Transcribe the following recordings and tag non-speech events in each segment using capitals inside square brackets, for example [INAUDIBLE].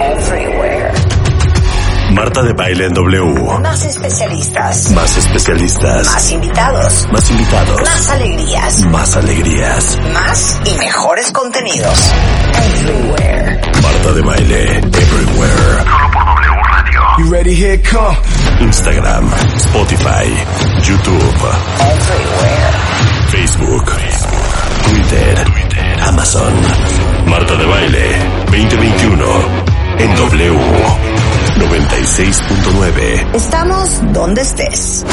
Everywhere. Marta de baile en W. Más especialistas. Más especialistas. Más invitados. Más invitados. Más alegrías. Más alegrías. Más y mejores contenidos. Everywhere. Marta de baile everywhere. Solo por W Radio. You ready? Here come. Instagram, Spotify, YouTube, Everywhere. Facebook, Twitter, Amazon. Marta de baile 2021 en W 96.9. Estamos donde estés.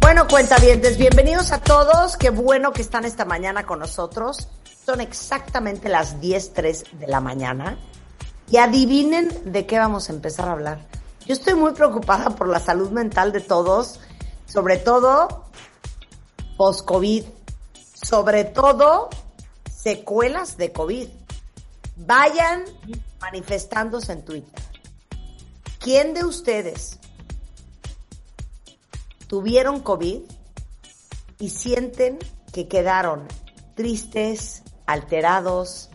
Bueno, cuentavientes, bienvenidos a todos. Qué bueno que están esta mañana con nosotros. Son exactamente las 10.03 de la mañana. Y adivinen de qué vamos a empezar a hablar. Yo estoy muy preocupada por la salud mental de todos, sobre todo post-COVID, sobre todo secuelas de COVID. Vayan manifestándose en Twitter. ¿Quién de ustedes tuvieron COVID y sienten que quedaron tristes, alterados,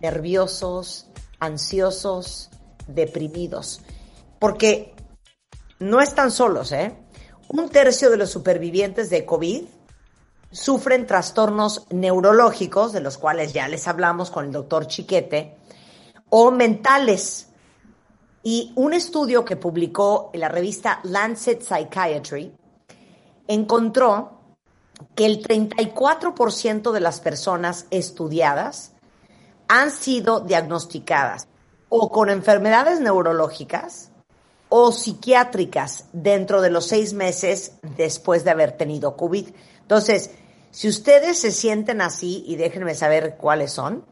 nerviosos, ansiosos, deprimidos? Porque no están solos, ¿eh? Un tercio de los supervivientes de COVID sufren trastornos neurológicos, de los cuales ya les hablamos con el doctor Chiquete, o mentales. Y un estudio que publicó en la revista Lancet Psychiatry encontró que el 34% de las personas estudiadas han sido diagnosticadas o con enfermedades neurológicas o psiquiátricas dentro de los seis meses después de haber tenido COVID. Entonces, si ustedes se sienten así, y déjenme saber cuáles son,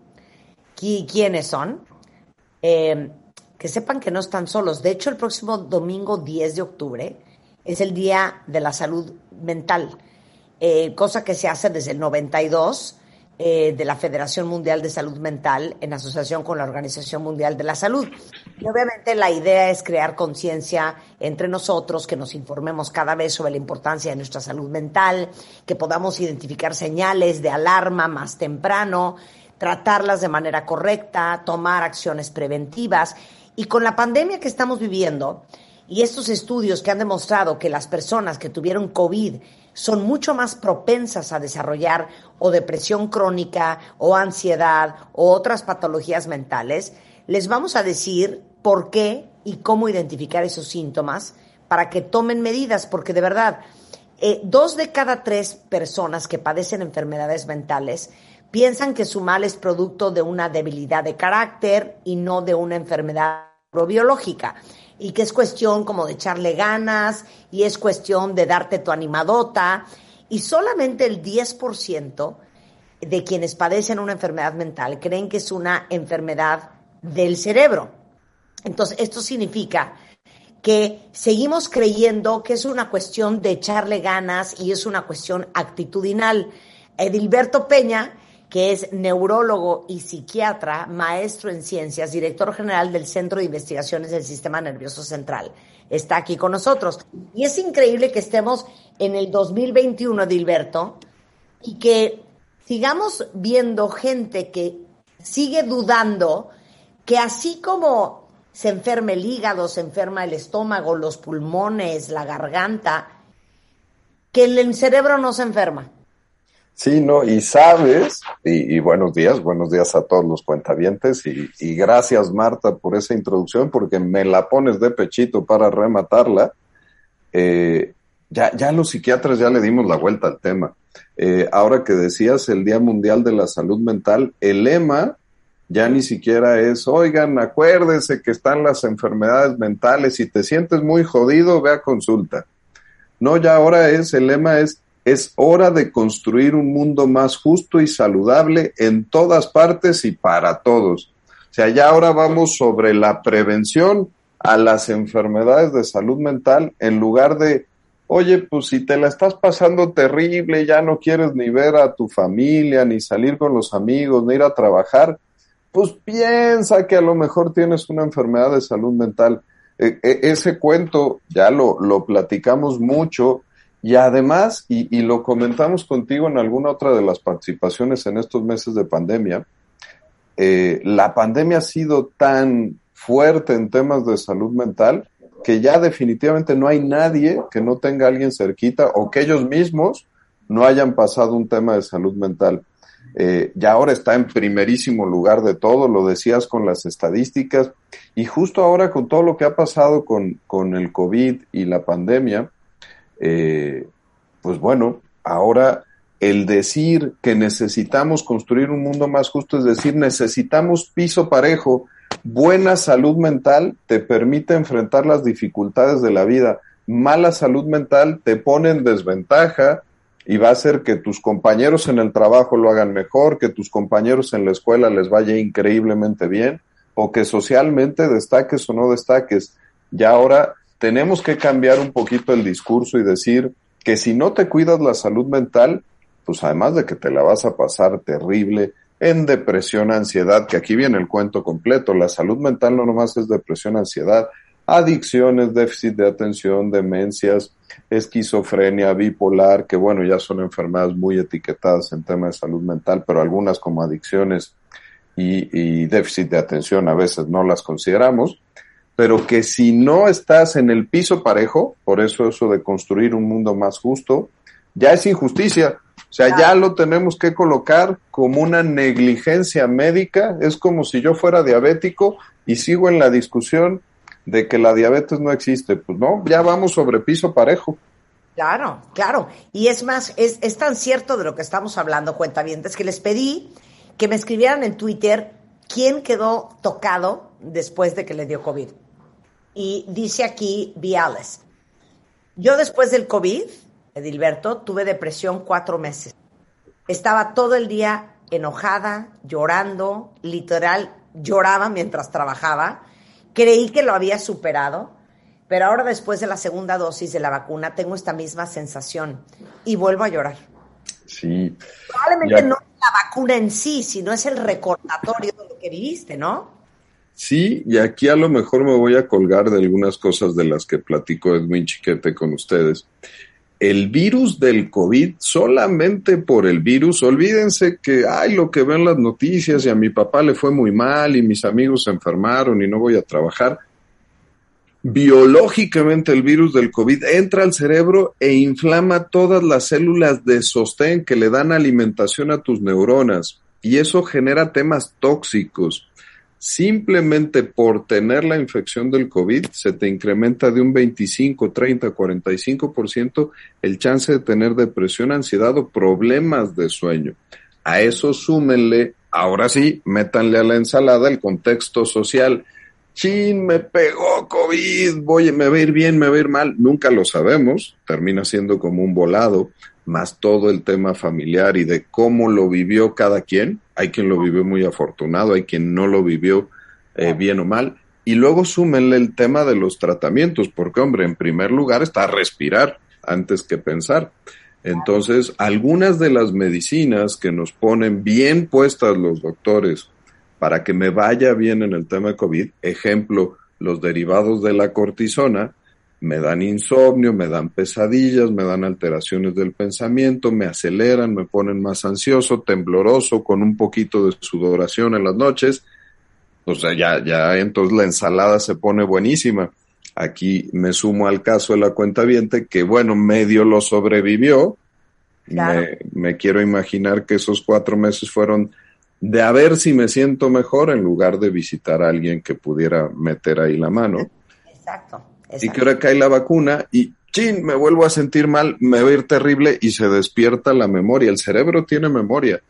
qui- quiénes son, eh, que sepan que no están solos. De hecho, el próximo domingo 10 de octubre es el Día de la Salud Mental, eh, cosa que se hace desde el 92 eh, de la Federación Mundial de Salud Mental en asociación con la Organización Mundial de la Salud. Y obviamente la idea es crear conciencia entre nosotros, que nos informemos cada vez sobre la importancia de nuestra salud mental, que podamos identificar señales de alarma más temprano, tratarlas de manera correcta, tomar acciones preventivas. Y con la pandemia que estamos viviendo y estos estudios que han demostrado que las personas que tuvieron COVID son mucho más propensas a desarrollar o depresión crónica o ansiedad o otras patologías mentales, les vamos a decir por qué y cómo identificar esos síntomas para que tomen medidas, porque de verdad, eh, dos de cada tres personas que padecen enfermedades mentales piensan que su mal es producto de una debilidad de carácter y no de una enfermedad neurobiológica y que es cuestión como de echarle ganas y es cuestión de darte tu animadota y solamente el 10% de quienes padecen una enfermedad mental creen que es una enfermedad del cerebro. Entonces, esto significa que seguimos creyendo que es una cuestión de echarle ganas y es una cuestión actitudinal. Edilberto Peña, que es neurólogo y psiquiatra, maestro en ciencias, director general del Centro de Investigaciones del Sistema Nervioso Central, está aquí con nosotros. Y es increíble que estemos en el 2021, Edilberto, y que sigamos viendo gente que sigue dudando que así como se enferma el hígado, se enferma el estómago, los pulmones, la garganta, que el cerebro no se enferma. Sí, no, y sabes, y, y buenos días, buenos días a todos los cuentavientes, y, y gracias Marta por esa introducción, porque me la pones de pechito para rematarla. Eh, ya, ya los psiquiatras ya le dimos la vuelta al tema. Eh, ahora que decías el Día Mundial de la Salud Mental, el lema ya ni siquiera es, oigan, acuérdese que están las enfermedades mentales, si te sientes muy jodido, ve a consulta. No, ya ahora es, el lema es, es hora de construir un mundo más justo y saludable en todas partes y para todos. O sea, ya ahora vamos sobre la prevención a las enfermedades de salud mental en lugar de, oye, pues si te la estás pasando terrible, ya no quieres ni ver a tu familia, ni salir con los amigos, ni ir a trabajar, pues piensa que a lo mejor tienes una enfermedad de salud mental. E -e ese cuento ya lo, lo platicamos mucho y además, y, lo comentamos contigo en alguna otra de las participaciones en estos meses de pandemia, eh, la pandemia ha sido tan fuerte en temas de salud mental que ya definitivamente no hay nadie que no tenga alguien cerquita o que ellos mismos no hayan pasado un tema de salud mental. Eh, ya ahora está en primerísimo lugar de todo, lo decías con las estadísticas, y justo ahora con todo lo que ha pasado con, con el COVID y la pandemia, eh, pues bueno, ahora el decir que necesitamos construir un mundo más justo, es decir, necesitamos piso parejo, buena salud mental te permite enfrentar las dificultades de la vida, mala salud mental te pone en desventaja, y va a hacer que tus compañeros en el trabajo lo hagan mejor, que tus compañeros en la escuela les vaya increíblemente bien, o que socialmente destaques o no destaques. Ya ahora tenemos que cambiar un poquito el discurso y decir que si no te cuidas la salud mental, pues además de que te la vas a pasar terrible en depresión, ansiedad, que aquí viene el cuento completo, la salud mental no nomás es depresión, ansiedad, adicciones, déficit de atención, demencias, esquizofrenia, bipolar, que bueno, ya son enfermedades muy etiquetadas en tema de salud mental, pero algunas como adicciones y, déficit de atención a veces no las consideramos, pero que si no estás en el piso parejo, por eso eso de construir un mundo más justo, ya es injusticia. O sea, ya lo tenemos que colocar como una negligencia médica. Es como si yo fuera diabético y sigo en la discusión de que la diabetes no existe. Pues no, ya vamos sobre piso parejo. Claro, claro. Y es más, es, es tan cierto de lo que estamos hablando, cuenta bien, es que les pedí que me escribieran en Twitter quién quedó tocado después de que le dio COVID. Y dice aquí Viales, yo después del COVID, Edilberto, tuve depresión cuatro meses. Estaba todo el día enojada, llorando, literal, lloraba mientras trabajaba Creí que lo había superado, pero ahora después de la segunda dosis de la vacuna tengo esta misma sensación y vuelvo a llorar. Sí. Probablemente no la vacuna en sí, sino es el recordatorio de lo que viviste, ¿no? Sí, y aquí a lo mejor me voy a colgar de algunas cosas de las que platico Edwin Chiquete con ustedes. El virus del COVID, solamente por el virus, olvídense que, hay lo que ven las noticias y a mi papá le fue muy mal y mis amigos se enfermaron y no voy a trabajar. Biológicamente el virus del COVID entra al cerebro e inflama todas las células de sostén que le dan alimentación a tus neuronas y eso genera temas tóxicos simplemente por tener la infección del COVID se te incrementa de un 25, 30, 45% el chance de tener depresión, ansiedad o problemas de sueño. A eso súmenle, ahora sí, métanle a la ensalada el contexto social. Chin, me pegó COVID, voy, me va a ir bien, me va a ir mal. Nunca lo sabemos, termina siendo como un volado más todo el tema familiar y de cómo lo vivió cada quien. Hay quien lo vivió muy afortunado, hay quien no lo vivió eh, bien o mal. Y luego súmenle el tema de los tratamientos, porque hombre, en primer lugar está respirar antes que pensar. Entonces, algunas de las medicinas que nos ponen bien puestas los doctores para que me vaya bien en el tema de COVID, ejemplo, los derivados de la cortisona, me dan insomnio, me dan pesadillas, me dan alteraciones del pensamiento, me aceleran, me ponen más ansioso, tembloroso, con un poquito de sudoración en las noches. O sea, ya, ya entonces la ensalada se pone buenísima. Aquí me sumo al caso de la cuenta viente que bueno, medio lo sobrevivió. Me, me quiero imaginar que esos cuatro meses fueron de a ver si me siento mejor en lugar de visitar a alguien que pudiera meter ahí la mano. Exacto. Y que ahora cae la vacuna y chin, me vuelvo a sentir mal, me va a ir terrible y se despierta la memoria. El cerebro tiene memoria.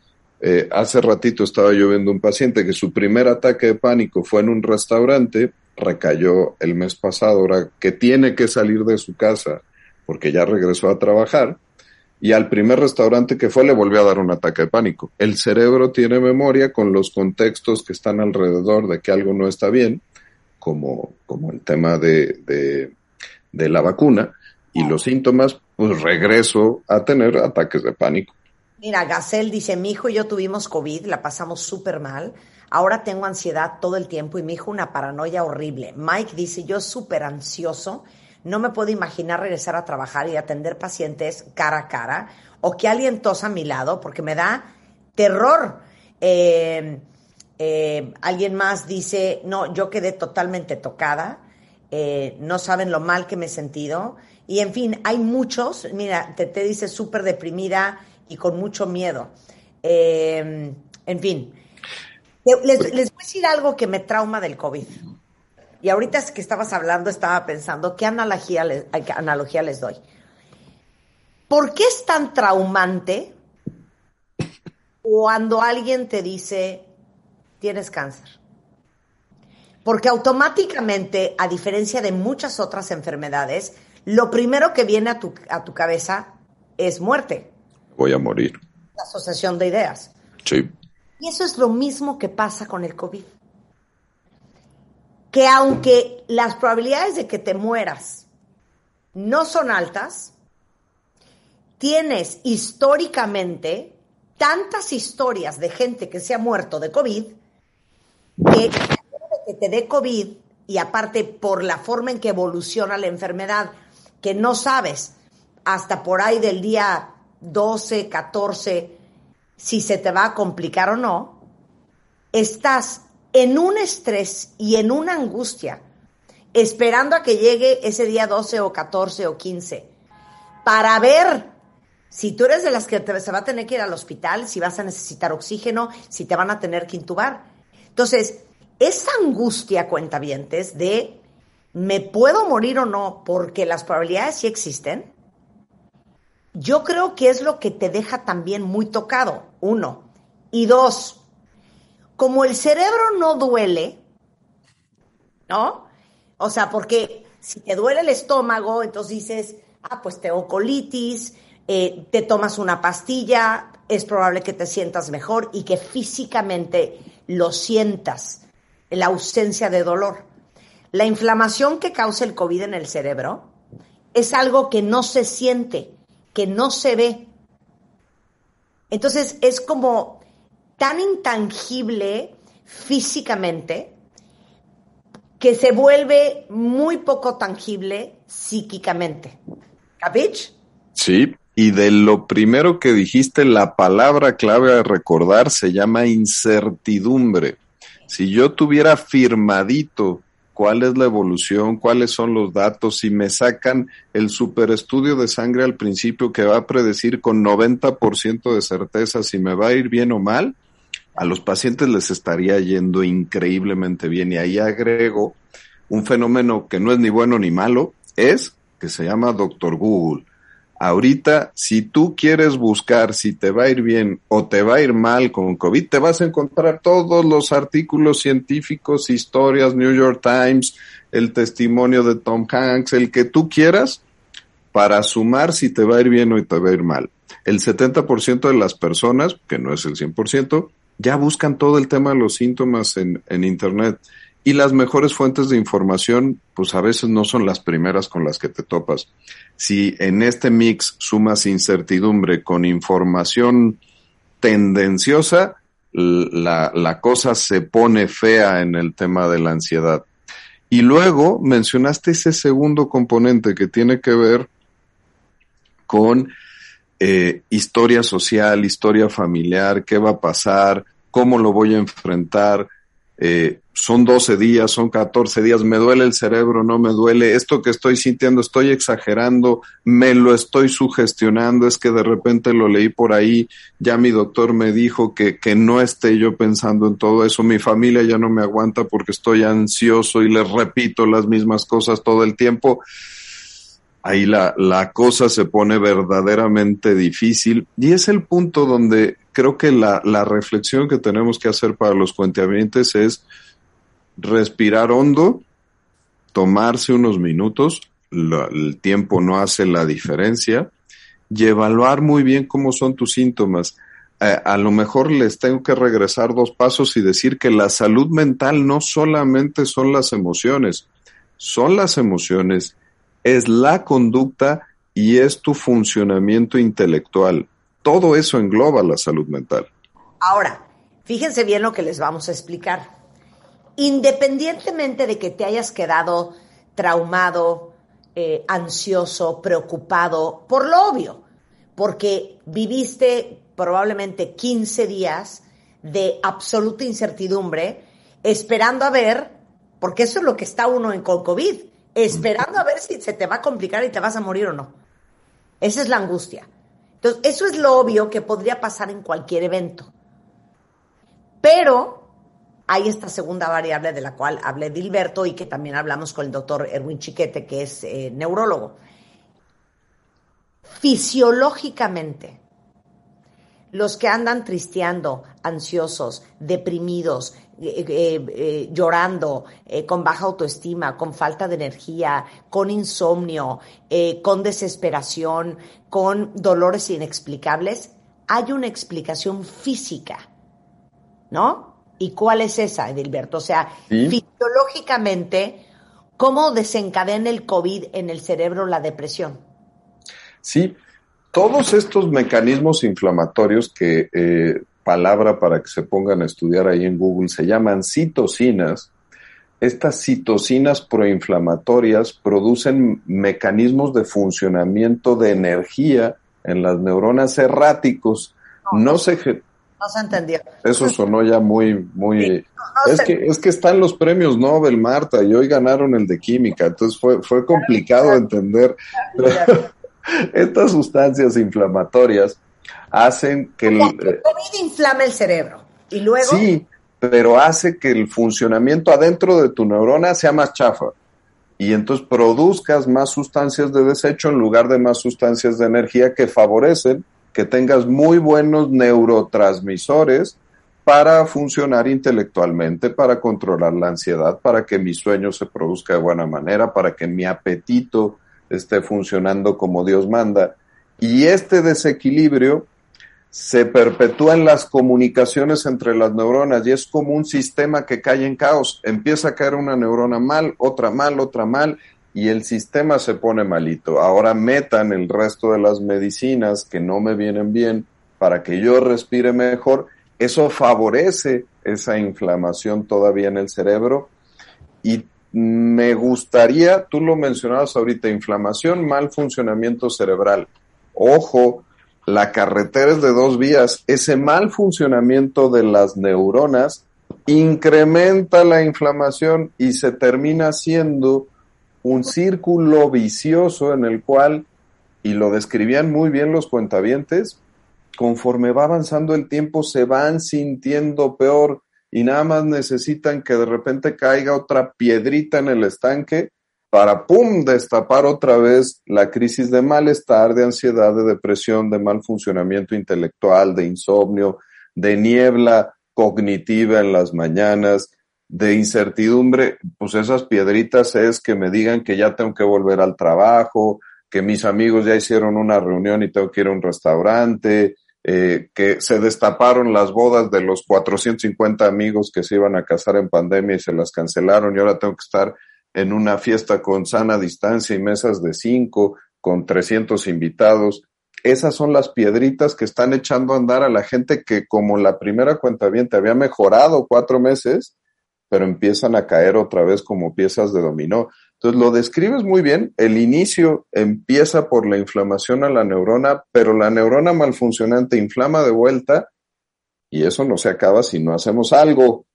Eh, hace ratito estaba yo viendo un paciente que su primer ataque de pánico fue en un restaurante, recayó el mes pasado, ahora que tiene que salir de su casa porque ya regresó a trabajar y al primer restaurante que fue le volvió a dar un ataque de pánico. El cerebro tiene memoria con los contextos que están alrededor de que algo no está bien como, como el tema de, de, la vacuna y los síntomas, pues regreso a tener ataques de pánico. Mira, Gacel dice, mi hijo y yo tuvimos COVID, la pasamos súper mal. Ahora tengo ansiedad todo el tiempo y mi hijo una paranoia horrible. Mike dice, yo súper ansioso, no me puedo imaginar regresar a trabajar y atender pacientes cara a cara o que alguien tosa a mi lado porque me da terror. Eh, Eh, alguien más dice, no, yo quedé totalmente tocada, eh, no saben lo mal que me he sentido. Y en fin, hay muchos, mira, te, te dice súper deprimida y con mucho miedo. Eh, en fin, les, les voy a decir algo que me trauma del COVID. Y ahorita que estabas hablando, estaba pensando, ¿qué analogía les, qué analogía les doy? ¿Por qué es tan traumante cuando alguien te dice, tienes cáncer? Porque automáticamente, a diferencia de muchas otras enfermedades, lo primero que viene a tu, a tu cabeza es muerte. Voy a morir. La asociación de ideas. Sí. Y eso es lo mismo que pasa con el COVID. Que aunque las probabilidades de que te mueras no son altas, tienes históricamente tantas historias de gente que se ha muerto de COVID que, que te dé COVID y aparte por la forma en que evoluciona la enfermedad, que no sabes hasta por ahí del día 12, 14, si se te va a complicar o no, estás en un estrés y en una angustia, esperando a que llegue ese día 12 o 14 o 15, para ver si tú eres de las que se va a tener que ir al hospital, si vas a necesitar oxígeno, si te van a tener que intubar. Entonces, esa angustia, cuentavientes, de me puedo morir o no, porque las probabilidades sí existen, yo creo que es lo que te deja también muy tocado, uno. Y dos, como el cerebro no duele, ¿no? O sea, porque si te duele el estómago, entonces dices, ah, pues tengo colitis, eh, te tomas una pastilla, es probable que te sientas mejor y que físicamente lo sientas, la ausencia de dolor. La inflamación que causa el COVID en el cerebro es algo que no se siente, que no se ve. Entonces es como tan intangible físicamente que se vuelve muy poco tangible psíquicamente. ¿Capich? Sí, y de lo primero que dijiste, la palabra clave a recordar se llama incertidumbre. Si yo tuviera firmadito cuál es la evolución, cuáles son los datos, si me sacan el superestudio de sangre al principio que va a predecir con 90% de certeza si me va a ir bien o mal, a los pacientes les estaría yendo increíblemente bien. Y ahí agrego un fenómeno que no es ni bueno ni malo, es que se llama Doctor Google. Ahorita, si tú quieres buscar si te va a ir bien o te va a ir mal con COVID, te vas a encontrar todos los artículos científicos, historias, New York Times, el testimonio de Tom Hanks, el que tú quieras, para sumar si te va a ir bien o te va a ir mal. El 70% de las personas, que no es el 100%, ya buscan todo el tema de los síntomas en, en Internet. Y las mejores fuentes de información, pues a veces no son las primeras con las que te topas. Si en este mix sumas incertidumbre con información tendenciosa, la, la cosa se pone fea en el tema de la ansiedad. Y luego mencionaste ese segundo componente que tiene que ver con eh, historia social, historia familiar, qué va a pasar, cómo lo voy a enfrentar, eh, son 12 días, son 14 días, me duele el cerebro, no me duele, esto que estoy sintiendo, estoy exagerando, me lo estoy sugestionando, es que de repente lo leí por ahí, ya mi doctor me dijo que, que no esté yo pensando en todo eso, mi familia ya no me aguanta porque estoy ansioso y les repito las mismas cosas todo el tiempo. Ahí la, la cosa se pone verdaderamente difícil y es el punto donde creo que la, la reflexión que tenemos que hacer para los cuentavientes es respirar hondo, tomarse unos minutos, el tiempo no hace la diferencia, y evaluar muy bien cómo son tus síntomas. Eh, a lo mejor les tengo que regresar dos pasos y decir que la salud mental no solamente son las emociones, son las emociones, es la conducta y es tu funcionamiento intelectual todo eso engloba la salud mental. Ahora, fíjense bien lo que les vamos a explicar. Independientemente de que te hayas quedado traumado, eh, ansioso, preocupado, por lo obvio, porque viviste probablemente 15 días de absoluta incertidumbre, esperando a ver, porque eso es lo que está uno en con COVID, esperando a ver si se te va a complicar y te vas a morir o no. Esa es la angustia. Entonces, eso es lo obvio que podría pasar en cualquier evento. Pero hay esta segunda variable de la cual hablé Dilberto y que también hablamos con el doctor Erwin Chiquete, que es eh, neurólogo. Fisiológicamente, los que andan tristeando, ansiosos, deprimidos, eh, eh, llorando, con baja autoestima, con falta de energía, con insomnio, con desesperación, con dolores inexplicables, hay una explicación física ¿no? ¿Y cuál es esa, Edilberto? O sea, fisiológicamente, ¿cómo desencadena el COVID en el cerebro la depresión? Sí, todos estos mecanismos inflamatorios que, eh, palabra para que se pongan a estudiar ahí en Google, se llaman citocinas. Estas citocinas proinflamatorias producen mecanismos de funcionamiento de energía en las neuronas erráticos. No, se, no se entendió. Eso sonó ya muy, muy... es, que, es que están los premios Nobel, Marta, y hoy ganaron el de química, entonces fue, fue complicado entender. [LAUGHS] Estas sustancias inflamatorias hacen que el... El COVID inflama el cerebro y luego... Sí, pero hace que el funcionamiento adentro de tu neurona sea más chafa y entonces produzcas más sustancias de desecho en lugar de más sustancias de energía que favorecen que tengas muy buenos neurotransmisores para funcionar intelectualmente, para controlar la ansiedad, para que mi sueño se produzca de buena manera, para que mi apetito esté funcionando como Dios manda. Y este desequilibrio se perpetúa en las comunicaciones entre las neuronas y es como un sistema que cae en caos. Empieza a caer una neurona mal, otra mal, otra mal, y el sistema se pone malito. Ahora metan el resto de las medicinas que no me vienen bien para que yo respire mejor. Eso favorece esa inflamación todavía en el cerebro y me gustaría, tú lo mencionabas ahorita, inflamación, mal funcionamiento cerebral. Ojo, la carretera es de dos vías. Ese mal funcionamiento de las neuronas incrementa la inflamación y se termina siendo un círculo vicioso en el cual, y lo describían muy bien los cuentavientes, conforme va avanzando el tiempo se van sintiendo peor y nada más necesitan que de repente caiga otra piedrita en el estanque para, ¡pum!, destapar otra vez la crisis de malestar, de ansiedad, de depresión, de mal funcionamiento intelectual, de insomnio, de niebla cognitiva en las mañanas, de incertidumbre, pues esas piedritas es que me digan que ya tengo que volver al trabajo, que mis amigos ya hicieron una reunión y tengo que ir a un restaurante, eh, que se destaparon las bodas de los 450 amigos que se iban a casar en pandemia y se las cancelaron y ahora tengo que estar en una fiesta con sana distancia y mesas de cinco, con 300 invitados. Esas son las piedritas que están echando a andar a la gente que como la primera cuenta bien te había mejorado cuatro meses, pero empiezan a caer otra vez como piezas de dominó. Entonces lo describes muy bien, el inicio empieza por la inflamación a la neurona, pero la neurona malfuncionante inflama de vuelta y eso no se acaba si no hacemos algo.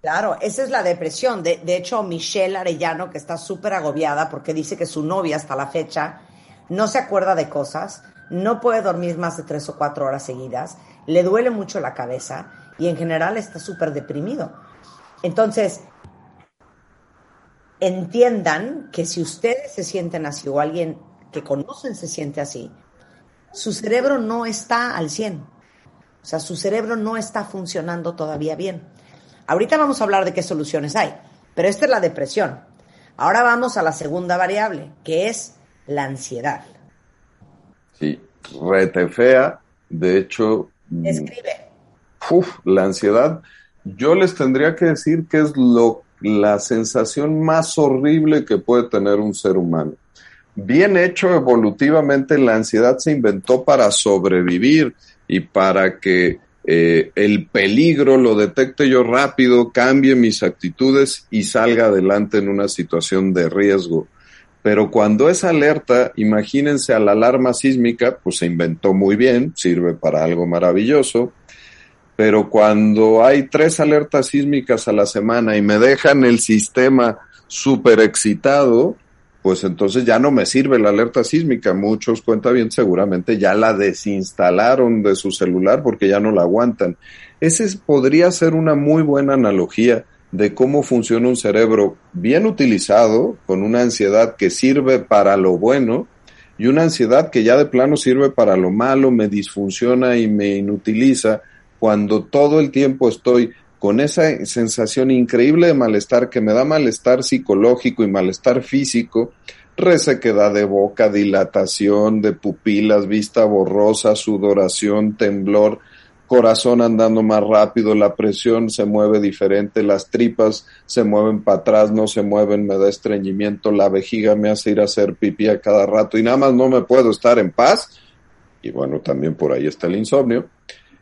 Claro, esa es la depresión. De, de hecho, Michelle Arellano, que está súper agobiada porque dice que su novia hasta la fecha no se acuerda de cosas, no puede dormir más de tres o cuatro horas seguidas, le duele mucho la cabeza y en general está súper deprimido. Entonces, entiendan que si ustedes se sienten así o alguien que conocen se siente así, su cerebro no está al 100. O sea, su cerebro no está funcionando todavía bien. Ahorita vamos a hablar de qué soluciones hay, pero esta es la depresión. Ahora vamos a la segunda variable, que es la ansiedad. Sí, rete fea. De hecho, Escribe. Uf, la ansiedad yo les tendría que decir que es lo, la sensación más horrible que puede tener un ser humano. Bien hecho evolutivamente, la ansiedad se inventó para sobrevivir y para que eh, el peligro lo detecte yo rápido, cambie mis actitudes y salga adelante en una situación de riesgo. Pero cuando es alerta, imagínense a la alarma sísmica, pues se inventó muy bien, sirve para algo maravilloso, pero cuando hay tres alertas sísmicas a la semana y me dejan el sistema súper excitado, pues entonces ya no me sirve la alerta sísmica. Muchos cuenta bien, seguramente ya la desinstalaron de su celular porque ya no la aguantan. Ese podría ser una muy buena analogía de cómo funciona un cerebro bien utilizado, con una ansiedad que sirve para lo bueno y una ansiedad que ya de plano sirve para lo malo, me disfunciona y me inutiliza cuando todo el tiempo estoy con esa sensación increíble de malestar que me da malestar psicológico y malestar físico, resequedad de boca, dilatación de pupilas, vista borrosa, sudoración, temblor, corazón andando más rápido, la presión se mueve diferente, las tripas se mueven para atrás, no se mueven, me da estreñimiento, la vejiga me hace ir a hacer pipí a cada rato y nada más no me puedo estar en paz. Y bueno, también por ahí está el insomnio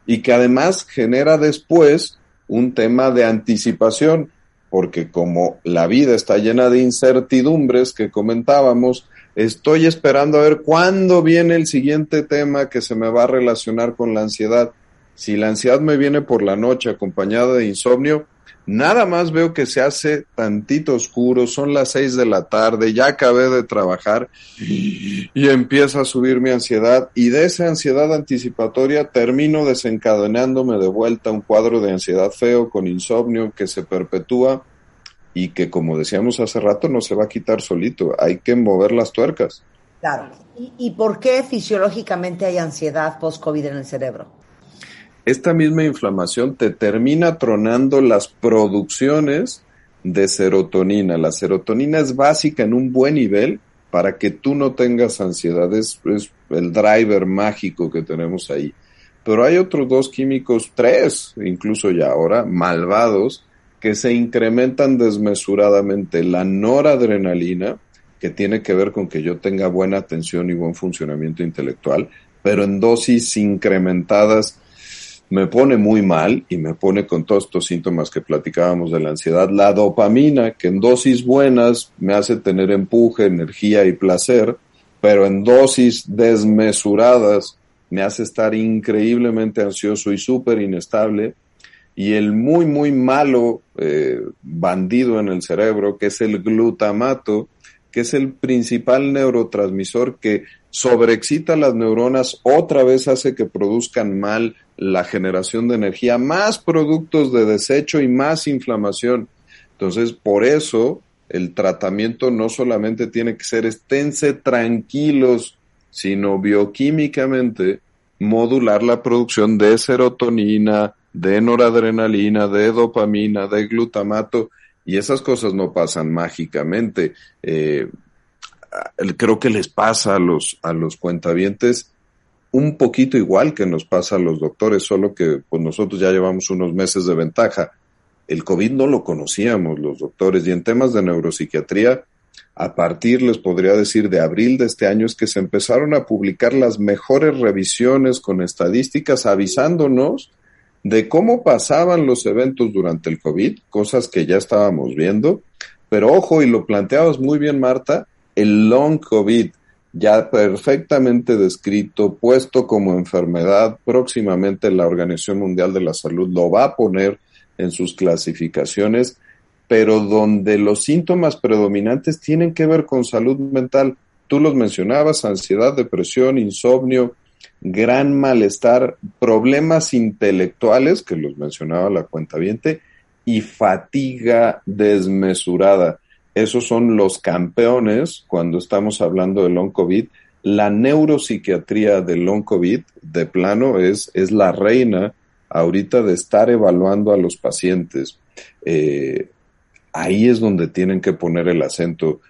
y que además genera después un tema de anticipación, porque como la vida está llena de incertidumbres que comentábamos, estoy esperando a ver cuándo viene el siguiente tema que se me va a relacionar con la ansiedad. Si la ansiedad me viene por la noche acompañada de insomnio, Nada más veo que se hace tantito oscuro, son las seis de la tarde, ya acabé de trabajar y empieza a subir mi ansiedad y de esa ansiedad anticipatoria termino desencadenándome de vuelta un cuadro de ansiedad feo con insomnio que se perpetúa y que como decíamos hace rato no se va a quitar solito, hay que mover las tuercas. Claro. ¿Y, y por qué fisiológicamente hay ansiedad post-COVID en el cerebro? Esta misma inflamación te termina tronando las producciones de serotonina. La serotonina es básica en un buen nivel para que tú no tengas ansiedad. Es, el driver mágico que tenemos ahí. Pero hay otros dos químicos, tres incluso ya ahora, malvados, que se incrementan desmesuradamente. La noradrenalina, que tiene que ver con que yo tenga buena atención y buen funcionamiento intelectual, pero en dosis incrementadas me pone muy mal y me pone con todos estos síntomas que platicábamos de la ansiedad. La dopamina, que en dosis buenas me hace tener empuje, energía y placer, pero en dosis desmesuradas me hace estar increíblemente ansioso y súper inestable. Y el muy, muy malo eh, bandido en el cerebro, que es el glutamato, que es el principal neurotransmisor que sobreexcita las neuronas, otra vez hace que produzcan mal la generación de energía, más productos de desecho y más inflamación. Entonces, por eso el tratamiento no solamente tiene que ser esténse tranquilos, sino bioquímicamente modular la producción de serotonina, de noradrenalina, de dopamina, de glutamato, y esas cosas no pasan mágicamente. Eh, creo que les pasa a los, a los cuentavientes un poquito igual que nos pasa a los doctores, solo que pues nosotros ya llevamos unos meses de ventaja. El COVID no lo conocíamos los doctores y en temas de neuropsiquiatría, a partir, les podría decir, de abril de este año es que se empezaron a publicar las mejores revisiones con estadísticas avisándonos de cómo pasaban los eventos durante el COVID, cosas que ya estábamos viendo. Pero ojo, y lo planteabas muy bien, Marta, el long COVID, ya perfectamente descrito, puesto como enfermedad, próximamente la Organización Mundial de la Salud lo va a poner en sus clasificaciones, pero donde los síntomas predominantes tienen que ver con salud mental. Tú los mencionabas, ansiedad, depresión, insomnio, gran malestar, problemas intelectuales, que los mencionaba la cuenta y fatiga desmesurada. Esos son los campeones cuando estamos hablando del long COVID. La neuropsiquiatría del long COVID, de plano, es, es la reina ahorita de estar evaluando a los pacientes. Eh, ahí es donde tienen que poner el acento.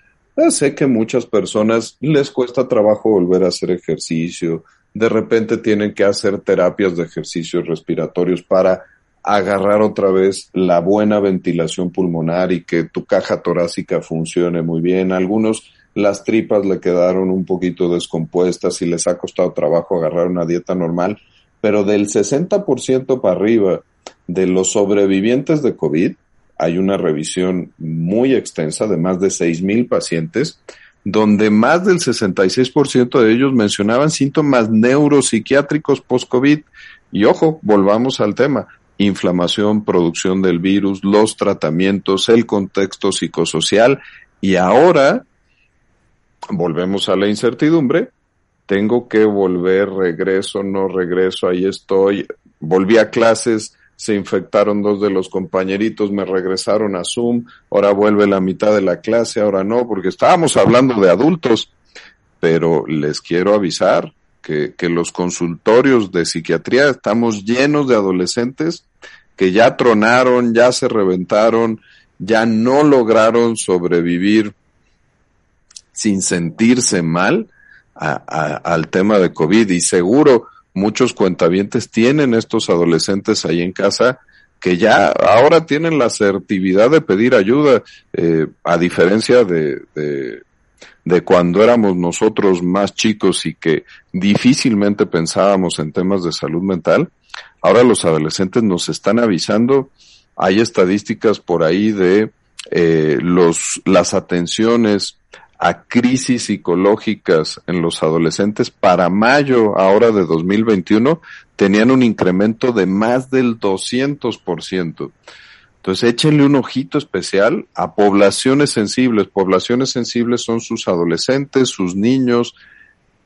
sé que muchas personas les cuesta trabajo volver a hacer ejercicio, de repente tienen que hacer terapias de ejercicios respiratorios para agarrar otra vez la buena ventilación pulmonar y que tu caja torácica funcione muy bien. Algunos las tripas le quedaron un poquito descompuestas y les ha costado trabajo agarrar una dieta normal, pero del 60% para arriba de los sobrevivientes de COVID, hay una revisión muy extensa de más de 6.000 pacientes, donde más del 66% de ellos mencionaban síntomas neuropsiquiátricos post-COVID. Y ojo, volvamos al tema, inflamación, producción del virus, los tratamientos, el contexto psicosocial. Y ahora volvemos a la incertidumbre, tengo que volver, regreso, no regreso, ahí estoy, volví a clases, se infectaron dos de los compañeritos, me regresaron a Zoom, ahora vuelve la mitad de la clase, ahora no, porque estábamos hablando de adultos, pero les quiero avisar que, que los consultorios de psiquiatría estamos llenos de adolescentes que ya tronaron, ya se reventaron, ya no lograron sobrevivir sin sentirse mal al tema de COVID. Y seguro muchos cuentavientes tienen estos adolescentes ahí en casa que ya ahora tienen la asertividad de pedir ayuda, eh, a diferencia de, de, de, cuando éramos nosotros más chicos y que difícilmente pensábamos en temas de salud mental. Ahora los adolescentes nos están avisando, hay estadísticas por ahí de eh, los, las atenciones a crisis psicológicas en los adolescentes para mayo ahora de 2021 tenían un incremento de más del 200%. Entonces échenle un ojito especial a poblaciones sensibles. Poblaciones sensibles son sus adolescentes, sus niños,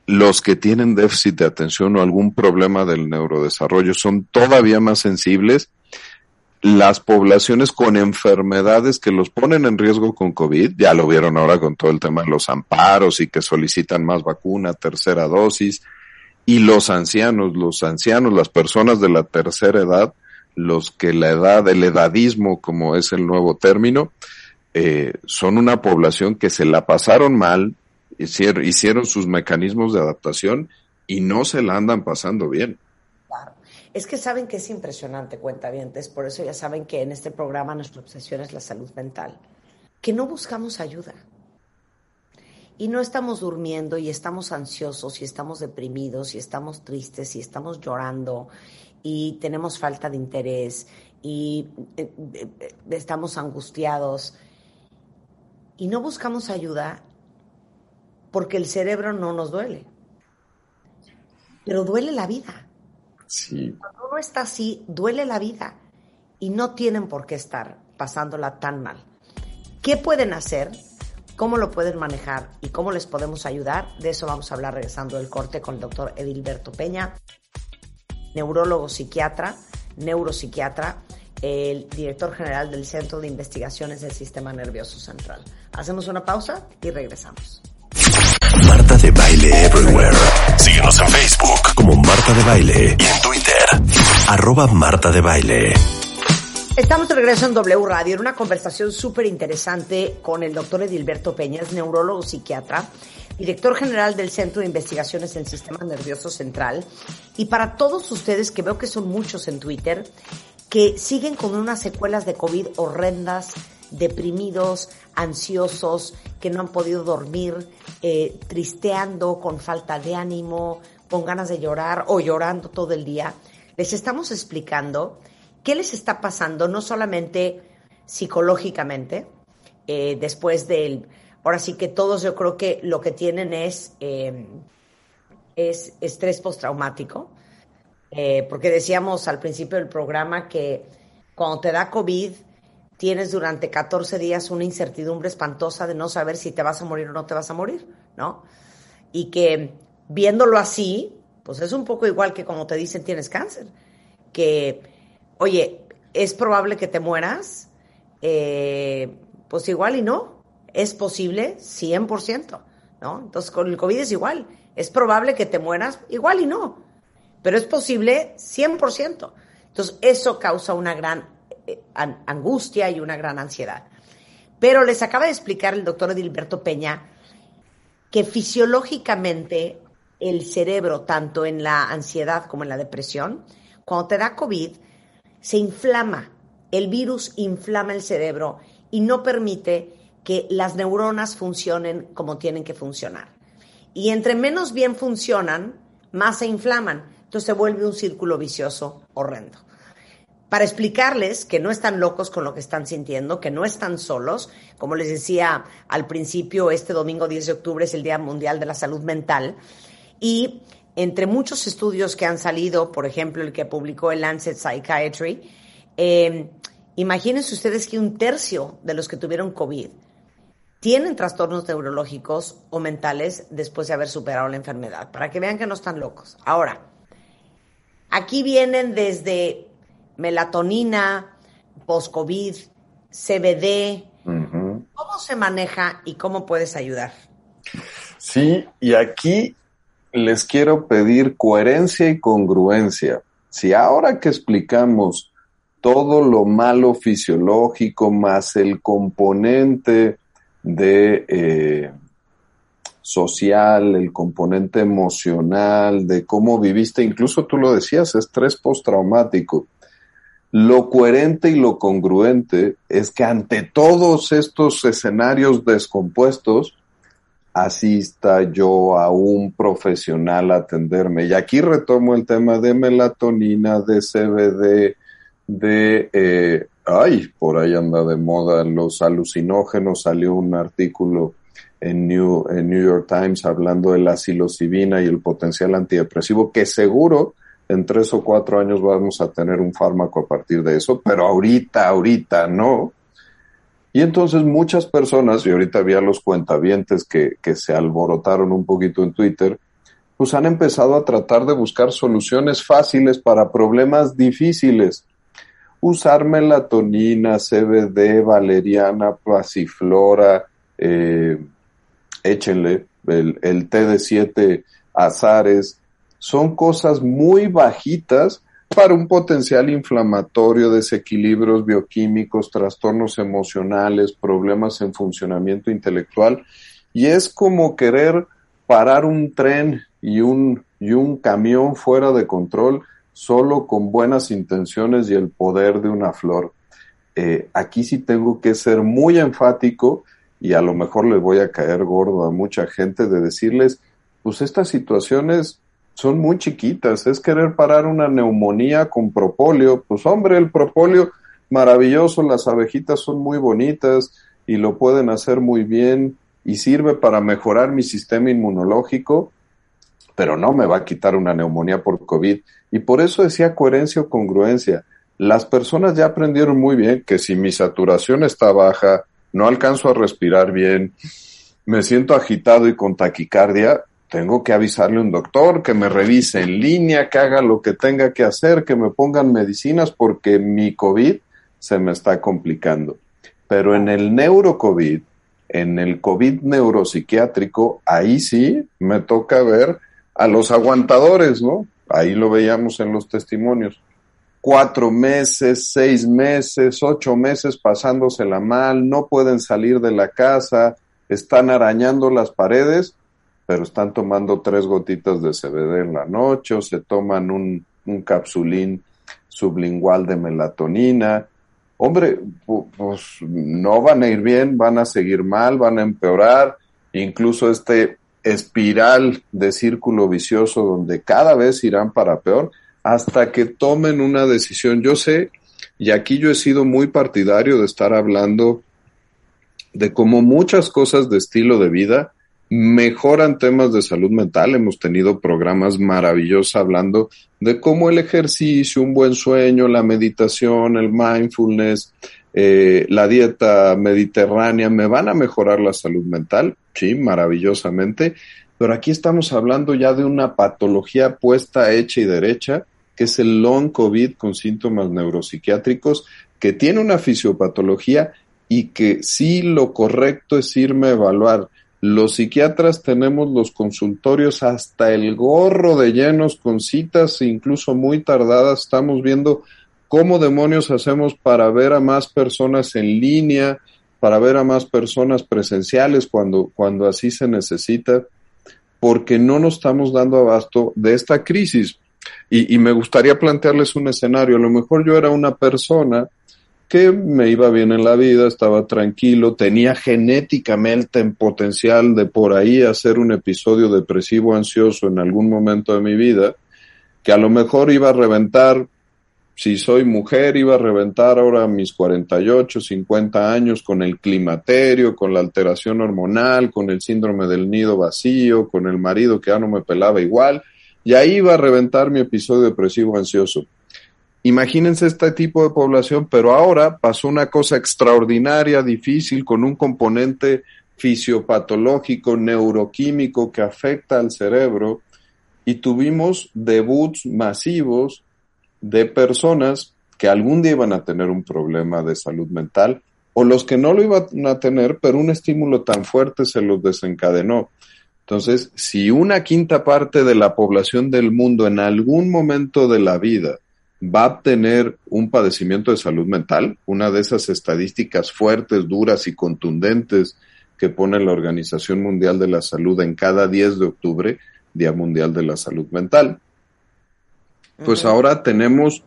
los que tienen déficit de atención o algún problema del neurodesarrollo. Son todavía más sensibles las poblaciones con enfermedades que los ponen en riesgo con COVID, ya lo vieron ahora con todo el tema de los amparos y que solicitan más vacuna, tercera dosis, y los ancianos, los ancianos, las personas de la tercera edad, los que la edad, el edadismo, como es el nuevo término, eh, son una población que se la pasaron mal, hicieron, hicieron sus mecanismos de adaptación y no se la andan pasando bien. Es que saben que es impresionante, cuentavientes, por eso ya saben que en este programa nuestra obsesión es la salud mental, que no buscamos ayuda. Y no estamos durmiendo y estamos ansiosos y estamos deprimidos y estamos tristes y estamos llorando y tenemos falta de interés y eh, eh, estamos angustiados. Y no buscamos ayuda porque el cerebro no nos duele. Pero duele la vida. Cuando uno está así, duele la vida y no tienen por qué estar pasándola tan mal. ¿Qué pueden hacer? ¿Cómo lo pueden manejar? ¿Y cómo les podemos ayudar? De eso vamos a hablar regresando del corte con el doctor Edilberto Peña, neurólogo psiquiatra, neuropsiquiatra, el director general del Centro de Investigaciones del Sistema Nervioso Central. Hacemos una pausa y regresamos. Marta de Baile Everywhere. Síguenos en Facebook como Marta de Baile y en Twitter, arroba Marta de Baile. Estamos de regreso en W Radio en una conversación súper interesante con el doctor Edilberto Peña, es neurólogo psiquiatra, director general del Centro de Investigaciones en Sistema Nervioso Central. Y para todos ustedes, que veo que son muchos en Twitter, que siguen con unas secuelas de COVID horrendas, deprimidos, ansiosos, que no han podido dormir, eh, tristeando, con falta de ánimo, con ganas de llorar o llorando todo el día. Les estamos explicando qué les está pasando, no solamente psicológicamente, eh, después del... Ahora sí que todos yo creo que lo que tienen es, eh, es estrés postraumático, porque decíamos al principio del programa que cuando te da COVID, tienes durante 14 días una incertidumbre espantosa de no saber si te vas a morir o no te vas a morir, ¿no? Y que viéndolo así, pues es un poco igual que como te dicen tienes cáncer, que, oye, es probable que te mueras, eh, pues igual y no, es posible 100%, ¿no? Entonces con el COVID es igual, es probable que te mueras, igual y no, pero es posible 100%. Entonces eso causa una gran eh, angustia y una gran ansiedad. Pero les acaba de explicar el doctor Edilberto Peña que fisiológicamente el cerebro, tanto en la ansiedad como en la depresión, cuando te da COVID, se inflama. El virus inflama el cerebro y no permite que las neuronas funcionen como tienen que funcionar. Y entre menos bien funcionan, más se inflaman. Entonces se vuelve un círculo vicioso horrendo. para explicarles que no están locos con lo que están sintiendo, que no están solos. Como les decía al principio, este domingo 10 de octubre es el Día Mundial de la Salud Mental. Y entre muchos estudios que han salido, por ejemplo, el que publicó el Lancet Psychiatry, eh, imagínense ustedes que un tercio de los que tuvieron COVID tienen trastornos neurológicos o mentales después de haber superado la enfermedad, para que vean que no están locos. Ahora, aquí vienen desde melatonina, post-COVID, CBD. ¿Cómo se maneja y cómo puedes ayudar? Sí, y aquí les quiero pedir coherencia y congruencia. Si ahora que explicamos todo lo malo fisiológico más el componente de eh, social, el componente emocional, de cómo viviste, incluso tú lo decías, estrés postraumático. Lo coherente y lo congruente es que ante todos estos escenarios descompuestos, asista yo a un profesional a atenderme. Y aquí retomo el tema de melatonina, de CBD, de eh, ay, por ahí anda de moda los alucinógenos, salió un artículo en New, en New York Times hablando de la psilocibina y el potencial antidepresivo, que seguro en tres o cuatro años vamos a tener un fármaco a partir de eso, pero ahorita, ahorita no. Y entonces muchas personas, y ahorita había los cuentavientes que, que se alborotaron un poquito en Twitter, pues han empezado a tratar de buscar soluciones fáciles para problemas difíciles usar melatonina, CBD, valeriana, pasiflora, eh, échenle el, el té de siete azares, son cosas muy bajitas para un potencial inflamatorio, desequilibrios bioquímicos, trastornos emocionales, problemas en funcionamiento intelectual. Y es como querer parar un tren y un, y un camión fuera de control solo con buenas intenciones y el poder de una flor. Eh, aquí sí tengo que ser muy enfático y a lo mejor le voy a caer gordo a mucha gente de decirles, pues estas situaciones son muy chiquitas, es querer parar una neumonía con propóleo, pues hombre, el propóleo maravilloso, las abejitas son muy bonitas y lo pueden hacer muy bien y sirve para mejorar mi sistema inmunológico, pero no me va a quitar una neumonía por COVID. Y por eso decía coherencia o congruencia. Las personas ya aprendieron muy bien que si mi saturación está baja, no alcanzo a respirar bien, me siento agitado y con taquicardia, tengo que avisarle a un doctor que me revise en línea, que haga lo que tenga que hacer, que me pongan medicinas porque mi COVID se me está complicando. Pero en el neurocovid, en el COVID neuropsiquiátrico, ahí sí me toca ver a los aguantadores, ¿no? Ahí lo veíamos en los testimonios. Cuatro meses, seis meses, ocho meses pasándosela mal, no pueden salir de la casa, están arañando las paredes, pero están tomando tres gotitas de CBD en la noche o se toman un, un capsulín sublingual de melatonina. Hombre, pues no van a ir bien, van a seguir mal, van a empeorar. Incluso este espiral de círculo vicioso donde cada vez irán para peor hasta que tomen una decisión. Yo sé, y aquí yo he sido muy partidario de estar hablando de cómo muchas cosas de estilo de vida mejoran temas de salud mental. Hemos tenido programas maravillosos hablando de cómo el ejercicio, un buen sueño, la meditación, el mindfulness, eh, la dieta mediterránea me van a mejorar la salud mental, sí, maravillosamente, pero aquí estamos hablando ya de una patología puesta, hecha y derecha, que es el long COVID con síntomas neuropsiquiátricos, que tiene una fisiopatología y que sí lo correcto es irme a evaluar. Los psiquiatras tenemos los consultorios hasta el gorro de llenos con citas incluso muy tardadas. Estamos viendo ¿Cómo demonios hacemos para ver a más personas en línea, para ver a más personas presenciales cuando, cuando así se necesita? Porque no nos estamos dando abasto de esta crisis. Y, me gustaría plantearles un escenario. A lo mejor yo era una persona que me iba bien en la vida, estaba tranquilo, tenía genéticamente en potencial de por ahí hacer un episodio depresivo ansioso en algún momento de mi vida, que a lo mejor iba a reventar si soy mujer iba a reventar ahora mis 48, 50 años con el climaterio, con la alteración hormonal, con el síndrome del nido vacío, con el marido que ya no me pelaba igual, y ahí iba a reventar mi episodio depresivo ansioso. Imagínense este tipo de población, pero ahora pasó una cosa extraordinaria, difícil, con un componente fisiopatológico, neuroquímico que afecta al cerebro y tuvimos debuts masivos de personas que algún día iban a tener un problema de salud mental o los que no lo iban a tener, pero un estímulo tan fuerte se los desencadenó. Entonces, si una quinta parte de la población del mundo en algún momento de la vida va a tener un padecimiento de salud mental, una de esas estadísticas fuertes, duras y contundentes que pone la Organización Mundial de la Salud en cada 10 de octubre, Día Mundial de la Salud Mental. Pues ahora tenemos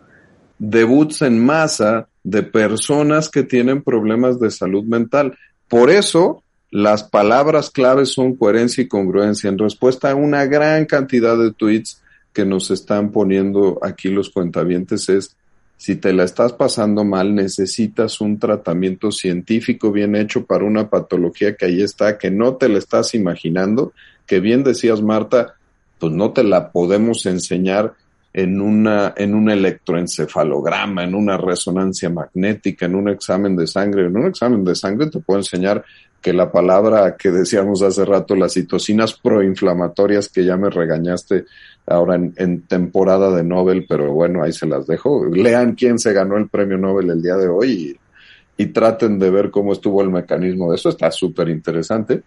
debuts en masa de personas que tienen problemas de salud mental. Por eso, las palabras claves son coherencia y congruencia. En respuesta a una gran cantidad de tweets que nos están poniendo aquí los cuentavientes es, si te la estás pasando mal, necesitas un tratamiento científico bien hecho para una patología que ahí está, que no te la estás imaginando, que bien decías Marta, pues no te la podemos enseñar en una, en un electroencefalograma, en una resonancia magnética, en un examen de sangre. En un examen de sangre te puedo enseñar que la palabra que decíamos hace rato, las citocinas proinflamatorias, que ya me regañaste ahora en, temporada de Nobel, pero bueno, ahí se las dejo. Lean quién se ganó el premio Nobel el día de hoy y, y traten de ver cómo estuvo el mecanismo de eso. Está súper interesante.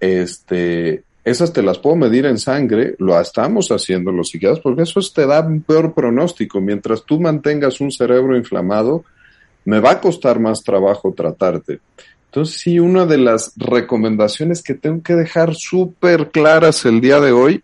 Este, esas te las puedo medir en sangre, lo estamos haciendo los psiquiatras, porque eso te da un peor pronóstico. Mientras tú mantengas un cerebro inflamado, me va a costar más trabajo tratarte. Entonces, sí, una de las recomendaciones que tengo que dejar súper claras el día de hoy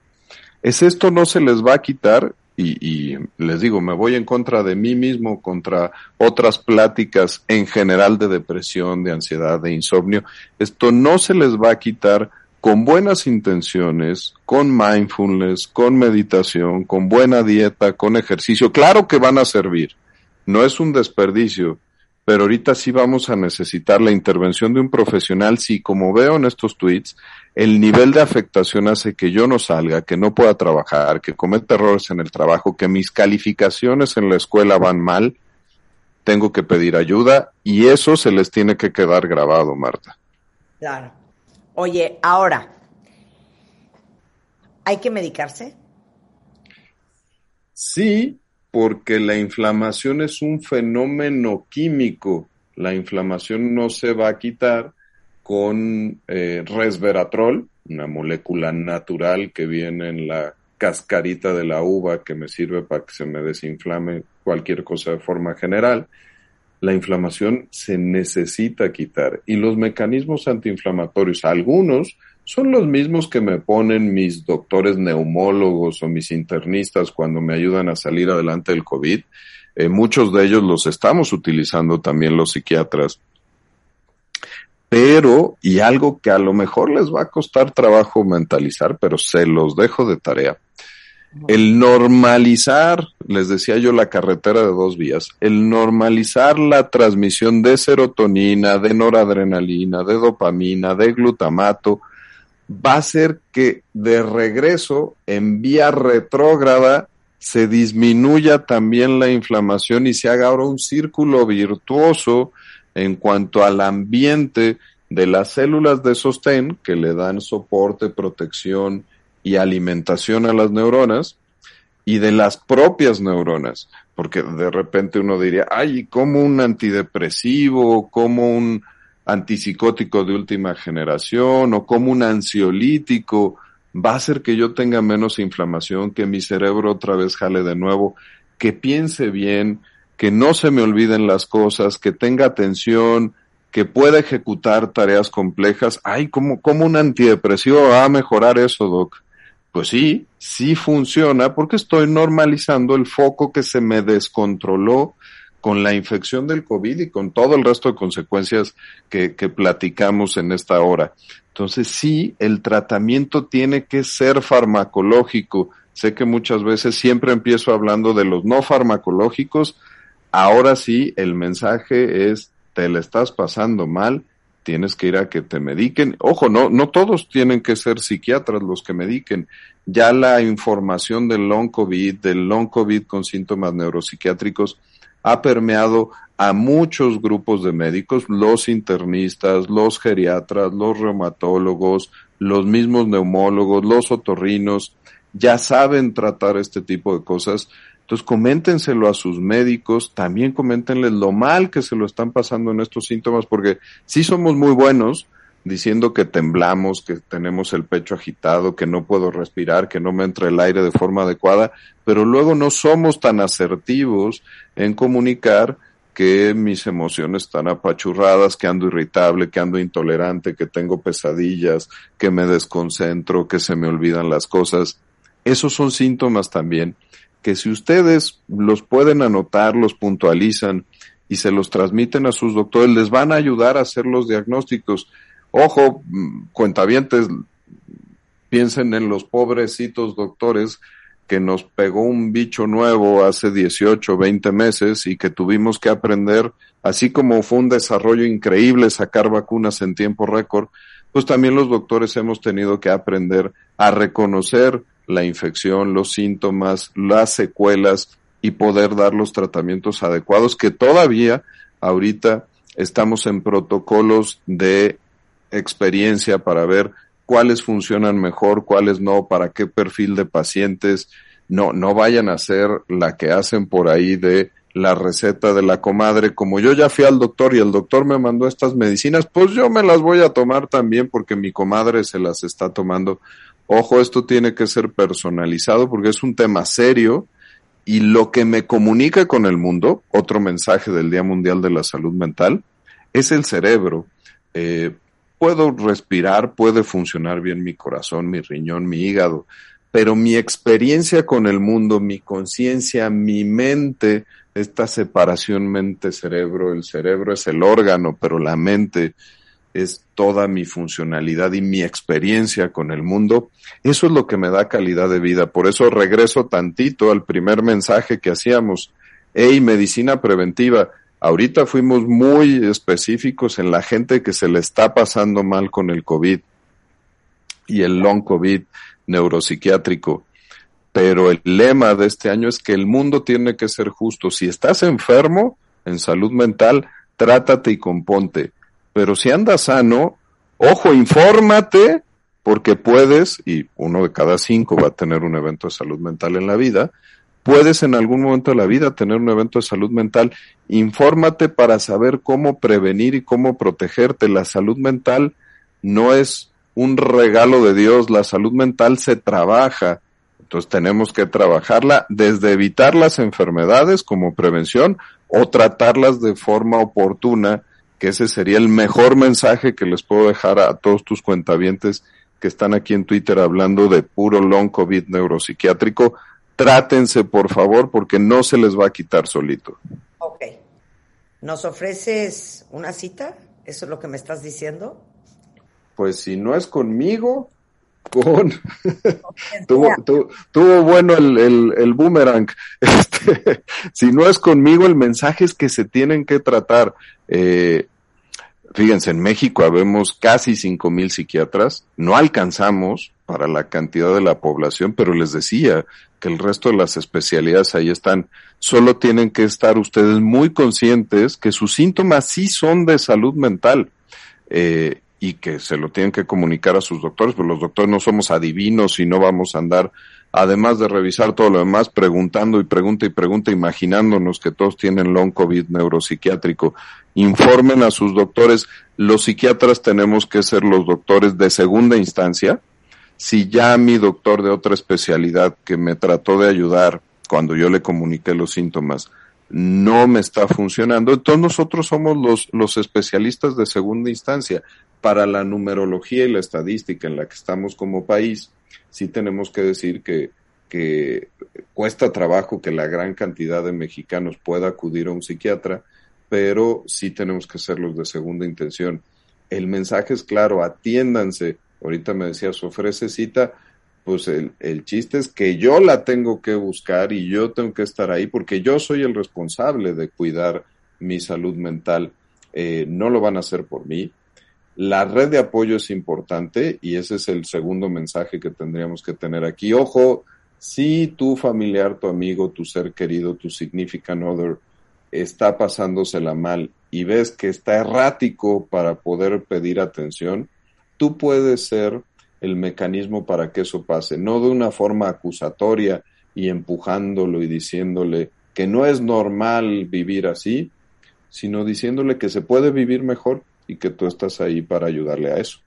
es esto no se les va a quitar y, y, les digo, me voy en contra de mí mismo, contra otras pláticas en general de depresión, de ansiedad, de insomnio. Esto no se les va a quitar con buenas intenciones, con mindfulness, con meditación, con buena dieta, con ejercicio. Claro que van a servir. No es un desperdicio pero ahorita sí vamos a necesitar la intervención de un profesional si, como veo en estos tweets, el nivel de afectación hace que yo no salga, que no pueda trabajar, que cometa errores en el trabajo, que mis calificaciones en la escuela van mal, tengo que pedir ayuda y eso se les tiene que quedar grabado, Marta. Claro. Oye, ahora, ¿hay que medicarse? Sí, porque la inflamación es un fenómeno químico. La inflamación no se va a quitar con eh, resveratrol, una molécula natural que viene en la cascarita de la uva que me sirve para que se me desinflame cualquier cosa de forma general. La inflamación se necesita quitar y los mecanismos antiinflamatorios, algunos son los mismos que me ponen mis doctores neumólogos o mis internistas cuando me ayudan a salir adelante del COVID. Eh, muchos de ellos los estamos utilizando también los psiquiatras. Pero, y algo que a lo mejor les va a costar trabajo mentalizar, pero se los dejo de tarea. El normalizar, les decía yo, la carretera de dos vías, el normalizar la transmisión de serotonina, de noradrenalina, de dopamina, de glutamato, va a ser que de regreso en vía retrógrada se disminuya también la inflamación y se haga ahora un círculo virtuoso en cuanto al ambiente de las células de sostén que le dan soporte, protección y alimentación a las neuronas y de las propias neuronas, porque de repente uno diría, ay, como un antidepresivo, como un antipsicótico de última generación o como un ansiolítico va a hacer que yo tenga menos inflamación, que mi cerebro otra vez jale de nuevo, que piense bien, que no se me olviden las cosas, que tenga atención, que pueda ejecutar tareas complejas. Ay, ¿cómo, cómo un antidepresivo va a mejorar eso, Doc? Pues sí, sí funciona porque estoy normalizando el foco que se me descontroló con la infección del COVID y con todo el resto de consecuencias que, que platicamos en esta hora. Entonces sí, el tratamiento tiene que ser farmacológico. Sé que muchas veces siempre empiezo hablando de los no farmacológicos, ahora sí el mensaje es, te le estás pasando mal, tienes que ir a que te mediquen. Ojo, no, no todos tienen que ser psiquiatras los que mediquen. Ya la información del long COVID, del long COVID con síntomas neuropsiquiátricos, ha permeado a muchos grupos de médicos, los internistas, los geriatras, los reumatólogos, los mismos neumólogos, los otorrinos, ya saben tratar este tipo de cosas. Entonces coméntenselo a sus médicos, también coméntenles lo mal que se lo están pasando en estos síntomas, porque sí somos muy buenos diciendo que temblamos, que tenemos el pecho agitado, que no puedo respirar, que no me entra el aire de forma adecuada, pero luego no somos tan asertivos en comunicar que mis emociones están apachurradas, que ando irritable, que ando intolerante, que tengo pesadillas, que me desconcentro, que se me olvidan las cosas. Esos son síntomas también que si ustedes los pueden anotar, los puntualizan y se los transmiten a sus doctores, les van a ayudar a hacer los diagnósticos. Ojo, mm, cuentavientes, piensen en los pobrecitos doctores que nos pegó un bicho nuevo hace 18, 20 meses y que tuvimos que aprender, así como fue un desarrollo increíble sacar vacunas en tiempo récord, pues también los doctores hemos tenido que aprender a reconocer la infección, los síntomas, las secuelas y poder dar los tratamientos adecuados que todavía ahorita estamos en protocolos de experiencia para ver cuáles funcionan mejor, cuáles no, para qué perfil de pacientes. No, no vayan a ser la que hacen por ahí de la receta de la comadre. Como yo ya fui al doctor y el doctor me mandó estas medicinas, pues yo me las voy a tomar también porque mi comadre se las está tomando. Ojo, esto tiene que ser personalizado porque es un tema serio y lo que me comunica con el mundo, otro mensaje del Día Mundial de la Salud Mental, es el cerebro. Eh, puedo respirar, puede funcionar bien mi corazón, mi riñón, mi hígado, pero mi experiencia con el mundo, mi conciencia, mi mente, esta separación mente-cerebro, el cerebro es el órgano, pero la mente es toda mi funcionalidad y mi experiencia con el mundo, eso es lo que me da calidad de vida. Por eso regreso tantito al primer mensaje que hacíamos. Hey, medicina preventiva. Ahorita fuimos muy específicos en la gente que se le está pasando mal con el COVID y el long COVID neuropsiquiátrico. Pero el lema de este año es que el mundo tiene que ser justo. Si estás enfermo en salud mental, trátate y componte pero si andas sano, ojo, infórmate, porque puedes, y uno de cada cinco va a tener un evento de salud mental en la vida, puedes en algún momento de la vida tener un evento de salud mental, infórmate para saber cómo prevenir y cómo protegerte. La salud mental no es un regalo de Dios, la salud mental se trabaja. Entonces tenemos que trabajarla desde evitar las enfermedades como prevención o tratarlas de forma oportuna que ese sería el mejor mensaje que les puedo dejar a todos tus cuentavientes que están aquí en Twitter hablando de puro long COVID neuropsiquiátrico. Trátense, por favor, porque no se les va a quitar solito. Ok. ¿Nos ofreces una cita? ¿Eso es lo que me estás diciendo? Pues si no es conmigo, con [LAUGHS] tuvo, bueno el, el, boomerang. [LAUGHS] Este, si no es conmigo, el mensaje es que se tienen que tratar. Eh, fíjense, en México habemos casi cinco mil psiquiatras, no alcanzamos para la cantidad de la población, pero les decía que el resto de las especialidades ahí están. Solo tienen que estar ustedes muy conscientes que sus síntomas sí son de salud mental. Eh, y que se lo tienen que comunicar a sus doctores, pues los doctores no somos adivinos y no vamos a andar, además de revisar todo lo demás, preguntando y pregunta y pregunta, imaginándonos que todos tienen long COVID neuropsiquiátrico. Informen a sus doctores, los psiquiatras tenemos que ser los doctores de segunda instancia. Si ya mi doctor de otra especialidad que me trató de ayudar cuando yo le comuniqué los síntomas, no me está funcionando. Entonces nosotros somos los, los especialistas de segunda instancia para la numerología y la estadística en la que estamos como país, sí tenemos que decir que, que cuesta trabajo que la gran cantidad de mexicanos pueda acudir a un psiquiatra, pero sí tenemos que los de segunda intención. El mensaje es claro, atiéndanse. Ahorita me decías, ofrece cita. Pues el, el, chiste es que yo la tengo que buscar y yo tengo que estar ahí porque yo soy el responsable de cuidar mi salud mental. Eh, no lo van a hacer por mí. La red de apoyo es importante y ese es el segundo mensaje que tendríamos que tener aquí. Ojo, si tu familiar, tu amigo, tu ser querido, tu significant other está pasándosela mal y ves que está errático para poder pedir atención, tú puedes ser el mecanismo para que eso pase, no de una forma acusatoria y empujándolo y diciéndole que no es normal vivir así, sino diciéndole que se puede vivir mejor y que tú estás ahí para ayudarle a eso.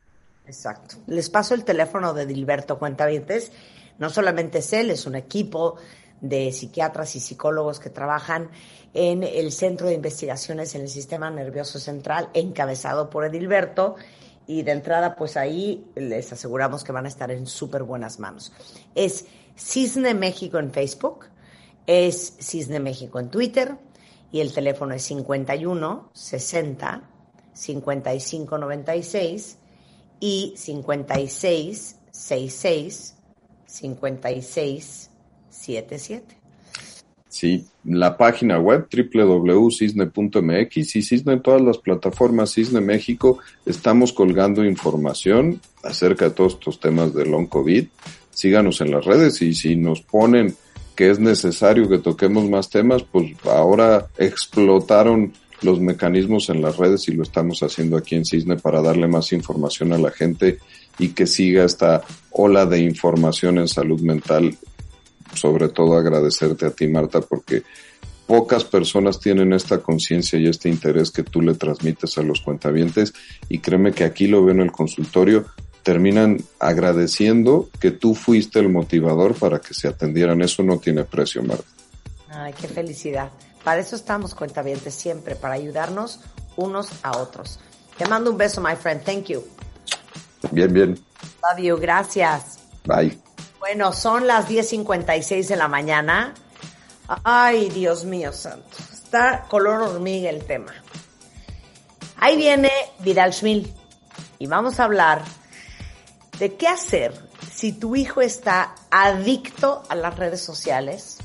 Exacto. Les paso el teléfono de Dilberto Cuentavientes. No solamente es él, es un equipo de psiquiatras y psicólogos que trabajan en el Centro de Investigaciones en el Sistema Nervioso Central, encabezado por Edilberto. Y de entrada, pues ahí les aseguramos que van a estar en súper buenas manos. Es Cisne México en Facebook, es Cisne México en Twitter y el teléfono es 51 60 55 96 y 56 66 56 77. Sí, la página web www.cisne.mx y Cisne en todas las plataformas Cisne México estamos colgando información acerca de todos estos temas de long COVID. Síganos en las redes y si nos ponen que es necesario que toquemos más temas, pues ahora explotaron los mecanismos en las redes y lo estamos haciendo aquí en Cisne para darle más información a la gente y que siga esta ola de información en salud mental. Sobre todo agradecerte a ti, Marta, porque pocas personas tienen esta conciencia y este interés que tú le transmites a los cuentavientes y créeme que aquí lo veo en el consultorio, terminan agradeciendo que tú fuiste el motivador para que se atendieran. Eso no tiene precio, Marta. Ay, qué felicidad. Para eso estamos cuentavientes siempre, para ayudarnos unos a otros. Te mando un beso, my friend. Thank you. Bien, bien. Love you. Gracias. Bye. Bueno, son las 10.56 de la mañana. Ay, Dios mío santo. Está color hormiga el tema. Ahí viene Vidal Schmil y vamos a hablar de qué hacer si tu hijo está adicto a las redes sociales.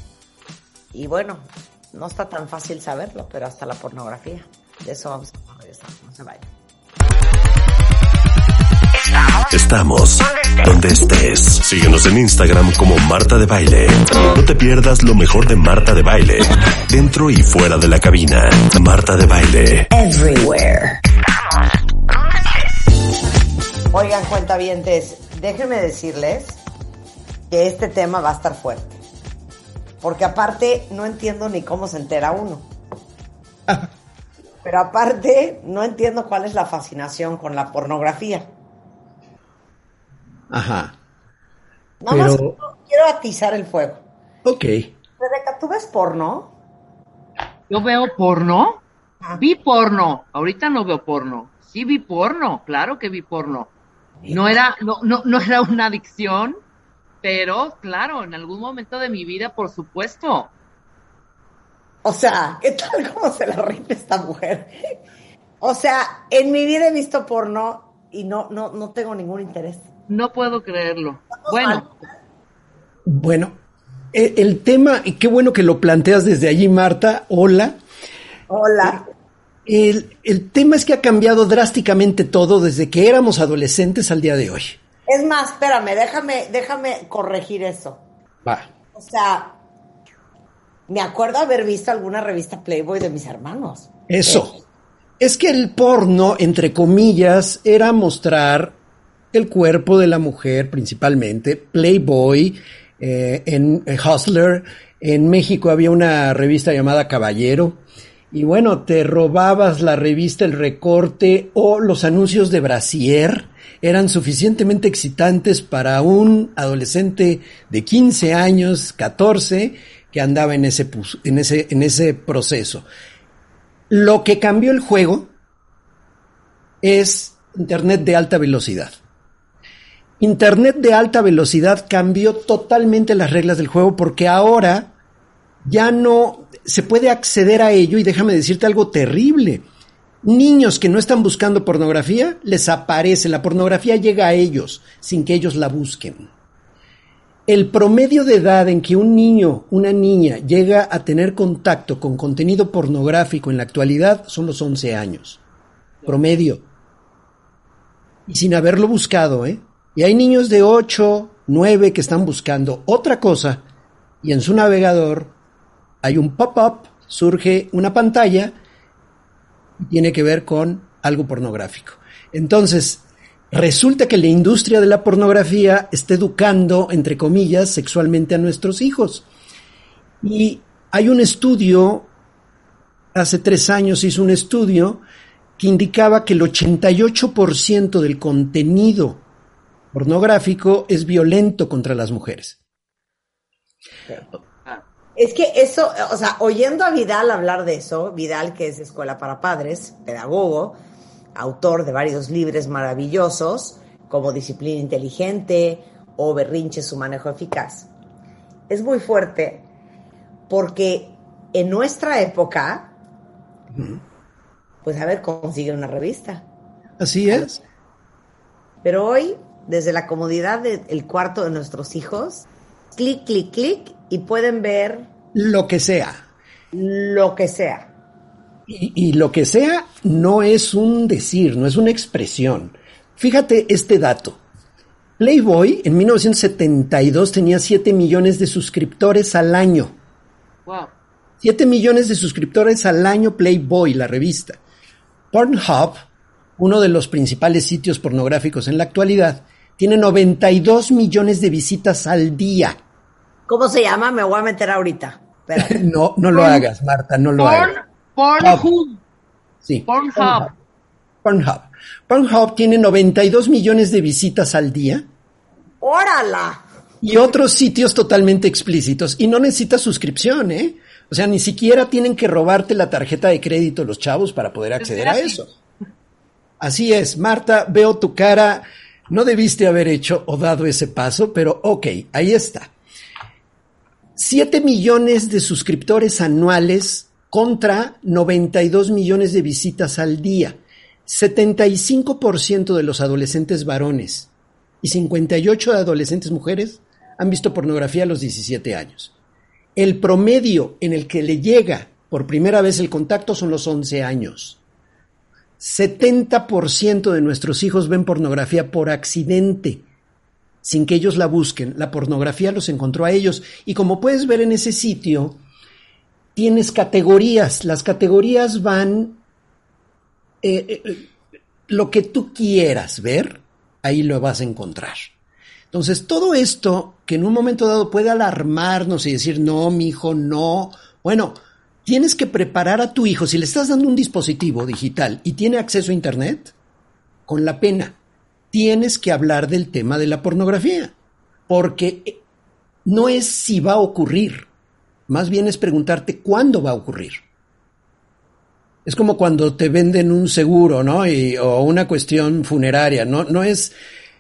Y bueno, no está tan fácil saberlo, pero hasta la pornografía. De eso vamos a regresar. No se vayan. Estamos donde estés. Síguenos en Instagram como Marta de Baile. No te pierdas lo mejor de Marta de Baile. Dentro y fuera de la cabina. Marta de Baile. Everywhere. Oigan, cuentavientes, déjenme decirles que este tema va a estar fuerte. Porque aparte no entiendo ni cómo se entera uno. [LAUGHS] Pero aparte no entiendo cuál es la fascinación con la pornografía. Ajá. Nada más quiero atizar el fuego. Ok. Rebeca, ¿tú ves porno? Yo veo porno. Vi porno. Ahorita no veo porno. Sí vi porno. Claro que vi porno. No era, no, no, no era una adicción, pero claro, en algún momento de mi vida, por supuesto. O sea, ¿qué tal cómo se la rinde esta mujer? O sea, en mi vida he visto porno y no, no, no tengo ningún interés. No puedo creerlo. Bueno. Bueno, e, el tema, y qué bueno que lo planteas desde allí, Marta. Hola. Hola. El, el, tema es que ha cambiado drásticamente todo desde que éramos adolescentes al día de hoy. Es más, espérame, déjame, déjame corregir eso. Va. O sea, me acuerdo haber visto alguna revista Playboy de mis hermanos. Eso. Eh. Es que el porno, entre comillas, era mostrar el cuerpo de la mujer principalmente, Playboy, eh, en, en Hustler, en México había una revista llamada Caballero, y bueno, te robabas la revista, el recorte o los anuncios de Brasier eran suficientemente excitantes para un adolescente de 15 años, 14, que andaba en ese, en ese, en ese proceso. Lo que cambió el juego es Internet de alta velocidad. Internet de alta velocidad cambió totalmente las reglas del juego porque ahora ya no se puede acceder a ello y déjame decirte algo terrible. Niños que no están buscando pornografía, les aparece, la pornografía llega a ellos sin que ellos la busquen. El promedio de edad en que un niño, una niña, llega a tener contacto con contenido pornográfico en la actualidad son los 11 años. Promedio. Y sin haberlo buscado, ¿eh? Y hay niños de 8, 9 que están buscando otra cosa y en su navegador hay un pop-up, surge una pantalla y tiene que ver con algo pornográfico. Entonces, resulta que la industria de la pornografía está educando, entre comillas, sexualmente a nuestros hijos. Y hay un estudio, hace tres años hizo un estudio que indicaba que el 88% del contenido pornográfico es violento contra las mujeres. Es que eso, o sea, oyendo a Vidal hablar de eso, Vidal que es Escuela para Padres, pedagogo, autor de varios libros maravillosos, como Disciplina Inteligente o Berrinche, su manejo eficaz, es muy fuerte porque en nuestra época, pues a ver, consigue una revista. Así es. Pero hoy, desde la comodidad del cuarto de nuestros hijos, clic, clic, clic y pueden ver Lo que sea. lo que sea. Y, y lo que sea no es un decir, no es una expresión. Fíjate este dato. Playboy en 1972 tenía 7 millones de suscriptores al año. Wow. 7 millones de suscriptores al año Playboy, la revista. Pornhub, uno de los principales sitios pornográficos en la actualidad, tiene 92 millones de visitas al día. ¿Cómo se llama? Me voy a meter ahorita. [LAUGHS] No, no lo hagas, Marta, no lo Porn, hagas. Pornhub. Sí. Pornhub. Pornhub. Pornhub tiene 92 millones de visitas al día ¡Órala! y otros sitios totalmente explícitos. Y no necesitas suscripción, ¿eh? O sea, ni siquiera tienen que robarte la tarjeta de crédito los chavos para poder acceder a eso. Así es, Marta, veo tu cara. No debiste haber hecho o dado ese paso, pero ok, ahí está. 7 millones de suscriptores anuales contra 92 millones de visitas al día. 75% de los adolescentes varones y 58 de adolescentes mujeres han visto pornografía a los 17 años. El promedio en el que le llega por primera vez el contacto son los 11 años. 70% de nuestros hijos ven pornografía por accidente, sin que ellos la busquen. La pornografía los encontró a ellos. Y como puedes ver en ese sitio, tienes categorías. Las categorías van... eh, eh, eh, lo que tú quieras ver, ahí lo vas a encontrar. Entonces, todo esto que en un momento dado puede alarmarnos y decir, no, mi hijo, no. Bueno, tienes que preparar a tu hijo. Si le estás dando un dispositivo digital y tiene acceso a Internet, con la pena, tienes que hablar del tema de la pornografía. Porque eh, no es si va a ocurrir, más bien es preguntarte cuándo va a ocurrir. Es como cuando te venden un seguro, ¿no? O una cuestión funeraria. No, no es,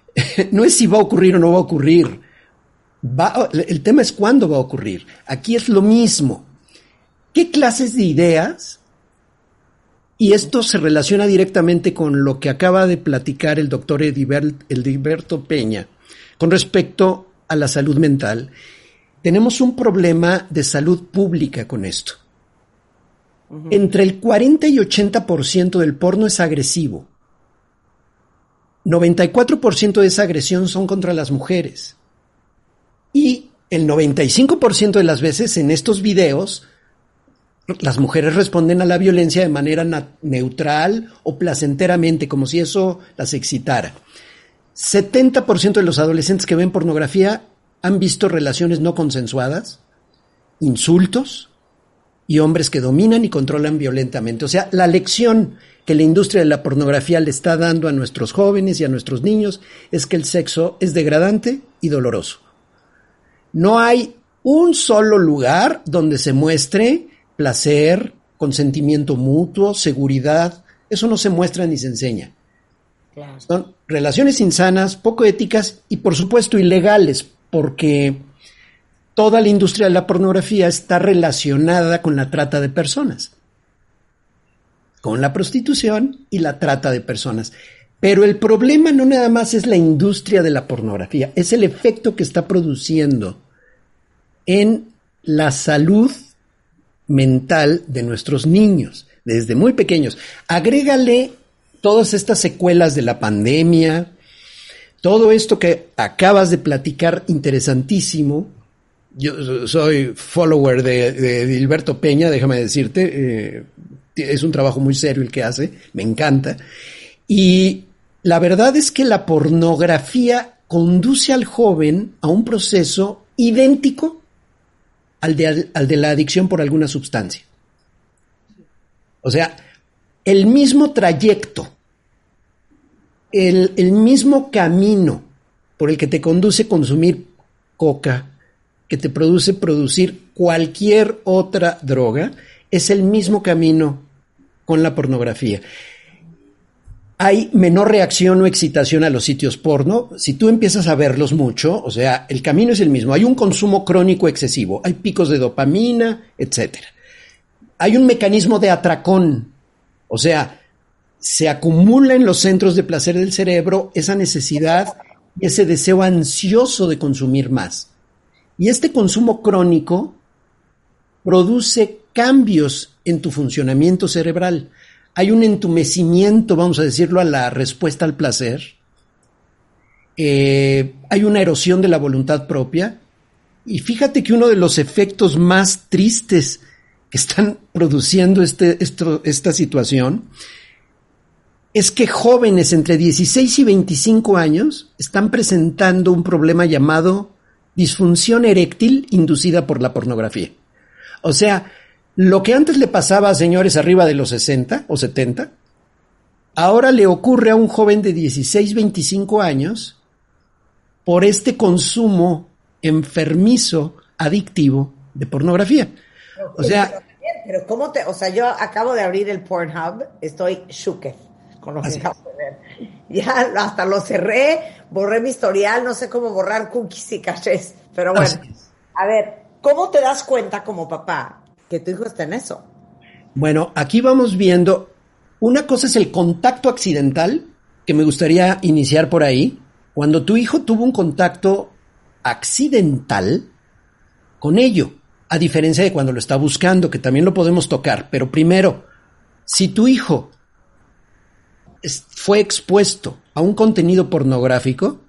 [LAUGHS] no es si va a ocurrir o no va a ocurrir. El tema es cuándo va a ocurrir. Aquí es lo mismo. ¿Qué clases de ideas? Y esto se relaciona directamente con lo que acaba de platicar el doctor Edibert- Edilberto Peña con respecto a la salud mental. Tenemos un problema de salud pública con esto. Entre el 40 y 80% del porno es agresivo. 94% de esa agresión son contra las mujeres. Y el 95% de las veces en estos videos las mujeres responden a la violencia de manera neutral o placenteramente, como si eso las excitara. 70% de los adolescentes que ven pornografía han visto relaciones no consensuadas, insultos y hombres que dominan y controlan violentamente. O sea, la lección que la industria de la pornografía le está dando a nuestros jóvenes y a nuestros niños es que el sexo es degradante y doloroso. No hay un solo lugar donde se muestre placer, consentimiento mutuo, seguridad. Eso no se muestra ni se enseña. Claro. Son relaciones insanas, poco éticas y por supuesto ilegales, porque toda la industria de la pornografía está relacionada con la trata de personas, con la prostitución y la trata de personas. Pero el problema no nada más es la industria de la pornografía, es el efecto que está produciendo en la salud mental de nuestros niños, desde muy pequeños. Agrégale todas estas secuelas de la pandemia, todo esto que acabas de platicar interesantísimo. Yo soy follower de, Gilberto Peña, déjame decirte, eh, es un trabajo muy serio el que hace, me encanta. Y la verdad es que la pornografía conduce al joven a un proceso idéntico al de, al de la adicción por alguna sustancia. O sea, el mismo trayecto, el, el, mismo camino por el que te conduce consumir coca, que te produce producir cualquier otra droga, es el mismo camino con la pornografía hay menor reacción o excitación a los sitios porno. Si tú empiezas a verlos mucho, o sea, el camino es el mismo. Hay un consumo crónico excesivo, hay picos de dopamina, etc. Hay un mecanismo de atracón, o sea, se acumula en los centros de placer del cerebro esa necesidad y ese deseo ansioso de consumir más. Y este consumo crónico produce cambios en tu funcionamiento cerebral hay un entumecimiento, vamos a decirlo, a la respuesta al placer. Eh, hay una erosión de la voluntad propia. Y fíjate que uno de los efectos más tristes que están [LAUGHS] produciendo este, esta situación es que jóvenes entre 16 y 25 años están presentando un problema llamado disfunción eréctil inducida por la pornografía. O sea, lo que antes le pasaba a señores arriba de los 60 o 70, ahora le ocurre a un joven de 16, 25 años por este consumo enfermizo, adictivo de pornografía. O sea, pero ¿cómo te, o sea, yo acabo de abrir el Pornhub, estoy shooked con lo que acabo de ver. Ya hasta lo cerré, borré mi historial, no sé cómo borrar cookies y cachés, pero bueno. A ver, ¿cómo te das cuenta como papá que tu hijo está en eso. Bueno, aquí vamos viendo, una cosa es el contacto accidental, que me gustaría iniciar por ahí. Cuando tu hijo tuvo un contacto accidental con ello, a diferencia de cuando lo está buscando, que también lo podemos tocar. Pero primero, si tu hijo fue expuesto a un contenido pornográfico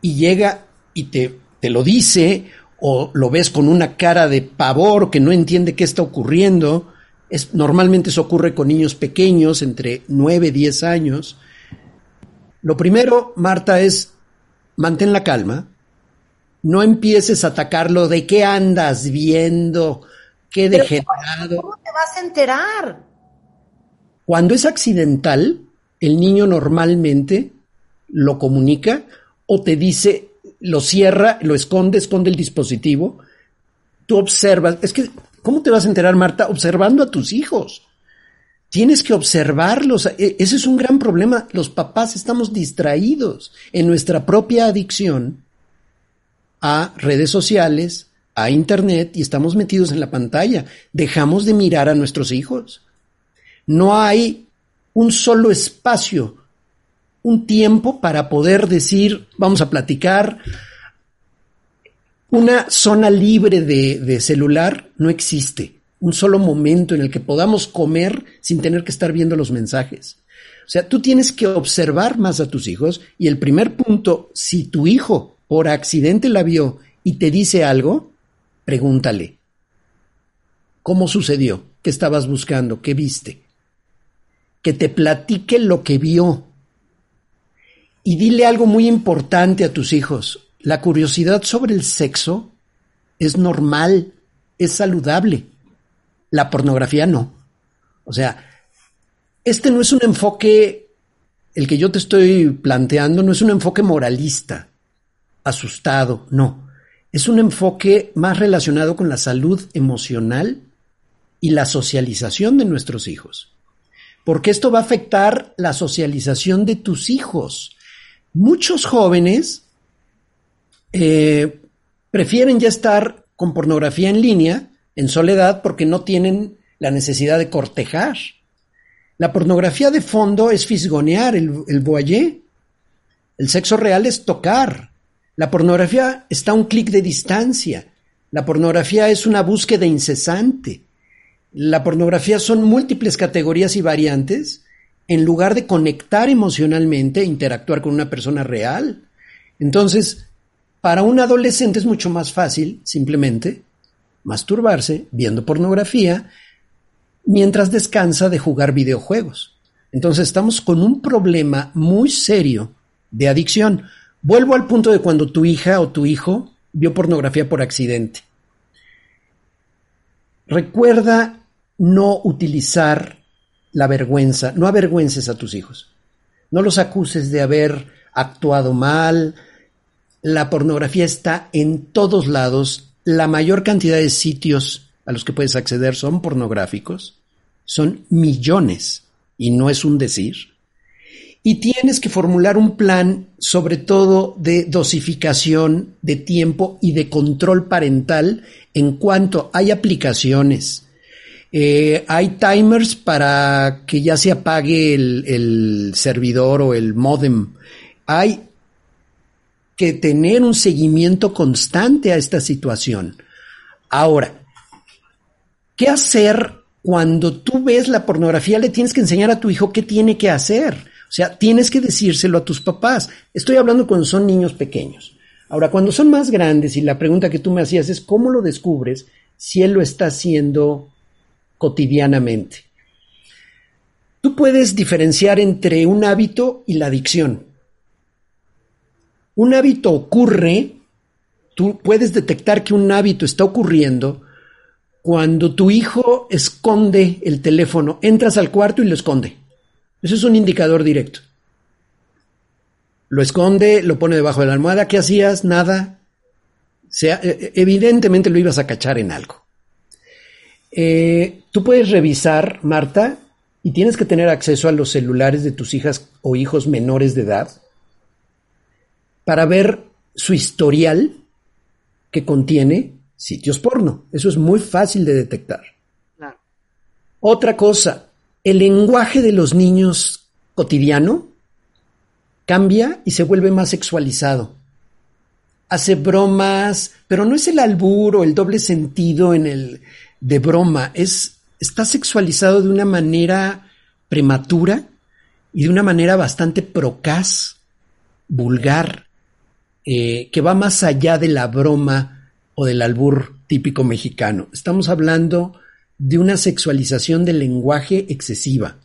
y llega y te, te lo dice o lo ves con una cara de pavor que no entiende qué está ocurriendo. Es, normalmente eso ocurre con niños pequeños, entre 9 y 10 años. Lo primero, Marta, es mantén la calma. No empieces a atacarlo de qué andas viendo, qué degenerado. ¿Cómo te vas a enterar? Cuando es accidental, el niño normalmente lo comunica o te dice lo cierra, lo esconde, esconde el dispositivo. Tú observas. Es que, ¿cómo te vas a enterar, Marta? Observando a tus hijos. Tienes que observarlos. E, ese es un gran problema. Los papás estamos distraídos en nuestra propia adicción a redes sociales, a Internet y estamos metidos en la pantalla. Dejamos de mirar a nuestros hijos. No hay un solo espacio un tiempo para poder decir, vamos a platicar. Una zona libre de, celular no existe. Un solo momento en el que podamos comer sin tener que estar viendo los mensajes. O sea, tú tienes que observar más a tus hijos y el primer punto, si tu hijo por accidente la vio y te dice algo, pregúntale. ¿Cómo sucedió? ¿Qué estabas buscando? ¿Qué viste? Que te platique lo que vio, y dile algo muy importante a tus hijos. La curiosidad sobre el sexo es normal, es saludable. La pornografía no. O sea, este no es un enfoque, el que yo te estoy planteando, no es un enfoque moralista, asustado, no. Es un enfoque más relacionado con la salud emocional y la socialización de nuestros hijos. Porque esto va a afectar la socialización de tus hijos muchos jóvenes eh, prefieren ya estar con pornografía en línea, en soledad, porque no tienen la necesidad de cortejar. La pornografía de fondo es fisgonear, el, el. El sexo real es tocar. La pornografía está a un clic de distancia. La pornografía es una búsqueda incesante. La pornografía son múltiples categorías y variantes en lugar de conectar emocionalmente interactuar con una persona real. Entonces, para un adolescente es mucho más fácil simplemente masturbarse viendo pornografía mientras descansa de jugar videojuegos. Entonces estamos con un problema muy serio de adicción. Vuelvo al punto de cuando tu hija o tu hijo vio pornografía por accidente. Recuerda no utilizar la vergüenza, no avergüences a tus hijos. No los acuses de haber actuado mal. La pornografía está en todos lados. La mayor cantidad de sitios a los que puedes acceder son pornográficos. Son millones. Y no es un decir. Y tienes que formular un plan, sobre todo de dosificación de tiempo y de control parental en cuanto hay aplicaciones. Eh, hay timers para que ya se apague el, el servidor o el modem. Hay que tener un seguimiento constante a esta situación. Ahora, ¿qué hacer cuando tú ves la pornografía? Le tienes que enseñar a tu hijo qué tiene que hacer. O sea, tienes que decírselo a tus papás. Estoy hablando cuando son niños pequeños. Ahora, cuando son más grandes y la pregunta que tú me hacías es cómo lo descubres si él lo está haciendo cotidianamente. Tú puedes diferenciar entre un hábito y la adicción. Un hábito ocurre, tú puedes detectar que un hábito está ocurriendo cuando tu hijo esconde el teléfono, entras al cuarto y lo esconde. Eso es un indicador directo. Lo esconde, lo pone debajo de la almohada. ¿Qué hacías? Nada. e, e, evidentemente lo ibas a cachar en algo. Eh, tú puedes revisar, Marta, y tienes que tener acceso a los celulares de tus hijas o hijos menores de edad para ver su historial que contiene sitios porno. Eso es muy fácil de detectar. Otra cosa, el lenguaje de los niños cotidiano cambia y se vuelve más sexualizado. Hace bromas, pero no es el albur o el doble sentido en el de broma, es está sexualizado de una manera prematura y de una manera bastante procaz, vulgar, eh, que va más allá de la broma o del albur típico mexicano. Estamos hablando de una sexualización del lenguaje excesiva.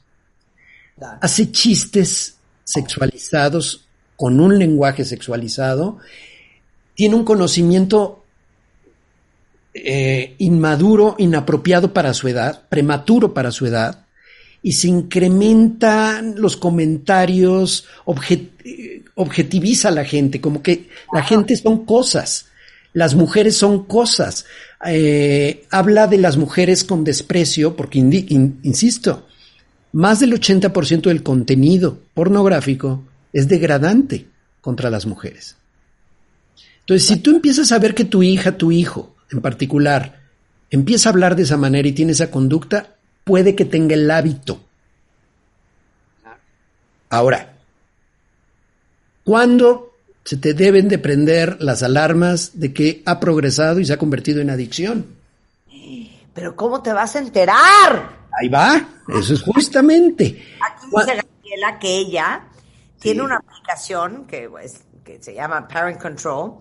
Hace chistes sexualizados con un lenguaje sexualizado, tiene un conocimiento eh, inmaduro, inapropiado para su edad, prematuro para su edad, y se incrementan los comentarios, objetiviza a la gente, como que la gente son cosas, las mujeres son cosas, eh, habla de las mujeres con desprecio, porque, insisto, más del 80% del contenido pornográfico es degradante contra las mujeres. Entonces, si tú empiezas a ver que tu hija, tu hijo, en particular, empieza a hablar de esa manera y tiene esa conducta, puede que tenga el hábito. Ahora, ¿cuándo se te deben de prender las alarmas de que ha progresado y se ha convertido en adicción. Pero ¿cómo te vas a enterar? Ahí va, eso es justamente. Aquí dice Gabriela que ella tiene una aplicación que, pues, que se llama Parent Control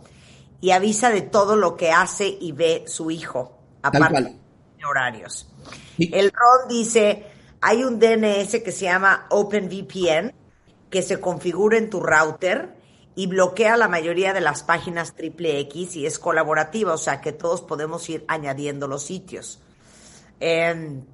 y avisa de todo lo que hace y ve su hijo, aparte de horarios. El Ron dice, hay un DNS que se llama OpenVPN que se configura en tu router y bloquea la mayoría de las páginas triple X y es colaborativa, o sea que todos podemos ir añadiendo los sitios. en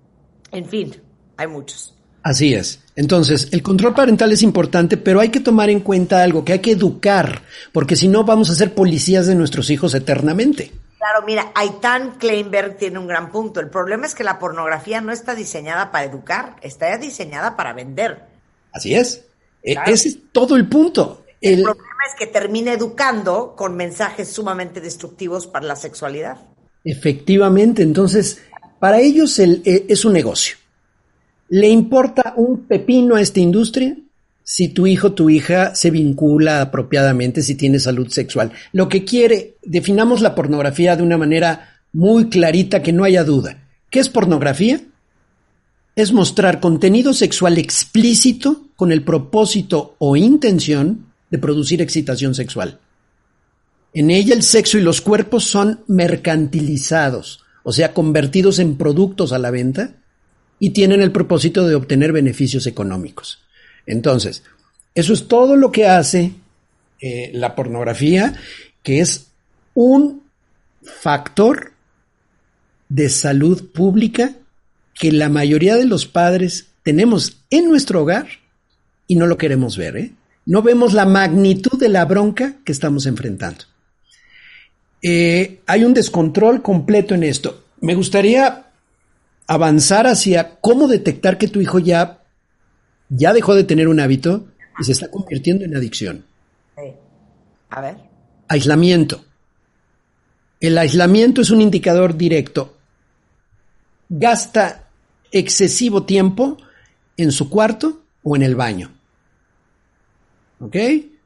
fin, hay muchos. Así es. Entonces, el control parental es importante, pero hay que tomar en cuenta algo, que hay que educar, porque si no vamos a ser policías de nuestros hijos eternamente. Claro, mira, Aitan Kleinberg tiene un gran punto. El problema es que la pornografía no está diseñada para educar, está diseñada para vender. Así es. E, ese es todo el punto. El, problema es que termina educando con mensajes sumamente destructivos para la sexualidad. Efectivamente, entonces, para ellos el, e, es un negocio. ¿Le importa un pepino a esta industria? Si tu hijo o tu hija se vincula apropiadamente, si tiene salud sexual. Lo que quiere, definamos la pornografía de una manera muy clarita, que no haya duda. ¿Qué es pornografía? Es mostrar contenido sexual explícito con el propósito o intención de producir excitación sexual. En ella el sexo y los cuerpos son mercantilizados, o sea, convertidos en productos a la venta y tienen el propósito de obtener beneficios económicos. Entonces, eso es todo lo que hace eh, la pornografía, que es un factor de salud pública que la mayoría de los padres tenemos en nuestro hogar y no lo queremos ver. ¿eh? No vemos la magnitud de la bronca que estamos enfrentando. Eh, hay un descontrol completo en esto. Me gustaría avanzar hacia cómo detectar que tu hijo ya, ya dejó de tener un hábito y se está convirtiendo en adicción. A ver. Aislamiento. El aislamiento es un indicador directo. Gasta excesivo tiempo en su cuarto o en el baño. ¿Ok?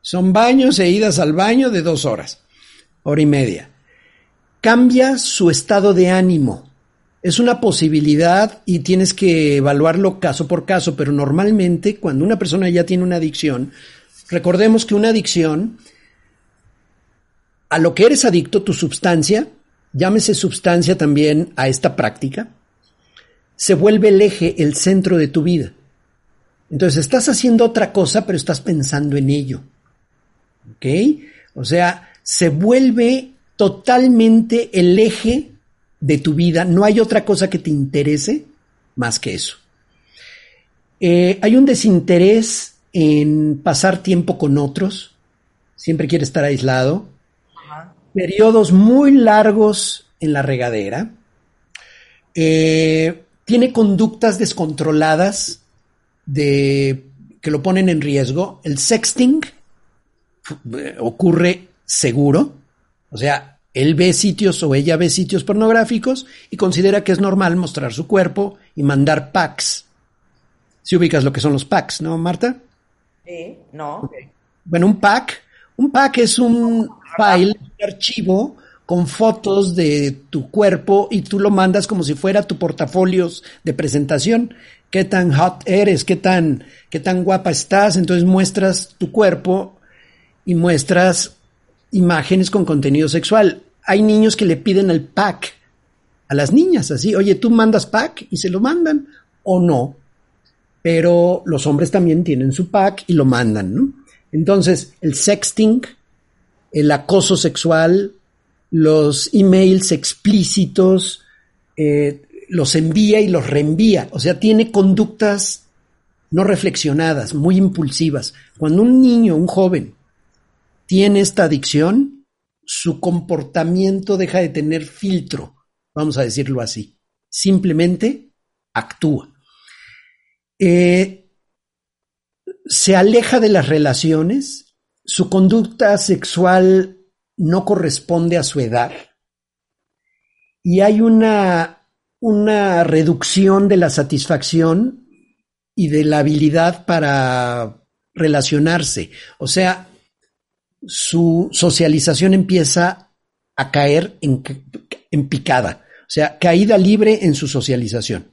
Son baños e idas al baño de dos horas, hora y media. Cambia su estado de ánimo. Es una posibilidad y tienes que evaluarlo caso por caso, pero normalmente cuando una persona ya tiene una adicción, recordemos que una adicción, a lo que eres adicto, tu sustancia, llámese sustancia también a esta práctica, se vuelve el eje, el centro de tu vida. Entonces estás haciendo otra cosa, pero estás pensando en ello. ¿Ok? O sea, se vuelve totalmente el eje de tu vida, no hay otra cosa que te interese más que eso. Eh, hay un desinterés en pasar tiempo con otros, siempre quiere estar aislado, periodos muy largos en la regadera, eh, tiene conductas descontroladas de, que lo ponen en riesgo. El sexting eh, ocurre seguro, o sea, él ve sitios o ella ve sitios pornográficos y considera que es normal mostrar su cuerpo y mandar packs. Si ubicas lo que son los packs, ¿no, Marta? Sí, no. Bueno, un pack, un pack es un file, un archivo con fotos de tu cuerpo y tú lo mandas como si fuera tu portafolios de presentación. Qué tan hot eres, qué tan, qué tan guapa estás. Entonces muestras tu cuerpo y muestras imágenes con contenido sexual. Hay niños que le piden el pack a las niñas, así, oye, tú mandas pack y se lo mandan o no. Pero los hombres también tienen su pack y lo mandan, ¿no? Entonces, el sexting, el acoso sexual, los emails explícitos, eh, los envía y los reenvía. O sea, tiene conductas no reflexionadas, muy impulsivas. Cuando un niño, un joven, tiene esta adicción, su comportamiento deja de tener filtro, vamos a decirlo así. Simplemente actúa. Eh, se aleja de las relaciones, su conducta sexual no corresponde a su edad y hay una, una reducción de la satisfacción y de la habilidad para relacionarse. O sea, su socialización empieza a caer en, picada, o sea, caída libre en su socialización.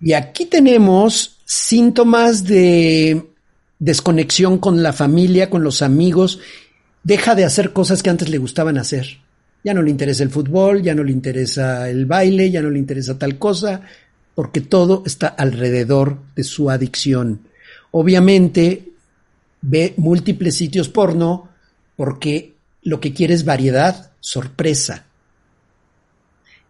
Y aquí tenemos síntomas de desconexión con la familia, con los amigos, deja de hacer cosas que antes le gustaban hacer. Ya no le interesa el fútbol, ya no le interesa el baile, ya no le interesa tal cosa, porque todo está alrededor de su adicción. Obviamente, ve múltiples sitios porno porque lo que quiere es variedad, sorpresa.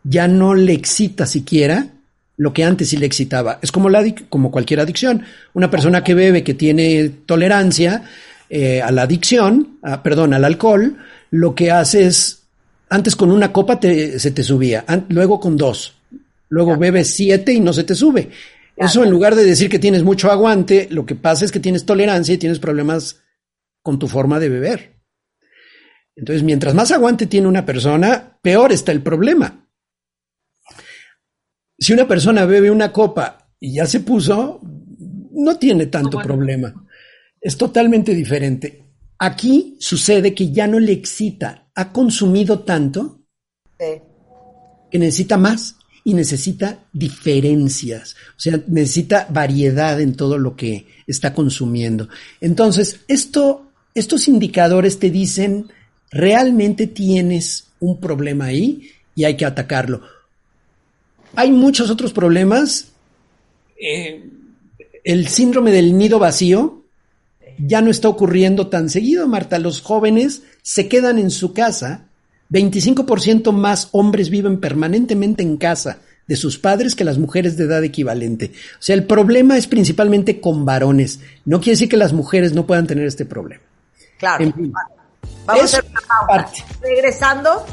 Ya no le excita siquiera lo que antes sí le excitaba. Es como, la, como cualquier adicción. Una persona que bebe, que tiene tolerancia eh, a la adicción, perdón, al alcohol, lo que hace es, antes con una copa se te subía, luego con dos, luego bebes siete y no se te sube. Eso en lugar de decir que tienes mucho aguante, lo que pasa es que tienes tolerancia y tienes problemas con tu forma de beber. Entonces, mientras más aguante tiene una persona, peor está el problema. Si una persona bebe una copa y ya se puso, no tiene tanto problema. Es totalmente diferente. Aquí sucede que ya no le excita, ha consumido tanto que necesita más y necesita diferencias, o sea, necesita variedad en todo lo que está consumiendo. Entonces, esto, estos indicadores te dicen, realmente tienes un problema ahí y hay que atacarlo. Hay muchos otros problemas. Eh, el síndrome del nido vacío ya no está ocurriendo tan seguido, Marta. Los jóvenes se quedan en su casa 25% más hombres viven permanentemente en casa de sus padres que las mujeres de edad equivalente. O sea, el problema es principalmente con varones. No quiere decir que las mujeres no puedan tener este problema. Claro. Vamos a hacer una Regresando.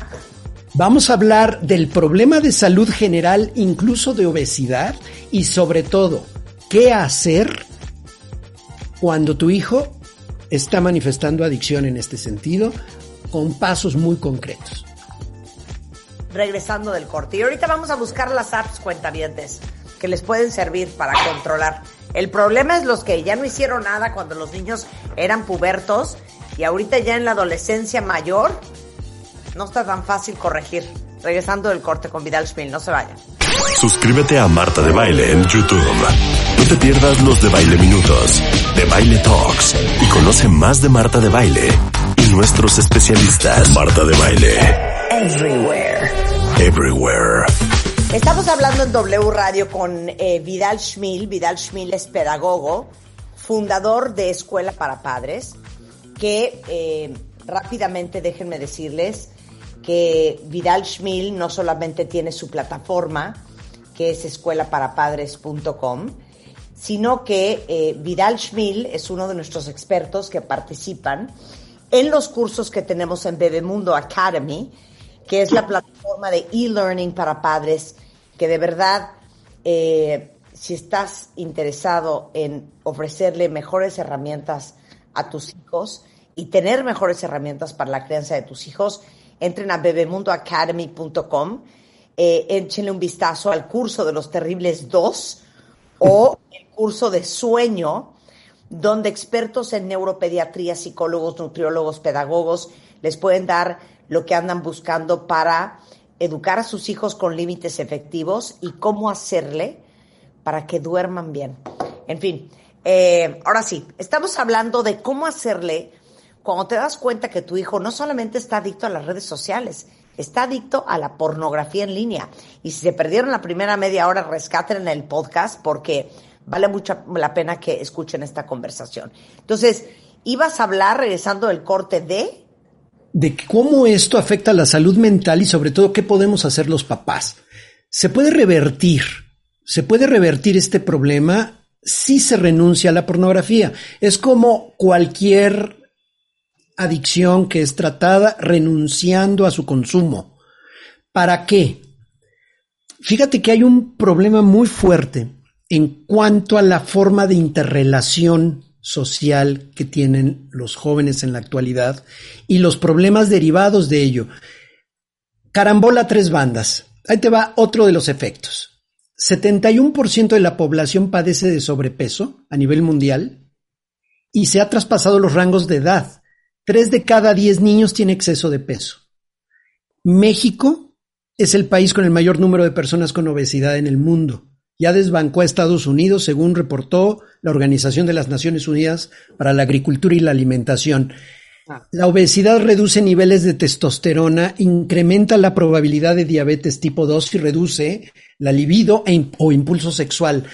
Vamos a hablar del problema de salud general, incluso de obesidad, y sobre todo, qué hacer cuando tu hijo está manifestando adicción en este sentido con pasos muy concretos. Regresando del corte. Y ahorita vamos a buscar las apps cuentavientes que les pueden servir para controlar. El problema es los que ya no hicieron nada cuando los niños eran pubertos y ahorita ya en la adolescencia mayor no está tan fácil corregir. Regresando del corte con Vidal Schmil, no se vayan. Suscríbete a Marta de Baile en YouTube. No te pierdas los de Baile Minutos, de Baile Talks y conoce más de Marta de Baile nuestros especialistas. Marta de Baile. Everywhere. Everywhere. Estamos hablando en W Radio con eh, Vidal Schmil. Vidal Schmil es pedagogo, fundador de Escuela para Padres, que eh, rápidamente déjenme decirles que Vidal Schmil no solamente tiene su plataforma, que es escuelaparapadres.com, sino que eh, Vidal Schmil es uno de nuestros expertos que participan en los cursos que tenemos en Bebemundo Academy, que es la plataforma de e-learning para padres, que de verdad, eh, si estás interesado en ofrecerle mejores herramientas a tus hijos y tener mejores herramientas para la crianza de tus hijos, entren a bebemundoacademy.com, eh, échenle un vistazo al curso de los terribles dos o el curso de sueño donde expertos en neuropediatría, psicólogos, nutriólogos, pedagogos les pueden dar lo que andan buscando para educar a sus hijos con límites efectivos y cómo hacerle para que duerman bien. En fin, eh, ahora sí, estamos hablando de cómo hacerle cuando te das cuenta que tu hijo no solamente está adicto a las redes sociales, está adicto a la pornografía en línea. Y si se perdieron la primera media hora, rescaten en el podcast porque vale mucho la pena que escuchen esta conversación. Entonces, ibas a hablar, regresando del corte de... De cómo esto afecta a la salud mental y sobre todo qué podemos hacer los papás. Se puede revertir, se puede revertir este problema si se renuncia a la pornografía. Es como cualquier adicción que es tratada renunciando a su consumo. ¿Para qué? Fíjate que hay un problema muy fuerte en cuanto a la forma de interrelación social que tienen los jóvenes en la actualidad y los problemas derivados de ello. Carambola tres bandas. Ahí te va otro de los efectos. 71% de la población padece de sobrepeso a nivel mundial y se ha traspasado los rangos de edad. Tres de cada diez niños tiene exceso de peso. México es el país con el mayor número de personas con obesidad en el mundo ya desbancó a Estados Unidos, según reportó la Organización de las Naciones Unidas para la Agricultura y la Alimentación. Ah. La obesidad reduce niveles de testosterona, incrementa la probabilidad de diabetes tipo 2 y reduce la libido e o impulso sexual.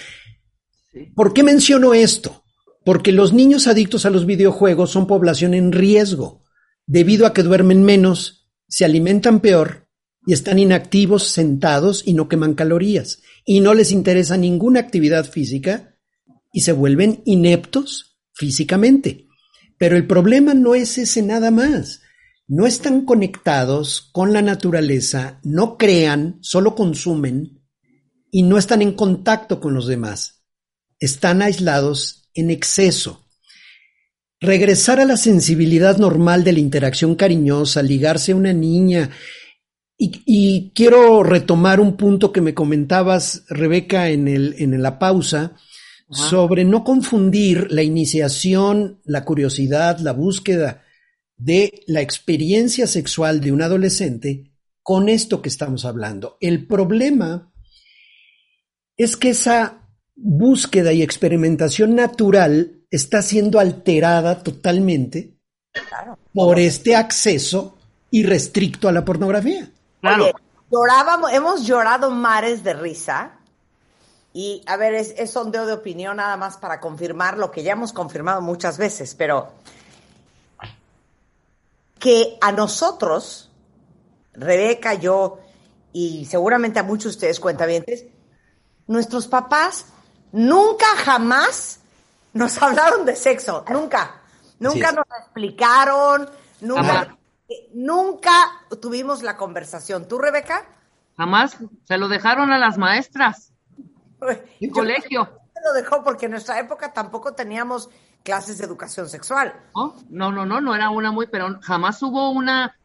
¿Por qué menciono esto? Porque los niños adictos a los videojuegos son población en riesgo, debido a que duermen menos, se alimentan peor y están inactivos, sentados y no queman calorías y no les interesa ninguna actividad física y se vuelven ineptos físicamente. Pero el problema no es ese nada más. No están conectados con la naturaleza, no crean, solo consumen y no están en contacto con los demás. Están aislados en exceso. Regresar a la sensibilidad normal de la interacción cariñosa, ligarse a una niña, Y, quiero retomar un punto que me comentabas, Rebeca, en, el, en la pausa, sobre no confundir la iniciación, la curiosidad, la búsqueda de la experiencia sexual de un adolescente con esto que estamos hablando. El problema es que esa búsqueda y experimentación natural está siendo alterada totalmente por este acceso irrestricto a la pornografía. Claro. llorábamos, hemos llorado mares de risa. Y a ver, es, es sondeo de opinión nada más para confirmar lo que ya hemos confirmado muchas veces, pero que a nosotros, Rebeca, yo y seguramente a muchos de ustedes cuentavientes, nuestros papás nunca jamás nos [LAUGHS] hablaron de sexo, nunca. Nunca nos explicaron, nunca nunca tuvimos la conversación. ¿Tú, Rebeca? Jamás. Se lo dejaron a las maestras. [LAUGHS] El colegio. Se lo dejó porque en nuestra época tampoco teníamos clases de educación sexual. No, no, no, no, era una muy, pero jamás hubo una,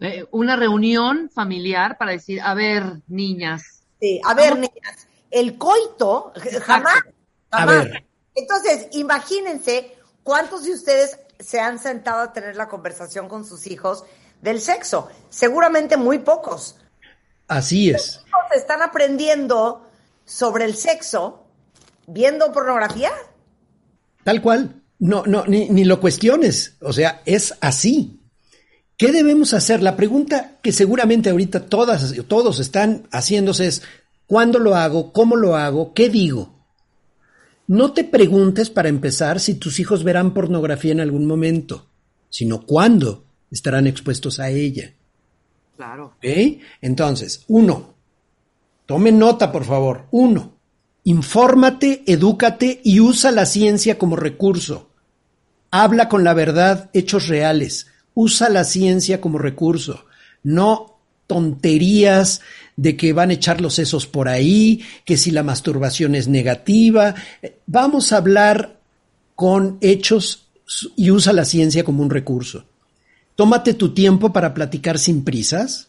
eh, una reunión familiar para decir, a ver, niñas. Sí, a ver, niñas, el coito, jamás, jamás. Entonces, imagínense cuántos de ustedes se han sentado a tener la conversación con sus hijos del sexo. Seguramente muy pocos. Así es. ¿Están aprendiendo sobre el sexo viendo pornografía? Tal cual. No, no, ni, ni lo cuestiones. O sea, es así. ¿Qué debemos hacer? La pregunta que seguramente ahorita todas, todos están haciéndose es, ¿cuándo lo hago? ¿Cómo lo hago? ¿Qué digo? No te preguntes para empezar si tus hijos verán pornografía en algún momento, sino cuándo estarán expuestos a ella. Claro. Entonces, uno, tome nota, por favor. Uno, infórmate, edúcate y usa la ciencia como recurso. Habla con la verdad, hechos reales. Usa la ciencia como recurso. No tonterías de que van a echar los sesos por ahí, que si la masturbación es negativa. Vamos a hablar con hechos y usa la ciencia como un recurso. Tómate tu tiempo para platicar sin prisas.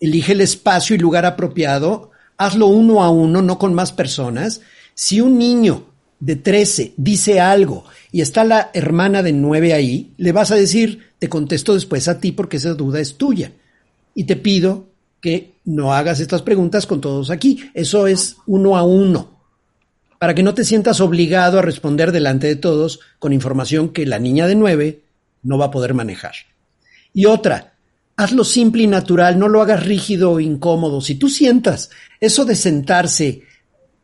Elige el espacio y lugar apropiado. Hazlo uno a uno, no con más personas. Si un niño de 13 dice algo y está la hermana de 9 ahí, le vas a decir, te contesto después a ti porque esa duda es tuya. Y te pido que no hagas estas preguntas con todos aquí. Eso es uno a uno, para que no te sientas obligado a responder delante de todos con información que la niña de nueve no va a poder manejar. Y otra, hazlo simple y natural, no lo hagas rígido o incómodo. Si tú sientas eso de sentarse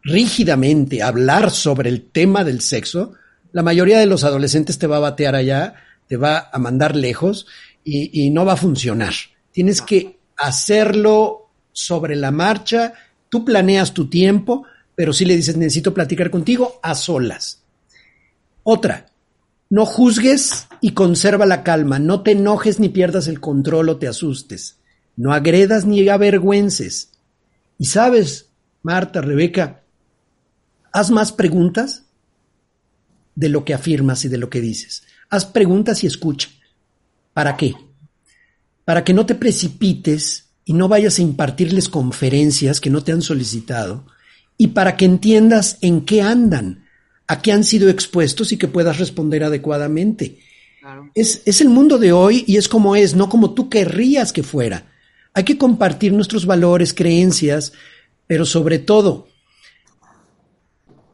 rígidamente, a hablar sobre el tema del sexo, la mayoría de los adolescentes te va a batear allá, te va a mandar lejos y, y no va a funcionar. Tienes que hacerlo sobre la marcha, tú planeas tu tiempo, pero si le dices necesito platicar contigo a solas. Otra, no juzgues y conserva la calma, no te enojes ni pierdas el control o te asustes, no agredas ni avergüences. Y sabes, Marta, Rebeca, haz más preguntas de lo que afirmas y de lo que dices. Haz preguntas y escucha. ¿Para qué? para que no te precipites y no vayas a impartirles conferencias que no te han solicitado, y para que entiendas en qué andan, a qué han sido expuestos y que puedas responder adecuadamente. Es, es el mundo de hoy y es como es, no como tú querrías que fuera. Hay que compartir nuestros valores, creencias, pero sobre todo,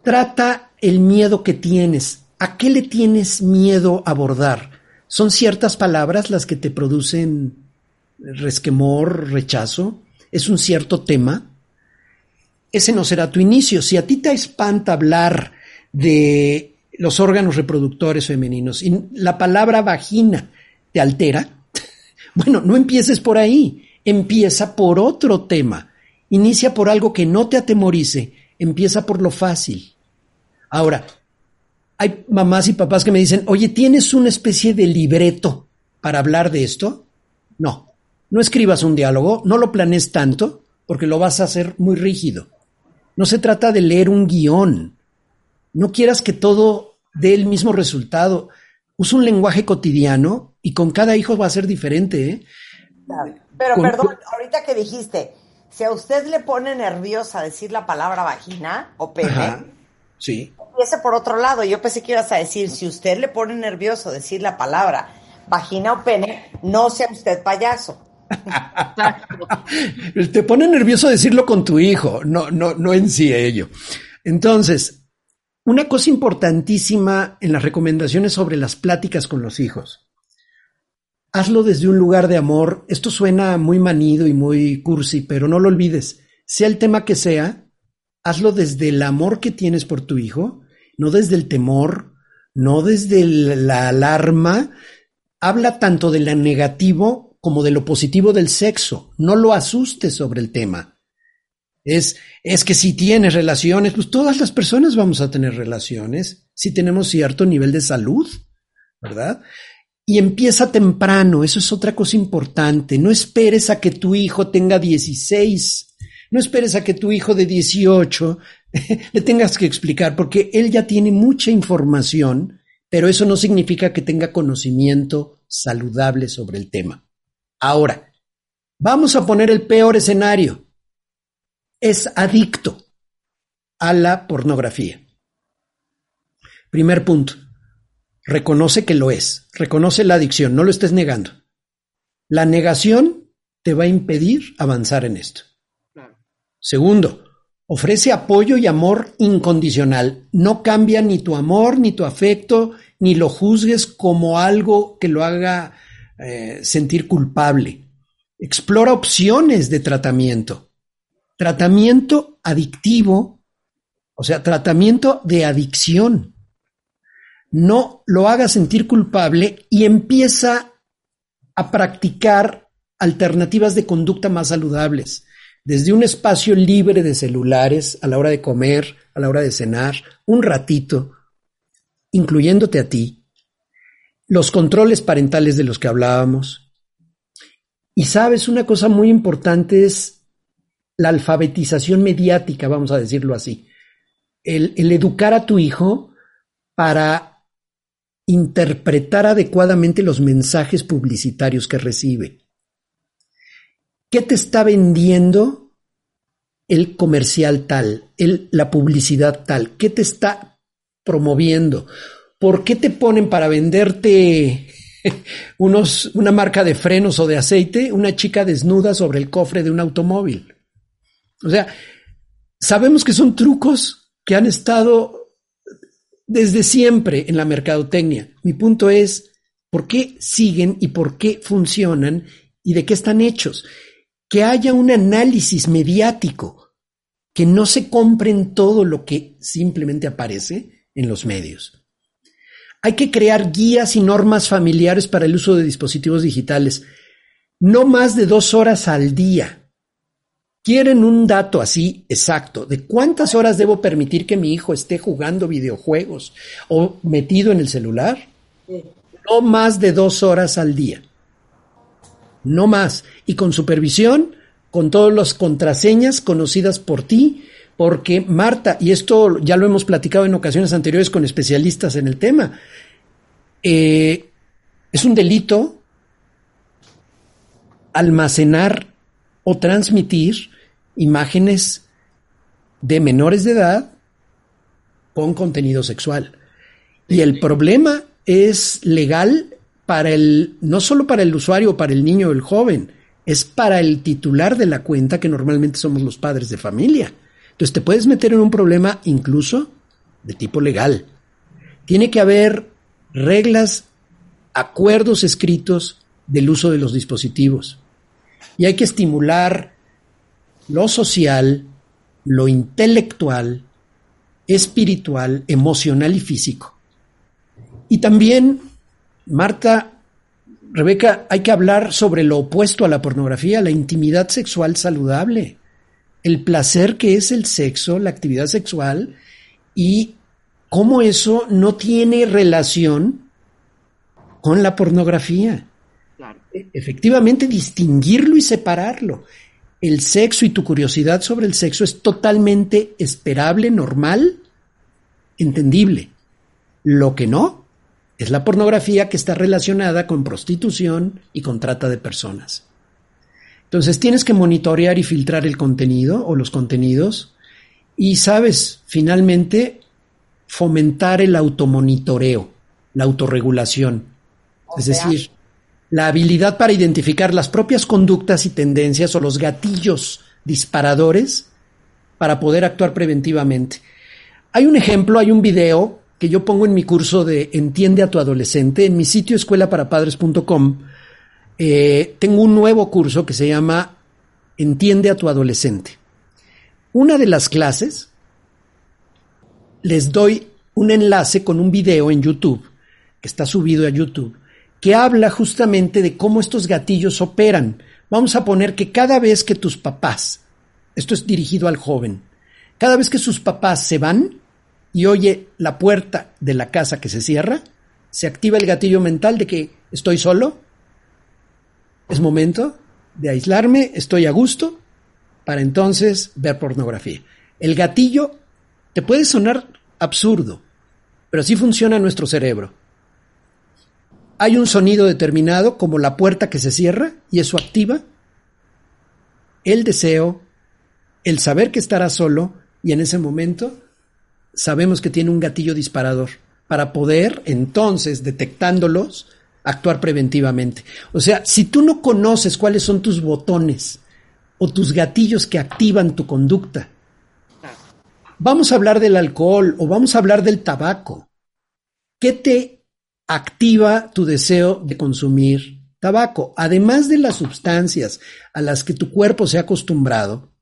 trata el miedo que tienes. ¿A qué le tienes miedo abordar? ¿Son ciertas palabras las que te producen resquemor, rechazo, es un cierto tema, ese no será tu inicio. Si a ti te espanta hablar de los órganos reproductores femeninos y la palabra vagina te altera, [LAUGHS] bueno, no empieces por ahí, empieza por otro tema, inicia por algo que no te atemorice, empieza por lo fácil. Ahora, hay mamás y papás que me dicen, oye, ¿tienes una especie de libreto para hablar de esto? No, no escribas un diálogo, no lo planees tanto, porque lo vas a hacer muy rígido. No se trata de leer un guion. No quieras que todo dé el mismo resultado. Usa un lenguaje cotidiano y con cada hijo va a ser diferente. ¿eh? Pero con- perdón, ahorita que dijiste, si a usted le pone nerviosa decir la palabra vagina o pene, Ajá, sí. empiece por otro lado. Yo pensé que ibas a decir, si usted le pone nervioso decir la palabra vagina o pene, no sea usted payaso. [LAUGHS] Te pone nervioso decirlo con tu hijo, no, no, no en sí ello. Entonces, una cosa importantísima en las recomendaciones sobre las pláticas con los hijos. Hazlo desde un lugar de amor. Esto suena muy manido y muy cursi, pero no lo olvides. Sea el tema que sea, hazlo desde el amor que tienes por tu hijo, no desde el temor, no desde la alarma. Habla tanto de lo negativo como de lo positivo del sexo. No lo asustes sobre el tema. Es, es que si tienes relaciones, pues todas las personas vamos a tener relaciones si tenemos cierto nivel de salud, ¿verdad? Y empieza temprano, eso es otra cosa importante. No esperes a que tu hijo tenga 16, no esperes a que tu hijo de 18 [LAUGHS] le tengas que explicar, porque él ya tiene mucha información, pero eso no significa que tenga conocimiento saludable sobre el tema. Ahora, vamos a poner el peor escenario. Es adicto a la pornografía. Primer punto. Reconoce que lo es. Reconoce la adicción. No lo estés negando. La negación te va a impedir avanzar en esto. Claro. Segundo, ofrece apoyo y amor incondicional. No cambia ni tu amor, ni tu afecto, ni lo juzgues como algo que lo haga eh, sentir culpable. Explora opciones de tratamiento. Tratamiento adictivo, o sea, tratamiento de adicción. No lo haga sentir culpable y empieza a practicar alternativas de conducta más saludables desde un espacio libre de celulares a la hora de comer, a la hora de cenar, un ratito, incluyéndote a ti, los controles parentales de los que hablábamos. Y sabes, una cosa muy importante es la alfabetización mediática, vamos a decirlo así. El, educar a tu hijo para interpretar adecuadamente los mensajes publicitarios que recibe. ¿Qué te está vendiendo el comercial tal, el, la publicidad tal? ¿Qué te está promoviendo? ¿Por qué te ponen para venderte [LAUGHS] unos, una marca de frenos o de aceite una chica desnuda sobre el cofre de un automóvil? O sea, sabemos que son trucos que han estado desde siempre en la mercadotecnia. Mi punto es, ¿por qué siguen y por qué funcionan y de qué están hechos? que haya un análisis mediático, que no se compren todo lo que simplemente aparece en los medios. Hay que crear guías y normas familiares para el uso de dispositivos digitales, no más de dos horas al día. ¿Quieren un dato así exacto de cuántas horas debo permitir que mi hijo esté jugando videojuegos o metido en el celular? No más de dos horas al día no más, y con supervisión, con todas las contraseñas conocidas por ti, porque Marta, y esto ya lo hemos platicado en ocasiones anteriores con especialistas en el tema, eh, es un delito almacenar o transmitir imágenes de menores de edad con contenido sexual. Y el problema es legal para el, no solo para el usuario para el niño o el joven, es para el titular de la cuenta, que normalmente somos los padres de familia. Entonces te puedes meter en un problema incluso de tipo legal. Tiene que haber reglas, acuerdos escritos del uso de los dispositivos. Y hay que estimular lo social, lo intelectual, espiritual, emocional y físico. Y también Marta, Rebeca, hay que hablar sobre lo opuesto a la pornografía, la intimidad sexual saludable, el placer que es el sexo, la actividad sexual y cómo eso no tiene relación con la pornografía. Claro. Efectivamente, distinguirlo y separarlo. El sexo y tu curiosidad sobre el sexo es totalmente esperable, normal, entendible. Lo que no es la pornografía que está relacionada con prostitución y con trata de personas. Entonces tienes que monitorear y filtrar el contenido o los contenidos y sabes, finalmente, fomentar el automonitoreo, la autorregulación. es decir, la habilidad para identificar las propias conductas y tendencias o los gatillos disparadores para poder actuar preventivamente. Hay un ejemplo, hay un video que yo pongo en mi curso de Entiende a tu adolescente, en mi sitio escuelaparapadres.com. Eh, tengo un nuevo curso que se llama Entiende a tu adolescente. Una de las clases les doy un enlace con un video en YouTube, que está subido a YouTube, que habla justamente de cómo estos gatillos operan. Vamos a poner que cada vez que tus papás, esto es dirigido al joven, cada vez que sus papás se van y oye la puerta de la casa que se cierra, se activa el gatillo mental de que estoy solo, es momento de aislarme, estoy a gusto, para entonces ver pornografía. El gatillo te puede sonar absurdo, pero así funciona nuestro cerebro. Hay un sonido determinado, como la puerta que se cierra, y eso activa el deseo, el saber que estará solo, y en ese momento sabemos que tiene un gatillo disparador para poder entonces, detectándolos, actuar preventivamente. O sea, si tú no conoces cuáles son tus botones o tus gatillos que activan tu conducta, vamos a hablar del alcohol o vamos a hablar del tabaco. ¿Qué te activa tu deseo de consumir tabaco? Además de las sustancias a las que tu cuerpo se ha acostumbrado,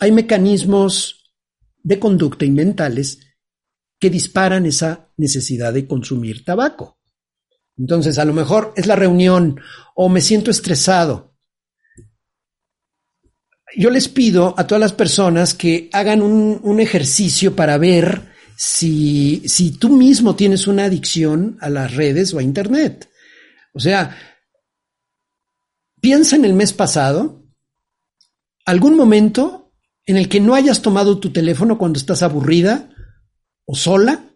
hay mecanismos de conducta y mentales que disparan esa necesidad de consumir tabaco. Entonces, a lo mejor es la reunión o me siento estresado. Yo les pido a todas las personas que hagan un, ejercicio para ver si, si tú mismo tienes una adicción a las redes o a Internet. O sea, piensa en el mes pasado, algún momento en el que no hayas tomado tu teléfono cuando estás aburrida o sola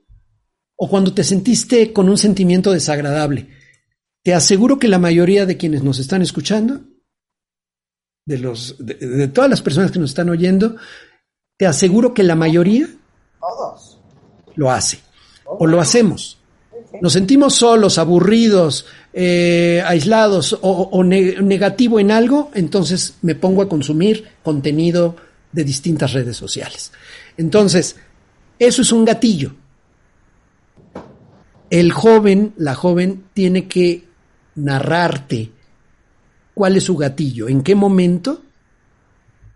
o cuando te sentiste con un sentimiento desagradable. Te aseguro que la mayoría de quienes nos están escuchando, de, los, de, todas las personas que nos están oyendo, te aseguro que la mayoría Todos. lo hace o lo hacemos. Nos sentimos solos, aburridos, eh, aislados o, o ne negativo en algo, entonces me pongo a consumir contenido de distintas redes sociales. Entonces, eso es un gatillo. El joven, la joven, tiene que narrarte cuál es su gatillo, en qué momento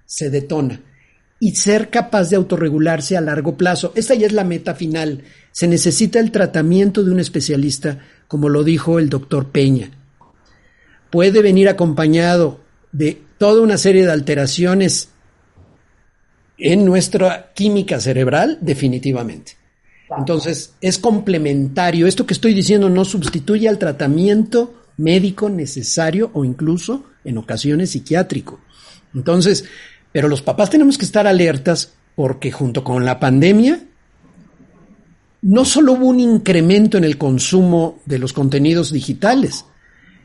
se detona y ser capaz de autorregularse a largo plazo. Esta ya es la meta final. Se necesita el tratamiento de un especialista, como lo dijo el doctor Peña. Puede venir acompañado de toda una serie de alteraciones en nuestra química cerebral, definitivamente. Entonces, es complementario. Esto que estoy diciendo no sustituye al tratamiento médico necesario o incluso en ocasiones psiquiátrico. Entonces, pero los papás tenemos que estar alertas porque junto con la pandemia no solo hubo un incremento en el consumo de los contenidos digitales,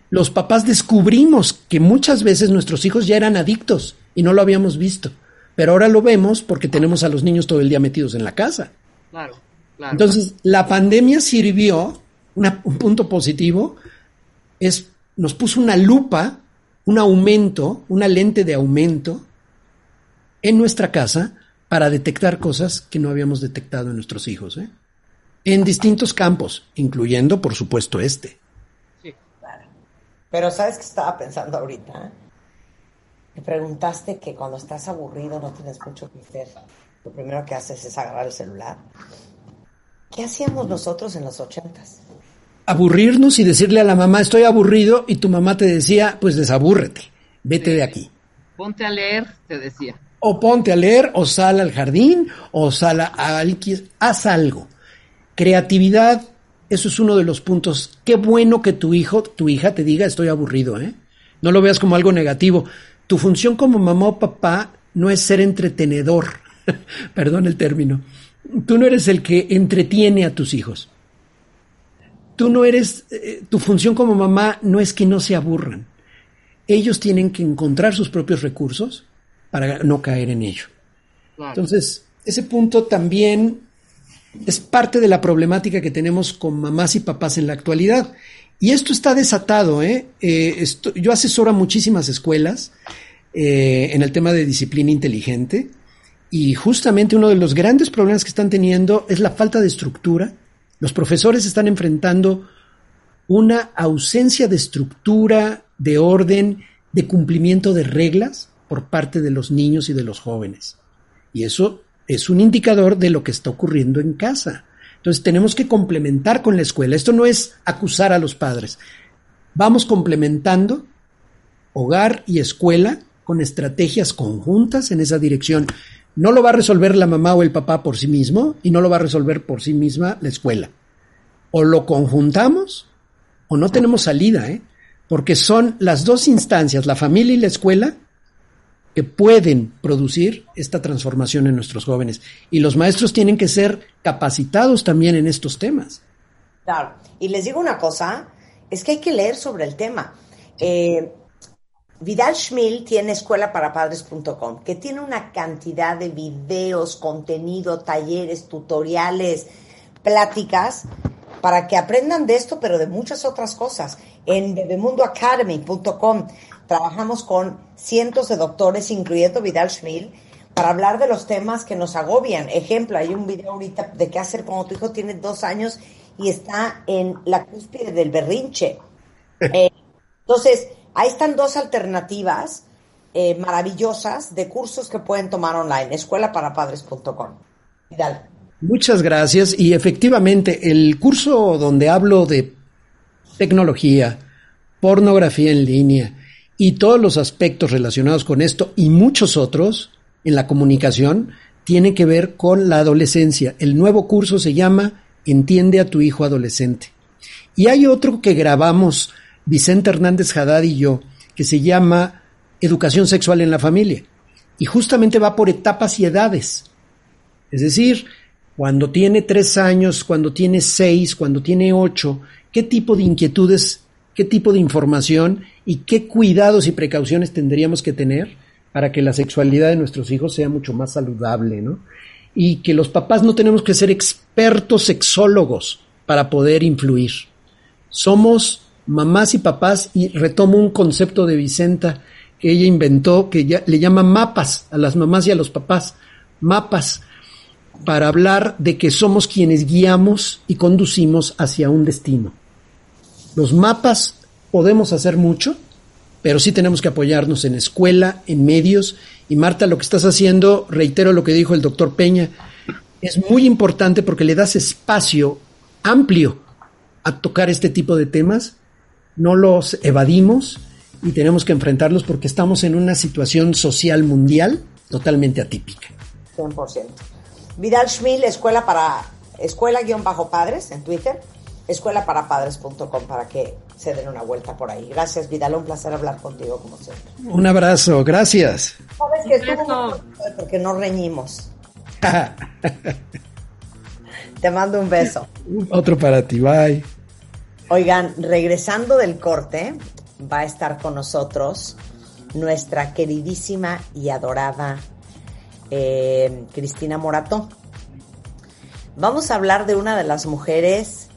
los papás descubrimos que muchas veces nuestros hijos ya eran adictos y no lo habíamos visto, pero ahora lo vemos porque tenemos a los niños todo el día metidos en la casa. Claro, claro. Entonces, la pandemia sirvió, una, un punto positivo, es, nos puso una lupa, un aumento, una lente de aumento en nuestra casa para detectar cosas que no habíamos detectado en nuestros hijos, ¿eh? en distintos campos, incluyendo, por supuesto, este. Sí. Claro. Pero ¿sabes qué estaba pensando ahorita? Me preguntaste que cuando estás aburrido no tienes mucho que hacer. Lo primero que haces es agarrar el celular. ¿Qué hacíamos nosotros en los ochentas? Aburrirnos y decirle a la mamá, estoy aburrido, y tu mamá te decía, pues desabúrrete, vete Sí. de aquí. Ponte a leer, te decía. O ponte a leer, o sal al jardín, o sal a, a haz algo. Creatividad, eso es uno de los puntos. Qué bueno que tu hijo, tu hija te diga estoy aburrido, ¿eh? No lo veas como algo negativo. Tu función como mamá o papá no es ser entretenedor. [LAUGHS] Perdón el término. Tú no eres el que entretiene a tus hijos. Tú no eres, eh, tu función como mamá no es que no se aburran. ellos tienen que encontrar sus propios recursos para no caer en ello. Claro. Entonces, ese punto también es parte de la problemática que tenemos con mamás y papás en la actualidad. Y esto está desatado. ¿eh? Eh, esto- yo asesoro a muchísimas escuelas eh, en el tema de disciplina inteligente y justamente uno de los grandes problemas que están teniendo es la falta de estructura. Los profesores están enfrentando una ausencia de estructura, de orden, de cumplimiento de reglas por parte de los niños y de los jóvenes. Y eso es un indicador de lo que está ocurriendo en casa. Entonces tenemos que complementar con la escuela. Esto no es acusar a los padres. Vamos complementando hogar y escuela con estrategias conjuntas en esa dirección. No lo va a resolver la mamá o el papá por sí mismo y no lo va a resolver por sí misma la escuela. O lo conjuntamos o no tenemos salida, ¿eh? porque son las dos instancias, la familia y la escuela, que pueden producir esta transformación en nuestros jóvenes. Y los maestros tienen que ser capacitados también en estos temas. Claro. Y les digo una cosa, es que hay que leer sobre el tema. Eh, Vidal Schmil tiene escuelaparapadres.com, que tiene una cantidad de videos, contenido, talleres, tutoriales, pláticas, para que aprendan de esto, pero de muchas otras cosas. En bebemundoacademy.com trabajamos con cientos de doctores, incluyendo Vidal Schmil, para hablar de los temas que nos agobian. Ejemplo, hay un video ahorita de qué hacer cuando tu hijo tiene dos años y está en la cúspide del berrinche. [LAUGHS] Eh, entonces, ahí están dos alternativas eh, maravillosas de cursos que pueden tomar online, escuelaparapadres.com. Vidal. Muchas gracias. Y efectivamente, el curso donde hablo de tecnología, pornografía en línea y todos los aspectos relacionados con esto y muchos otros en la comunicación tiene que ver con la adolescencia. El nuevo curso se llama Entiende a tu hijo adolescente. Y hay otro que grabamos Vicente Hernández Haddad y yo, que se llama Educación Sexual en la Familia. Y justamente va por etapas y edades. Es decir, cuando tiene tres años, cuando tiene seis, cuando tiene ocho, qué tipo de inquietudes, qué tipo de información y qué cuidados y precauciones tendríamos que tener para que la sexualidad de nuestros hijos sea mucho más saludable, ¿no? Y que los papás no tenemos que ser expertos sexólogos para poder influir. Somos mamás y papás y retomo un concepto de Vicenta que ella inventó que ya, le llama mapas a las mamás y a los papás. Mapas para hablar de que somos quienes guiamos y conducimos hacia un destino. Los mapas podemos hacer mucho, pero sí tenemos que apoyarnos en escuela, en medios. Y Marta, lo que estás haciendo, reitero lo que dijo el doctor Peña, es muy importante porque le das espacio amplio a tocar este tipo de temas, no los evadimos y tenemos que enfrentarlos porque estamos en una situación social mundial totalmente atípica. 100%. Vidal Schmil, escuela para escuela-padres en Twitter, escuelaparapadres.com para que se den una vuelta por ahí. Gracias, Vidal, un placer hablar contigo como siempre. Un abrazo, gracias. Sabes que estuvo porque no reñimos. [LAUGHS] Te mando un beso. Otro para ti, bye. Oigan, regresando del corte, va a estar con nosotros nuestra queridísima y adorada eh, Cristina Morató. Vamos a hablar de una de las mujeres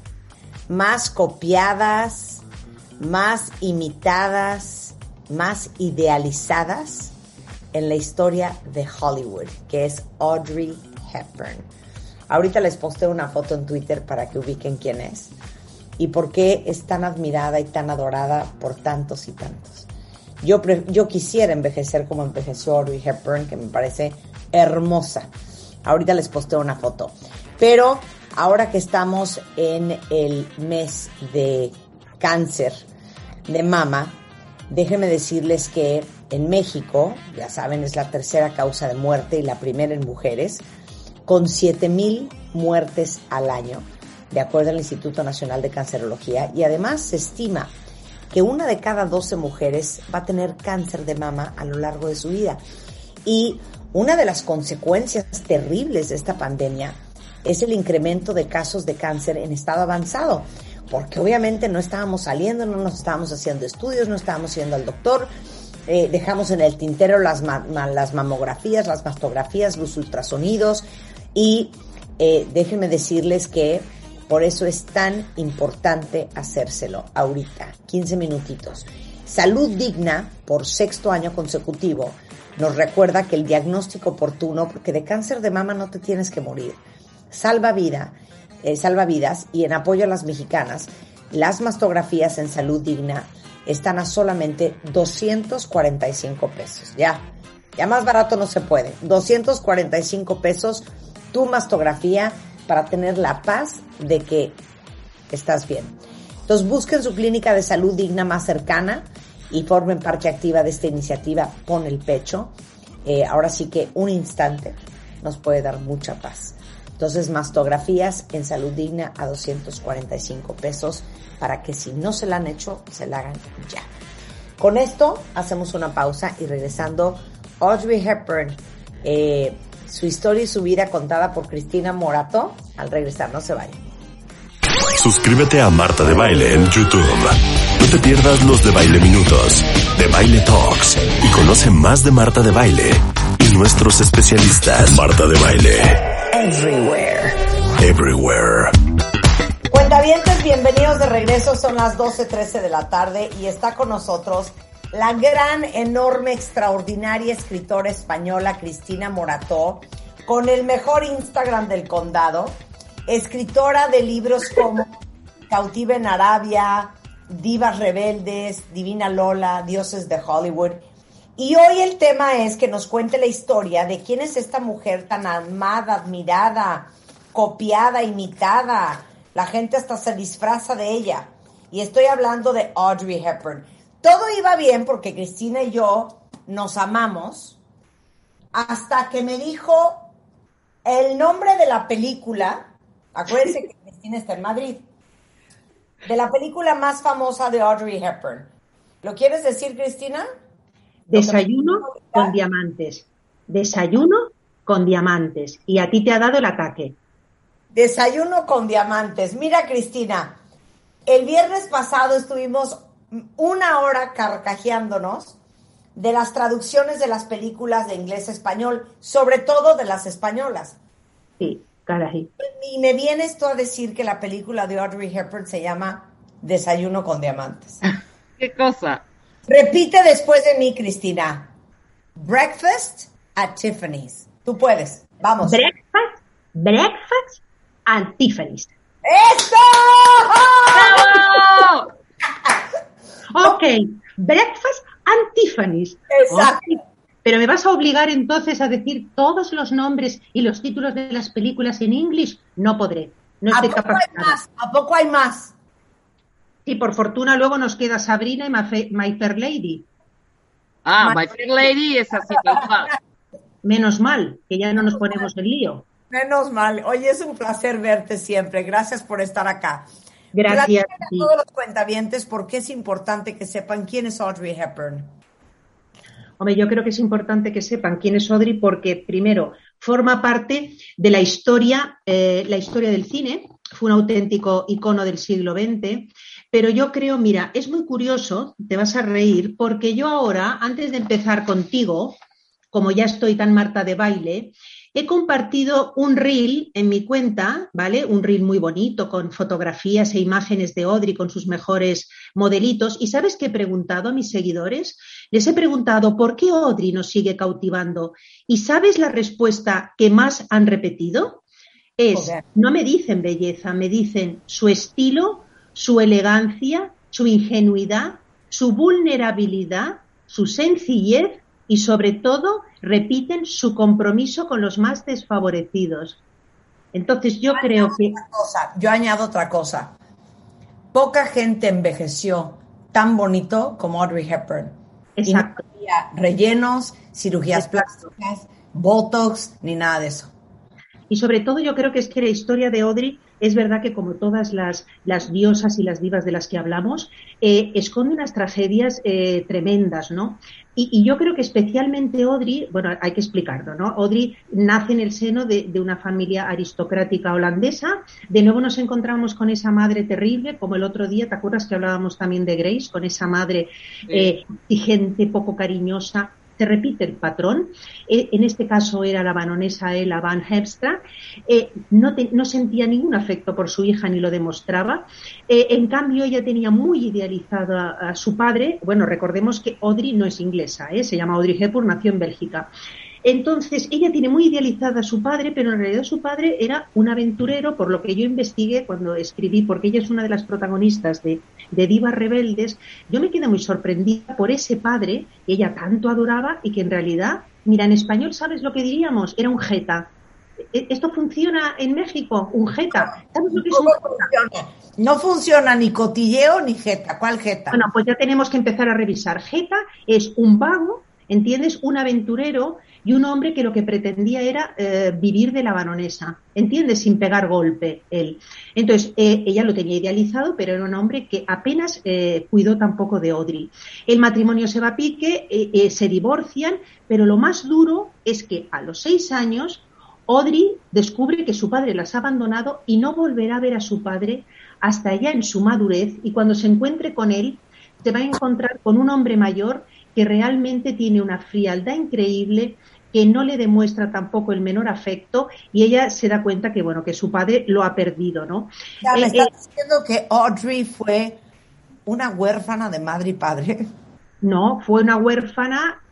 más copiadas, más imitadas, más idealizadas en la historia de Hollywood, que es Audrey Hepburn. Ahorita les posté una foto en Twitter para que ubiquen quién es y por qué es tan admirada y tan adorada por tantos y tantos. Yo, yo quisiera envejecer como envejeció Audrey Hepburn, que me parece hermosa. Ahorita les posteo una foto. Pero ahora que estamos en el mes de cáncer de mama, déjenme decirles que en México, ya saben, es la tercera causa de muerte y la primera en mujeres, con 7.000 muertes al año, de acuerdo al Instituto Nacional de Cancerología, y además se estima que una de cada 12 mujeres va a tener cáncer de mama a lo largo de su vida. Y una de las consecuencias terribles de esta pandemia es el incremento de casos de cáncer en estado avanzado. porque obviamente no estábamos saliendo, no nos estábamos haciendo estudios, no estábamos yendo al doctor, eh, dejamos en el tintero las, las mamografías, las mastografías, los ultrasonidos y eh, déjenme decirles que por eso es tan importante hacérselo ahorita, 15 minutitos. Salud Digna, por sexto año consecutivo, nos recuerda que el diagnóstico oportuno, porque de cáncer de mama no te tienes que morir, salva vida, eh, salva vidas y en apoyo a las mexicanas, las mastografías en Salud Digna están a solamente 245 pesos. Ya, ya más barato no se puede. 245 pesos tu mastografía para tener la paz de que estás bien. Entonces busquen su clínica de salud digna más cercana y formen parte activa de esta iniciativa Pon el Pecho. Eh, ahora sí que un instante nos puede dar mucha paz. Entonces, mastografías en salud digna a 245 pesos para que si no se la han hecho, se la hagan ya. Con esto hacemos una pausa y regresando, Audrey Hepburn, eh, su historia y su vida contada por Cristina Morato. Al regresar, no se vayan. Suscríbete a Marta de Baile en YouTube. No te pierdas los de Baile Minutos, de Baile Talks y conoce más de Marta de Baile y nuestros especialistas. Marta de Baile. Everywhere. Everywhere. Cuentavientes, bienvenidos de regreso. Son las 12.13 de la tarde y está con nosotros la gran, enorme, extraordinaria escritora española Cristina Morató, con el mejor Instagram del condado, escritora de libros como [LAUGHS] Cautiva en Arabia, Divas Rebeldes, Divina Lola, Dioses de Hollywood. Y hoy el tema es que nos cuente la historia de quién es esta mujer tan amada, admirada, copiada, imitada. La gente hasta se disfraza de ella. Y estoy hablando de Audrey Hepburn. Todo iba bien porque Cristina y yo nos amamos hasta que me dijo el nombre de la película. Acuérdense que [LAUGHS] Cristina está en Madrid. De la película más famosa de Audrey Hepburn. ¿Lo quieres decir, Cristina? Desayuno con diamantes. Desayuno con diamantes. Y a ti te ha dado el ataque. Desayuno con diamantes. Mira, Cristina, el viernes pasado estuvimos una hora carcajeándonos de las traducciones de las películas de inglés a español, sobre todo de las españolas. Sí, caray. Y me viene esto a decir que la película de Audrey Hepburn se llama Desayuno con Diamantes. [LAUGHS] ¿Qué cosa? Repite después de mí, Cristina. Breakfast at Tiffany's. Tú puedes. Vamos. Breakfast, breakfast at Tiffany's. ¡Eso! ¡Bravo! Ok, [LAUGHS] breakfast and Tiffany's. Exacto. Pero me vas a obligar entonces a decir todos los nombres y los títulos de las películas en inglés. No podré. No ¿A estoy poco hay capacitada. más? ¿A poco hay más? Y por fortuna luego nos queda Sabrina y My, Fa- My Fair Lady. Ah, My Fair Lady es así. [LAUGHS] Menos mal, que ya no nos ponemos en lío. Menos mal. Oye, es un placer verte siempre. Gracias por estar acá. Gracias a todos los cuentavientes por qué es importante que sepan quién es Audrey Hepburn. Hombre, yo creo que es importante que sepan quién es Audrey porque, primero, forma parte de la historia, eh, la historia del cine, fue un auténtico icono del siglo XX, pero yo creo, mira, es muy curioso, te vas a reír, porque yo ahora, antes de empezar contigo, como ya estoy tan Marta de baile, he compartido un reel en mi cuenta, ¿vale? Un reel muy bonito con fotografías e imágenes de Audrey con sus mejores modelitos. ¿Y sabes qué he preguntado a mis seguidores? Les he preguntado por qué Audrey nos sigue cautivando. ¿Y sabes la respuesta que más han repetido? Es, no me dicen belleza, me dicen su estilo, su elegancia, su ingenuidad, su vulnerabilidad, su sencillez y sobre todo repiten su compromiso con los más desfavorecidos. Entonces yo creo que cosa, yo añado otra cosa. Poca gente envejeció tan bonito como Audrey Hepburn. Y no Exacto. había rellenos, cirugías plásticas, botox, ni nada de eso. Y sobre todo yo creo que es que la historia de Audrey es verdad que como todas las, las diosas y las divas de las que hablamos, eh, esconde unas tragedias eh, tremendas, ¿no? Y, yo creo que especialmente Audrey, bueno, hay que explicarlo, ¿no? Audrey nace en el seno de, una familia aristocrática holandesa. De nuevo nos encontramos con esa madre terrible, como el otro día, ¿te acuerdas que hablábamos también de Grace? Con esa madre eh, exigente, poco cariñosa, se repite el patrón. Eh, en este caso era la banonesa Ella Van Heemstra. Eh, no, no, sentía ningún afecto por su hija ni lo demostraba. Eh, en cambio, ella tenía muy idealizado a, su padre. Bueno, recordemos que Audrey no es inglesa, se llama Audrey Hepburn, nació en Bélgica. Entonces, ella tiene muy idealizada a su padre, pero en realidad su padre era un aventurero, por lo que yo investigué cuando escribí, porque ella es una de las protagonistas de, Divas Rebeldes. Yo me quedé muy sorprendida por ese padre que ella tanto adoraba y que en realidad, mira, en español, ¿sabes lo que diríamos? Era un jeta. E, ¿Esto funciona en México? ¿Un jeta? ¿Sabes lo que es un jeta? No funciona ni cotilleo ni jeta. ¿Cuál jeta? Bueno, pues ya tenemos que empezar a revisar. Jeta es un vago, ¿entiendes? Un aventurero y un hombre que lo que pretendía era eh, vivir de la baronesa, ¿entiendes? Sin pegar golpe él. Entonces, eh, ella lo tenía idealizado, pero era un hombre que apenas eh, cuidó tampoco de Audrey. El matrimonio se va a pique, se divorcian, pero lo más duro es que a los seis años Audrey descubre que su padre las ha abandonado y no volverá a ver a su padre hasta ya en su madurez y cuando se encuentre con él se va a encontrar con un hombre mayor que realmente tiene una frialdad increíble, que no le demuestra tampoco el menor afecto y ella se da cuenta que bueno que su padre lo ha perdido, ¿no? Ya, ¿Me eh, estás eh, diciendo que Audrey fue una huérfana de madre y padre? No, fue una huérfana,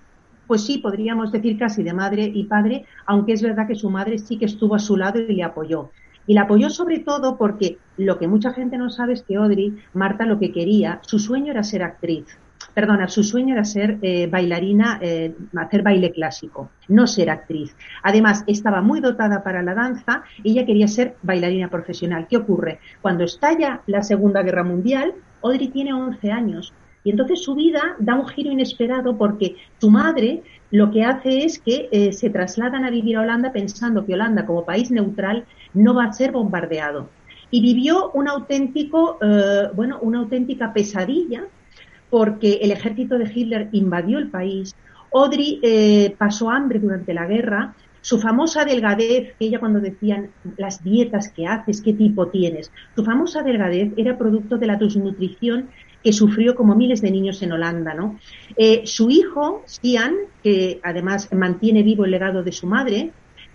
pues sí, podríamos decir casi de madre y padre, aunque es verdad que su madre sí que estuvo a su lado y le apoyó. Y la apoyó sobre todo porque lo que mucha gente no sabe es que Audrey, Marta, lo que quería, su sueño era ser actriz perdona, su sueño era ser eh, bailarina, eh, hacer baile clásico, no ser actriz. Además, estaba muy dotada para la danza y ella quería ser bailarina profesional. ¿Qué ocurre? Cuando estalla la Segunda Guerra Mundial, Audrey tiene 11 años y entonces su vida da un giro inesperado porque su madre lo que hace es que eh, se trasladan a vivir a Holanda pensando que Holanda, como país neutral, no va a ser bombardeado. Y vivió un auténtico, bueno, una auténtica pesadilla porque el ejército de Hitler invadió el país. Audrey eh, pasó hambre durante la guerra. Su famosa delgadez, que ella cuando decían las dietas que haces, qué tipo tienes, su famosa delgadez era producto de la desnutrición que sufrió como miles de niños en Holanda, ¿no? Eh, su hijo, Stian, que además mantiene vivo el legado de su madre,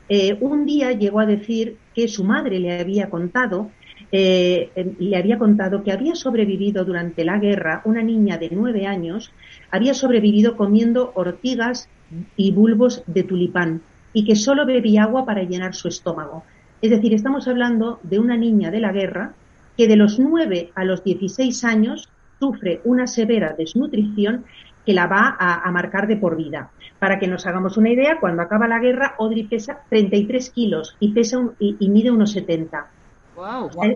eh, un día llegó a decir que su madre le había contado eh, em, le había contado que había sobrevivido durante la guerra, una niña de nueve años, había sobrevivido comiendo ortigas y bulbos de tulipán y que solo bebía agua para llenar su estómago. Es decir, estamos hablando de una niña de la guerra que de los nueve a los dieciséis años sufre una severa desnutrición que la va a, marcar de por vida. Para que nos hagamos una idea, cuando acaba la guerra, Audrey pesa 33 kilos y, pesa y, y mide unos 70.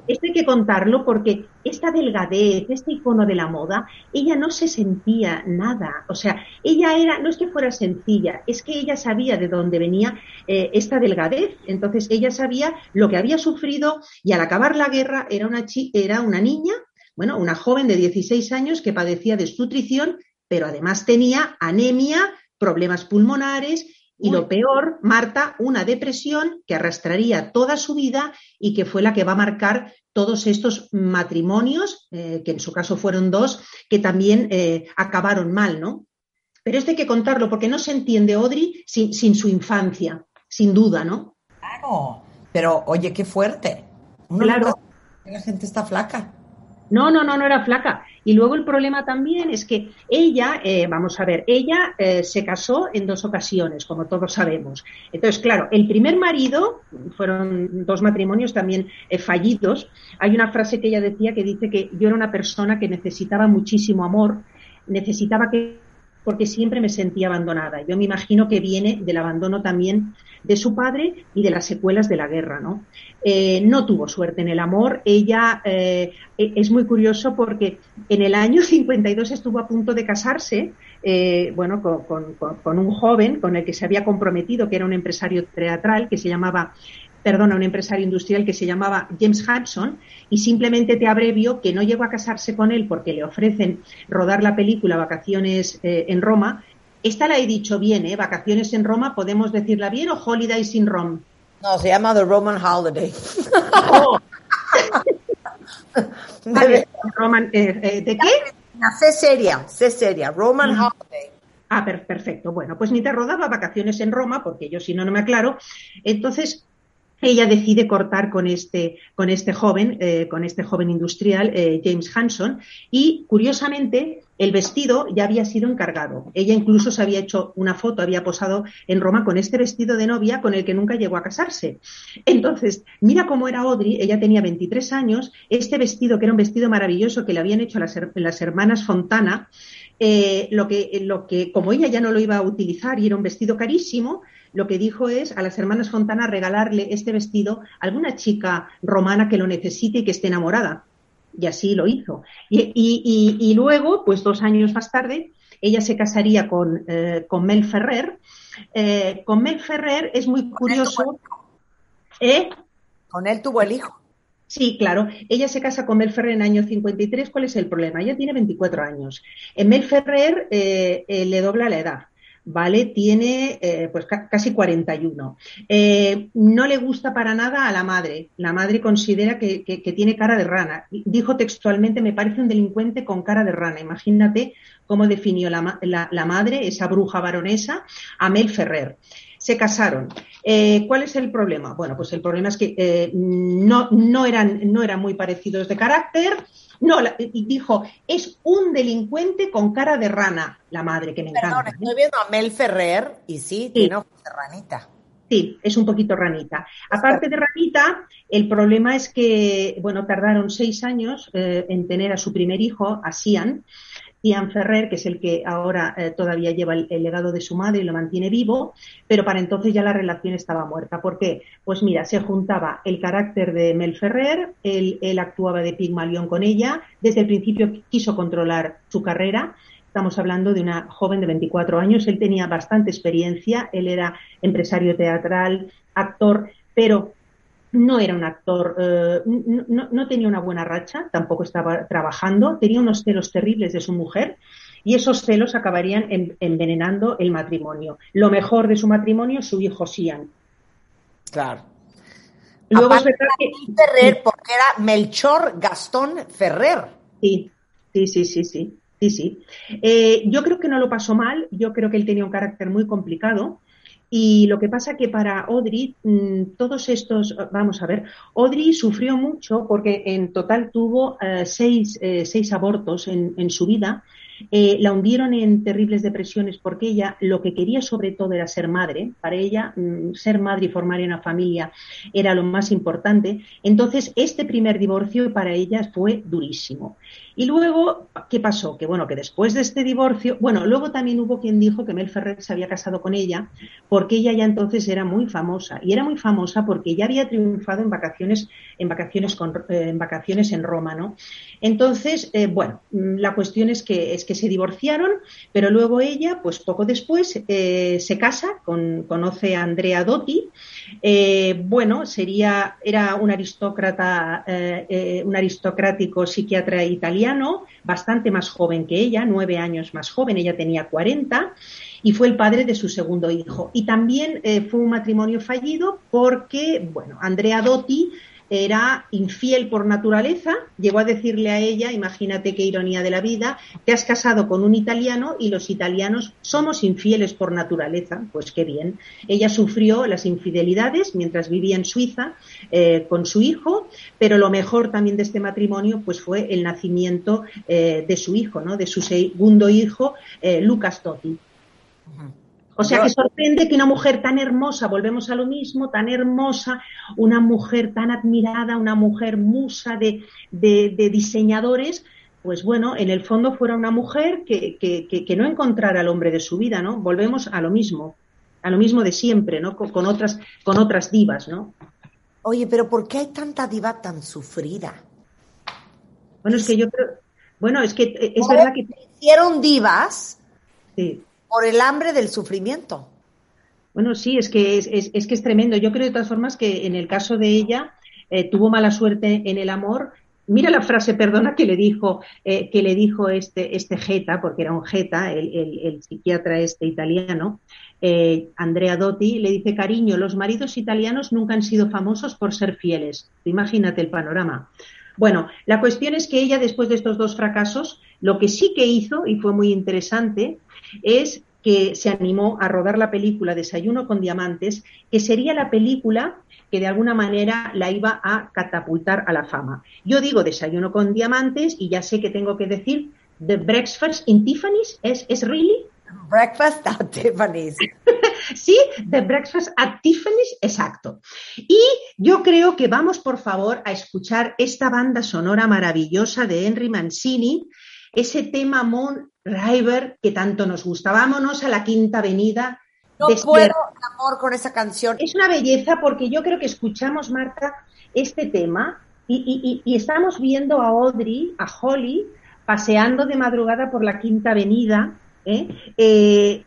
Esto hay que contarlo porque esta delgadez, este icono de la moda, ella no se sentía nada. O sea, ella era, no es que fuera sencilla, es que ella sabía de dónde venía eh, esta delgadez. Entonces ella sabía lo que había sufrido y al acabar la guerra era una, era una niña, bueno, una joven de 16 años que padecía desnutrición, pero además tenía anemia, problemas pulmonares y lo peor, Marta, una depresión que arrastraría toda su vida y que fue la que va a marcar todos estos matrimonios, eh, que en su caso fueron dos, que también eh, acabaron mal, ¿no? Pero esto hay que contarlo porque no se entiende Audrey sin, sin su infancia, sin duda, ¿no? Claro, pero oye, qué fuerte. claro. La gente está flaca. No, no, no, no era flaca. Y luego el problema también es que ella, eh, vamos a ver, ella eh, se casó en dos ocasiones, como todos sabemos. Entonces, claro, el primer marido, fueron dos matrimonios también eh, fallidos. Hay una frase que ella decía que dice que yo era una persona que necesitaba muchísimo amor, necesitaba que porque siempre me sentía abandonada. Yo me imagino que viene del abandono también de su padre y de las secuelas de la guerra, ¿no? Eh, no tuvo suerte en el amor. Ella eh, e, es muy curioso porque en el año [LAUGHS] 52 estuvo a punto de casarse, eh, bueno, con, un joven con el que se había comprometido, que era un empresario teatral, que se llamaba perdona, un empresario industrial que se llamaba James Hudson y simplemente te abrevio que no llegó a casarse con él porque le ofrecen rodar la película Vacaciones eh, en Roma. Esta la he dicho bien, ¿eh? Vacaciones en Roma, ¿podemos decirla bien o Holidays in Rome? No, se llama The Roman Holiday. Oh. [LAUGHS] Vale, Roman, eh, eh, ¿De qué? Sé seria, sé seria. Roman Holiday. Ah, per- perfecto. Bueno, pues mientras rodaba vacaciones en Roma, porque yo si no no me aclaro, entonces ella decide cortar con este, con este joven, eh, con este joven industrial, eh, James Hanson, y curiosamente el vestido ya había sido encargado. Ella incluso se había hecho una foto, había posado en Roma con este vestido de novia con el que nunca llegó a casarse. Entonces, mira cómo era Audrey, ella tenía 23 años, este vestido, que era un vestido maravilloso que le habían hecho las, las hermanas Fontana, eh, lo que, como ella ya no lo iba a utilizar y era un vestido carísimo, lo que dijo es a las hermanas Fontana regalarle este vestido a alguna chica romana que lo necesite y que esté enamorada. Y así lo hizo. Y, y- y- y luego, pues dos años más tarde, ella se casaría con, eh, con Mel Ferrer. Eh, con Mel Ferrer es muy curioso. ¿Eh? Con él tuvo el hijo. Sí, claro. Ella se casa con Mel Ferrer en el año 53. ¿Cuál es el problema? Ella tiene 24 años. En Mel Ferrer eh, eh, le dobla la edad. ¿Vale? Tiene eh, pues ca- casi 41. Eh, no le gusta para nada a la madre. La madre considera que, que- que tiene cara de rana. Dijo textualmente, me parece un delincuente con cara de rana. Imagínate cómo definió la, la- la madre, esa bruja baronesa, a Mel Ferrer. Se casaron. Eh, ¿Cuál es el problema? Bueno, pues el problema es que eh, no, no, eran, no eran muy parecidos de carácter. No, la- y dijo, es un delincuente con cara de rana, la madre, que me Perdón, encanta. estoy viendo a Mel Ferrer y sí, tiene ojos de ranita. Sí, es un poquito ranita. Aparte de ranita, el problema es que, bueno, tardaron seis años eh, en tener a su primer hijo, a Sian. Ian Ferrer, que es el que ahora eh, todavía lleva el, legado de su madre y lo mantiene vivo, pero para entonces ya la relación estaba muerta. ¿Por qué? Pues mira, se juntaba el carácter de Mel Ferrer, él, él actuaba de Pigmalión con ella, desde el principio quiso controlar su carrera, Estamos hablando de una joven de 24 años. Él tenía bastante experiencia. Él era empresario teatral, actor, pero no era un actor, eh, no, no- no tenía una buena racha, tampoco estaba trabajando, tenía unos celos terribles de su mujer y esos celos acabarían en- envenenando el matrimonio. Lo mejor de su matrimonio, su hijo Sian. Claro. Luego es verdad que... Ferrer porque era Melchor Gastón Ferrer. Sí, sí, sí, sí, sí, sí, sí. Eh, yo creo que no lo pasó mal, yo creo que él tenía un carácter muy complicado y lo que pasa que para Audrey, mm, todos estos, vamos a ver, Audrey sufrió mucho porque en total tuvo eh, seis, eh, seis abortos en, en su vida. Eh, la hundieron en terribles depresiones porque ella lo que quería sobre todo era ser madre. Para ella, mm, ser madre y formar una familia era lo más importante. Entonces, este primer divorcio para ella fue durísimo. Y luego, ¿qué pasó? Que bueno, que después de este divorcio, bueno, luego también hubo quien dijo que Mel Ferrer se había casado con ella porque ella ya entonces era muy famosa. Y era muy famosa porque ya había triunfado en vacaciones, en vacaciones, con, eh, en, vacaciones en Roma, ¿no? Entonces, eh, bueno, mm, la cuestión es que, es que se divorciaron, pero luego ella, pues poco después, eh, se casa, con, conoce a Andrea Dotti. Eh, bueno, sería, era un aristócrata, un aristocrático psiquiatra italiano, bastante más joven que ella, nueve años más joven, ella tenía 40, y fue el padre de su segundo hijo. Y también eh, fue un matrimonio fallido porque, bueno, Andrea Dotti era infiel por naturaleza, llegó a decirle a ella, imagínate qué ironía de la vida, te has casado con un italiano y los italianos somos infieles por naturaleza, pues qué bien. Ella sufrió las infidelidades mientras vivía en Suiza eh, con su hijo, pero lo mejor también de este matrimonio pues fue el nacimiento eh, de su hijo, ¿no? de su segundo hijo, eh, Lucas Totti. O sea que sorprende que una mujer tan hermosa, volvemos a lo mismo, tan hermosa, una mujer tan admirada, una mujer musa de, de, de diseñadores, pues bueno, en el fondo fuera una mujer que, que, que, que, no encontrara al hombre de su vida, ¿no? Volvemos a lo mismo, a lo mismo de siempre, ¿no? Con, con otras, con otras divas, ¿no? Oye, pero ¿por qué hay tanta diva tan sufrida? Bueno, es que yo creo, bueno, es que es verdad que hicieron divas. Sí por el hambre del sufrimiento. Bueno, sí, es que es, es, que es tremendo. Yo creo de todas formas que en el caso de ella eh, tuvo mala suerte en el amor. Mira la frase, perdona, que le dijo, eh, que le dijo este, este Jeta, porque era un Jeta, el, el, el psiquiatra este italiano, eh, Andrea Dotti, le dice, cariño, los maridos italianos nunca han sido famosos por ser fieles. Imagínate el panorama. Bueno, la cuestión es que ella, después de estos dos fracasos, lo que sí que hizo, y fue muy interesante, es que se animó a rodar la película Desayuno con Diamantes, que sería la película que de alguna manera la iba a catapultar a la fama. Yo digo Desayuno con Diamantes y ya sé que tengo que decir The Breakfast in Tiffany's, ¿es, es really? Breakfast at [LAUGHS] Tiffany's. sí, The Breakfast at Tiffany's, exacto. Y yo creo que vamos, por favor, a escuchar esta banda sonora maravillosa de Henry Mancini, ese tema Moon River que tanto nos gusta. Vámonos a la Quinta Avenida. No puedo, amor, con esa canción. Es una belleza porque yo creo que escuchamos, Marta, este tema y, y, y estamos viendo a Audrey, a Holly, paseando de madrugada por la Quinta Avenida ¿eh? Eh,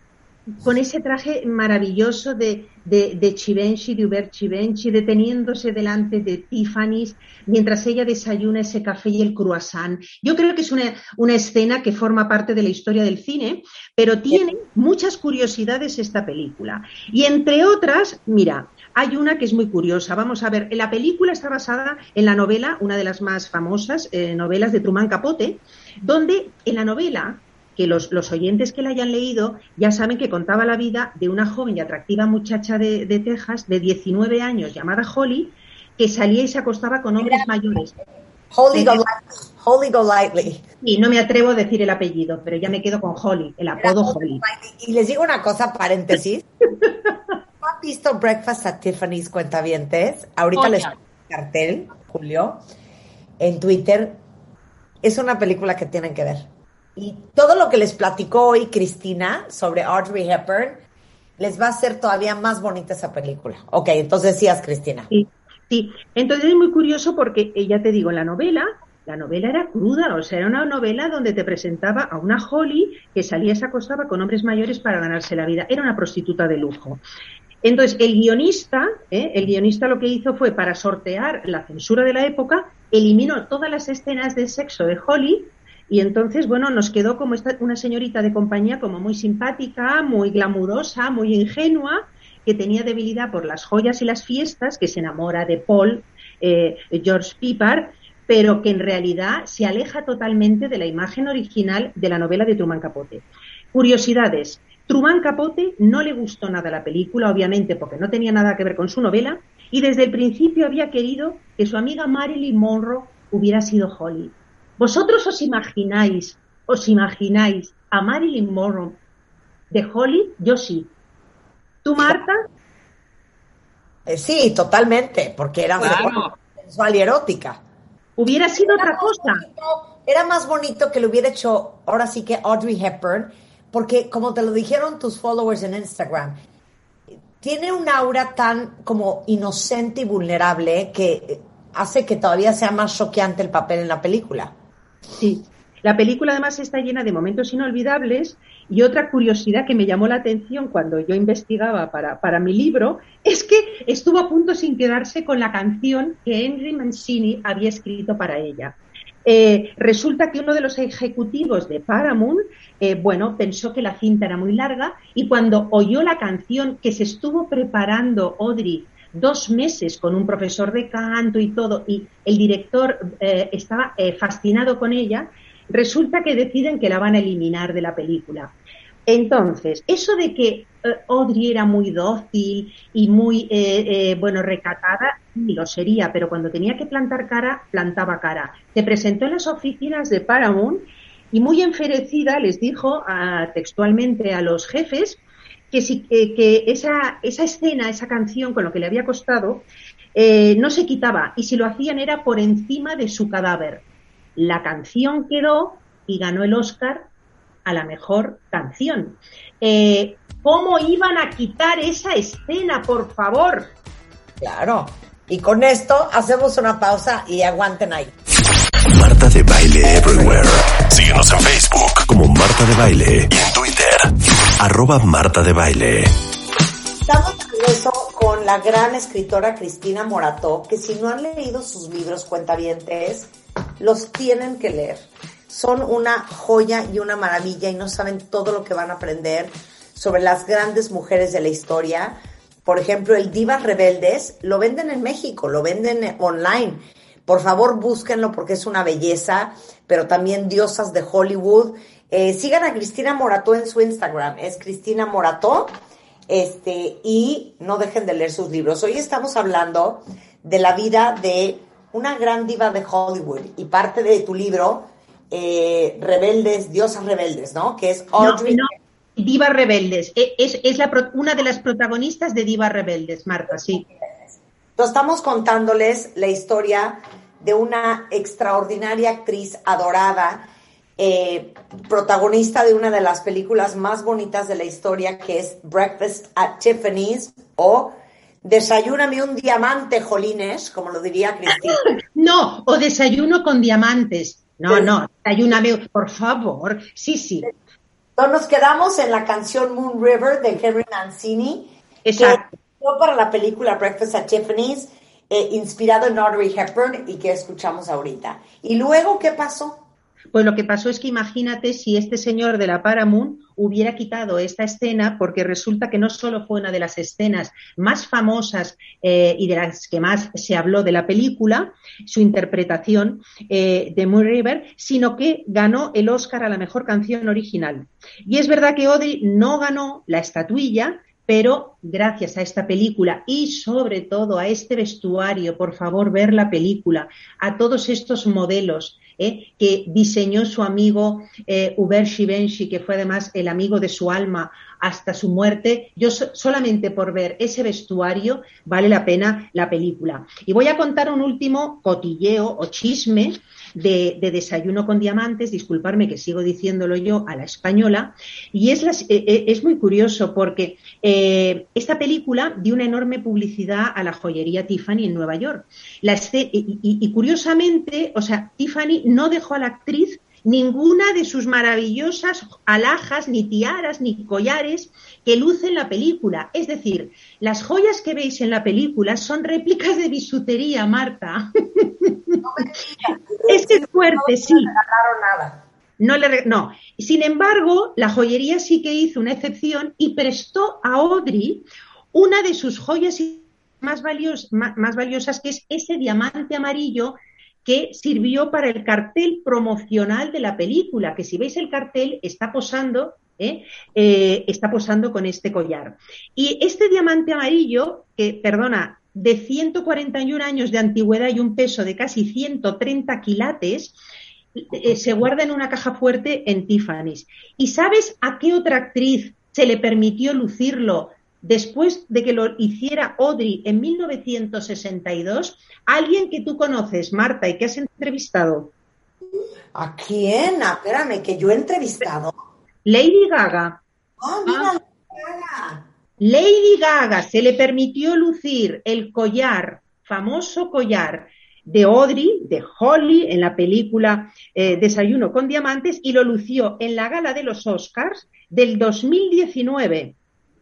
con ese traje maravilloso de, de, de Chivenchi, de Hubert Chivenchi, deteniéndose delante de Tiffany's mientras ella desayuna ese café y el croissant. Yo creo que es una, una escena que forma parte de la historia del cine, pero tiene muchas curiosidades esta película. Y entre otras, mira, hay una que es muy curiosa. Vamos a ver, la película está basada en la novela, una de las más famosas eh, novelas de Truman Capote, donde en la novela que los, los, oyentes que la hayan leído ya saben que contaba la vida de una joven y atractiva muchacha de, de Texas de 19 años llamada Holly, que salía y se acostaba con hombres mayores. Holly Golightly. Holly Golightly. Y no me atrevo a decir el apellido, pero ya me quedo con Holly, el apodo Holly. Y les digo una cosa, paréntesis. [LAUGHS] ¿No han visto Breakfast at Tiffany's cuentavientes? Ahorita Oye. les pongo el cartel, Julio, en Twitter. Es una película que tienen que ver. Y todo lo que les platicó hoy Cristina sobre Audrey Hepburn les va a hacer todavía más bonita esa película. Ok, entonces decías, Cristina. Sí. Entonces es muy curioso porque, ya te digo, la novela, la novela era cruda, o sea, era una novela donde te presentaba a una Holly que salía y se acostaba con hombres mayores para ganarse la vida. Era una prostituta de lujo. Entonces, el guionista, ¿eh? el guionista lo que hizo fue, para sortear la censura de la época, eliminó todas las escenas de sexo de Holly y entonces, bueno, nos quedó como esta, una señorita de compañía como muy simpática, muy glamurosa, muy ingenua, que tenía debilidad por las joyas y las fiestas, que se enamora de Paul, eh, George Piper, pero que en realidad se aleja totalmente de la imagen original de la novela de Truman Capote. Curiosidades. Truman Capote no le gustó nada la película, obviamente, porque no tenía nada que ver con su novela, y desde el principio había querido que su amiga Marilyn Monroe hubiera sido Holly. ¿Vosotros os imagináis, os imagináis a Marilyn Monroe de Holly? Yo sí. ¿Tú, Marta? Eh, sí, totalmente, porque era Claro. sensual y erótica. Hubiera sido Era otra cosa. bonito- Era más bonito que lo hubiera hecho ahora sí que Audrey Hepburn, porque como te lo dijeron tus followers en Instagram, tiene un aura tan como inocente y vulnerable que hace que todavía sea más choqueante el papel en la película. Sí. La película además está llena de momentos inolvidables y otra curiosidad que me llamó la atención cuando yo investigaba para, para mi libro es que estuvo a punto sin quedarse con la canción que Henry Mancini había escrito para ella. Eh, resulta que uno de los ejecutivos de Paramount, eh, bueno, pensó que la cinta era muy larga y cuando oyó la canción que se estuvo preparando Audrey dos meses con un profesor de canto y todo, y el director eh, estaba eh, fascinado con ella, resulta que deciden que la van a eliminar de la película. Entonces, eso de que eh, Audrey era muy dócil y muy, eh, bueno, recatada, lo sería, pero cuando tenía que plantar cara, plantaba cara. Se presentó en las oficinas de Paramount y muy enferecida les dijo a- textualmente a los jefes que, si, que esa, esa escena, esa canción con lo que le había costado, eh, no se quitaba y si lo hacían era por encima de su cadáver. La canción quedó y ganó el Oscar a la mejor canción. Eh, ¿Cómo iban a quitar esa escena, por favor? Claro. Y con esto hacemos una pausa y aguanten ahí. Marta de Baile Everywhere. Síguenos en Facebook como Marta de Baile y en Twitter, arroba Marta de Baile. Estamos con la gran escritora Cristina Morató, que si no han leído sus libros cuentavientes, los tienen que leer. Son una joya y una maravilla y no saben todo lo que van a aprender sobre las grandes mujeres de la historia. Por ejemplo, el Divas Rebeldes lo venden en México, lo venden online. Por favor, búsquenlo porque es una belleza, pero también diosas de Hollywood. Eh, sigan a Cristina Morató en su Instagram, es Cristina Morató este, y no dejen de leer sus libros. Hoy estamos hablando de la vida de una gran diva de Hollywood y parte de tu libro, eh, Rebeldes, Diosas Rebeldes, ¿no? Que es Audrey. No, Divas Rebeldes. E, es, es la, una de las protagonistas de Divas Rebeldes, Marta, sí. Entonces, estamos contándoles la historia de una extraordinaria actriz adorada eh, protagonista de una de las películas más bonitas de la historia, que es Breakfast at Tiffany's o Desayúname un diamante, Jolines, como lo diría Cristina. [LAUGHS] No, o desayuno con diamantes. No, no, desayúname, por favor. Sí, sí. Entonces nos quedamos en la canción Moon River de Henry Mancini, Exacto. que para la película Breakfast at Tiffany's, eh, inspirado en Audrey Hepburn y que escuchamos ahorita. ¿Y luego qué pasó? Pues lo que pasó es que imagínate si este señor de la Paramount hubiera quitado esta escena, porque resulta que no solo fue una de las escenas más famosas eh, y de las que más se habló de la película, su interpretación eh, de Moon River, sino que ganó el Oscar a la mejor canción original. Y es verdad que Audrey no ganó la estatuilla, pero gracias a esta película y sobre todo a este vestuario, por favor, ver la película, a todos estos modelos, ¿eh? que diseñó su amigo eh, Hubert Givenchy, que fue además el amigo de su alma hasta su muerte. Yo solamente por ver ese vestuario vale la pena la película. Y voy a contar un último cotilleo o chisme de, Desayuno con Diamantes, disculparme que sigo diciéndolo yo a la española, y es, eh, eh, es muy curioso porque eh, esta película dio una enorme publicidad a la joyería Tiffany en Nueva York. y, y curiosamente, o sea, Tiffany no dejó a la actriz ninguna de sus maravillosas alhajas, ni tiaras, ni collares que luce en la película. Es decir, las joyas que veis en la película son réplicas de bisutería, Marta. es que es fuerte, sí. No le no. Sin embargo, la joyería sí que hizo una excepción y prestó a Audrey una de sus joyas más, más valiosas, que es ese diamante amarillo que sirvió para el cartel promocional de la película, que si veis el cartel está posando, ¿eh? Eh, está posando con este collar. Y este diamante amarillo, que, perdona, de 141 años de antigüedad y un peso de casi 130 quilates, eh, se guarda en una caja fuerte en Tiffany's. ¿Y sabes a qué otra actriz se le permitió lucirlo después de que lo hiciera Audrey en 1962, alguien que tú conoces, Marta, y que has entrevistado. ¿A quién? Ah, espérame, que yo he entrevistado. Lady Gaga. Oh, mira, Lady Gaga. Lady Gaga se le permitió lucir el collar, famoso collar de Audrey, de Holly, en la película eh, Desayuno con Diamantes, y lo lució en la gala de los Oscars del 2019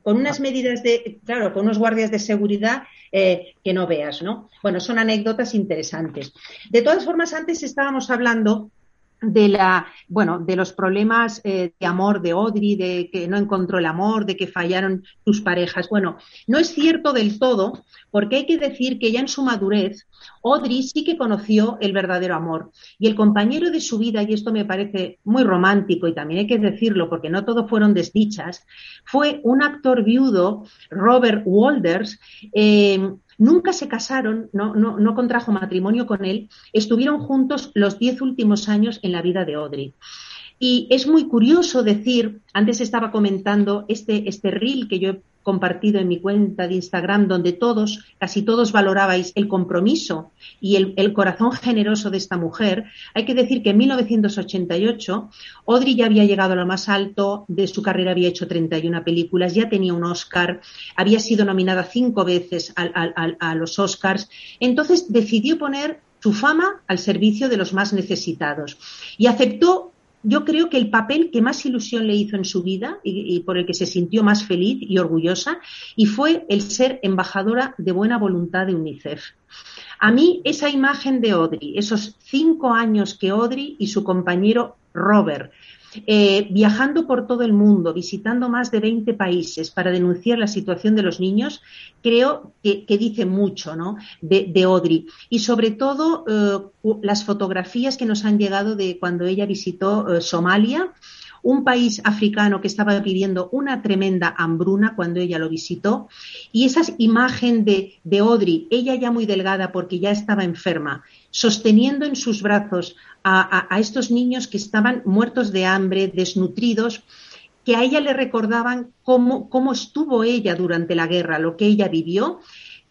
con unas medidas de, claro, con unos guardias de seguridad eh, que no veas, ¿no? Bueno, son anécdotas interesantes. De todas formas, antes estábamos hablando de la bueno de los problemas eh, de amor de Audrey de que no encontró el amor de que fallaron sus parejas. Bueno no es cierto del todo porque hay que decir que ya en su madurez Audrey sí que conoció el verdadero amor. Y el compañero de su vida y esto me parece muy romántico y también hay que decirlo porque no todo fueron desdichas fue un actor viudo Robert Walders eh, Nunca se casaron, no, no, no, contrajo matrimonio con él, estuvieron juntos los diez últimos años en la vida de Audrey. Y es muy curioso decir, antes estaba comentando este, este reel que yo he compartido en mi cuenta de Instagram, donde todos, casi todos valorabais el compromiso y el, corazón generoso de esta mujer, hay que decir que en 1988 Audrey ya había llegado a lo más alto de su carrera, había hecho 31 películas, ya tenía un Oscar, había sido nominada cinco veces a los Oscars, entonces decidió poner su fama al servicio de los más necesitados y aceptó yo creo que el papel que más ilusión le hizo en su vida y, por el que se sintió más feliz y orgullosa, y fue el ser embajadora de buena voluntad de UNICEF. A mí esa imagen de Audrey, esos cinco años que Audrey y su compañero Robert eh, viajando por todo el mundo, visitando más de 20 países para denunciar la situación de los niños, creo que, dice mucho ¿no? de, de, Audrey. Y sobre todo eh, las fotografías que nos han llegado de cuando ella visitó eh, Somalia un país africano que estaba viviendo una tremenda hambruna cuando ella lo visitó, y esa imagen de, de Audrey, ella ya muy delgada porque ya estaba enferma, sosteniendo en sus brazos a, estos niños que estaban muertos de hambre, desnutridos, que a ella le recordaban cómo, cómo estuvo ella durante la guerra, lo que ella vivió,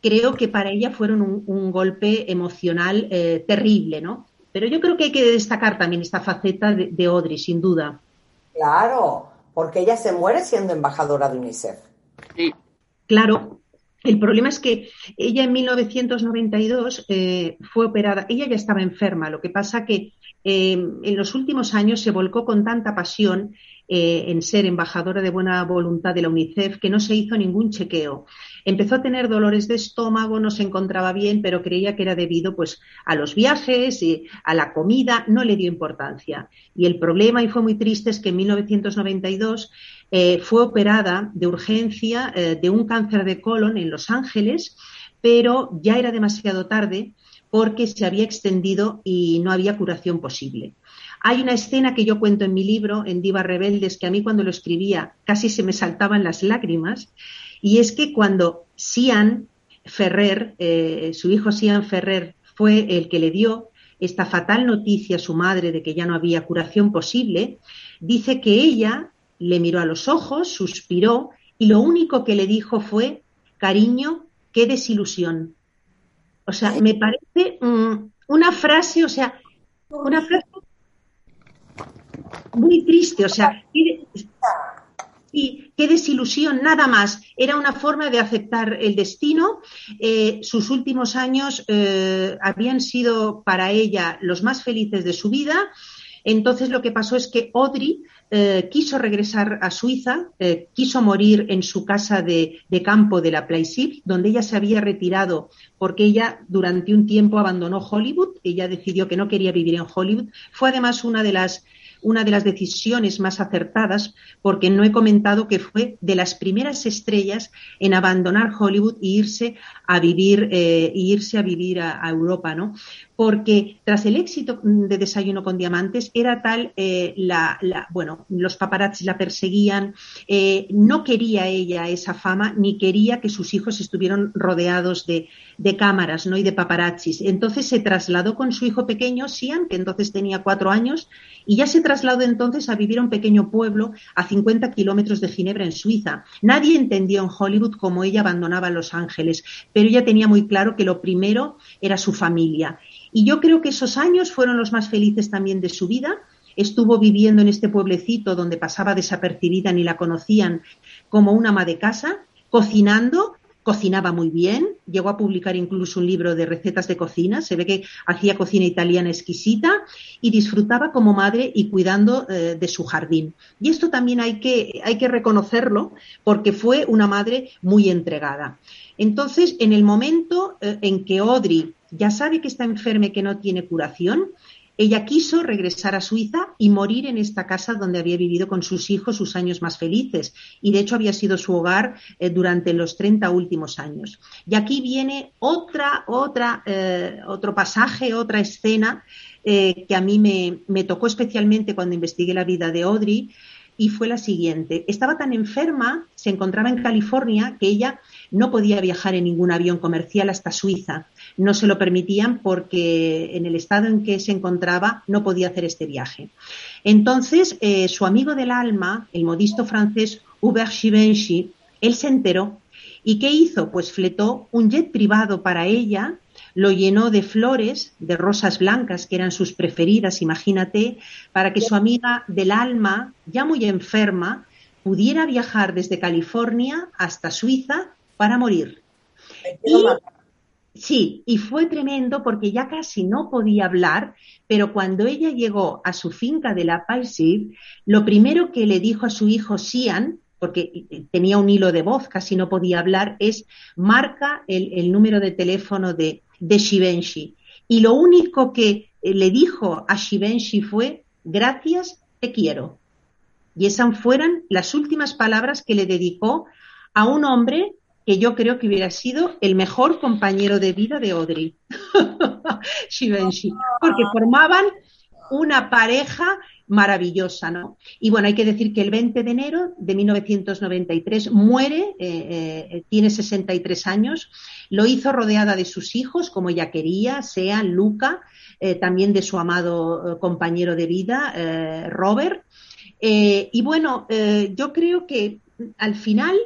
creo que para ella fueron un, golpe emocional eh, terrible, ¿no? Pero yo creo que hay que destacar también esta faceta de, de Audrey, sin duda. Claro, porque ella se muere siendo embajadora de UNICEF. Sí, claro. El problema es que ella en 1992 eh, fue operada, ella ya estaba enferma, lo que pasa que eh, en los últimos años se volcó con tanta pasión eh, en ser embajadora de buena voluntad de la UNICEF que no se hizo ningún chequeo. Empezó a tener dolores de estómago, no se encontraba bien, pero creía que era debido pues a los viajes y a la comida, no le dio importancia. Y el problema, y fue muy triste, es que en 1992 eh, fue operada de urgencia eh, de un cáncer de colon en Los Ángeles, pero ya era demasiado tarde porque se había extendido y no había curación posible. Hay una escena que yo cuento en mi libro, en Divas Rebeldes, que a mí cuando lo escribía casi se me saltaban las lágrimas, y es que cuando Sian Ferrer, eh, su hijo Sian Ferrer, fue el que le dio esta fatal noticia a su madre de que ya no había curación posible, dice que ella le miró a los ojos, suspiró y lo único que le dijo fue, cariño, qué desilusión. O sea, me parece mm, una frase, o sea, una frase muy triste, o sea, y qué desilusión, nada más. Era una forma de aceptar el destino. Eh, sus últimos años eh, habían sido para ella los más felices de su vida. Entonces lo que pasó es que Audrey eh, quiso regresar a Suiza, quiso morir en su casa de, de campo de la Plaisir, donde ella se había retirado porque ella durante un tiempo abandonó Hollywood, ella decidió que no quería vivir en Hollywood. Fue además una de las una de las decisiones más acertadas, porque no he comentado que fue de las primeras estrellas en abandonar Hollywood e irse a vivir, eh, irse a vivir a, Europa, ¿no? Porque tras el éxito de Desayuno con Diamantes era tal eh, la, bueno, los paparazzi la perseguían, eh, no quería ella esa fama ni quería que sus hijos estuvieran rodeados de, de cámaras, ¿no? Y de paparazzis. Entonces se trasladó con su hijo pequeño, Sian, que entonces tenía cuatro años, y ya se trasladó entonces a vivir a un pequeño pueblo a 50 kilómetros de Ginebra, en Suiza. Nadie entendió en Hollywood cómo ella abandonaba Los Ángeles, pero ella tenía muy claro que lo primero era su familia. Y yo creo que esos años fueron los más felices también de su vida. Estuvo viviendo en este pueblecito donde pasaba desapercibida, ni la conocían, como una ama de casa, cocinando cocinaba muy bien, llegó a publicar incluso un libro de recetas de cocina, se ve que hacía cocina italiana exquisita y disfrutaba como madre y cuidando eh, de su jardín. Y esto también hay que, hay que reconocerlo porque fue una madre muy entregada. Entonces, en el momento eh, en que Audrey ya sabe que está enferma y que no tiene curación, ella quiso regresar a Suiza y morir en esta casa donde había vivido con sus hijos sus años más felices. Y de hecho había sido su hogar eh, durante los 30 últimos años. Y aquí viene otra, otra, eh, otro pasaje, otra escena eh, que a mí me, me tocó especialmente cuando investigué la vida de Audrey y fue la siguiente. Estaba tan enferma, se encontraba en California, que ella no podía viajar en ningún avión comercial hasta Suiza. No se lo permitían porque en el estado en que se encontraba no podía hacer este viaje. Entonces, eh, su amigo del alma, el modisto francés Hubert Givenchy, él se enteró. ¿Y qué hizo? Pues fletó un jet privado para ella lo llenó de flores, de rosas blancas, que eran sus preferidas, imagínate, para que su amiga del alma, ya muy enferma, pudiera viajar desde California hasta Suiza para morir. Sí, y fue tremendo porque ya casi no podía hablar, pero cuando ella llegó a su finca de la Paisir, lo primero que le dijo a su hijo Sian, porque tenía un hilo de voz, casi no podía hablar, es marca el, número de teléfono de, de. Y lo único que le dijo a Shivenshi fue, gracias, te quiero. Y esas fueron las últimas palabras que le dedicó a un hombre que yo creo que hubiera sido el mejor compañero de vida de Audrey, [LAUGHS] porque formaban una pareja maravillosa, ¿no? Y bueno, hay que decir que el 20 de enero de 1993 muere, eh, eh, tiene 63 años, lo hizo rodeada de sus hijos, como ella quería, sean Luca, eh, también de su amado compañero de vida, Robert. y bueno, yo creo que al final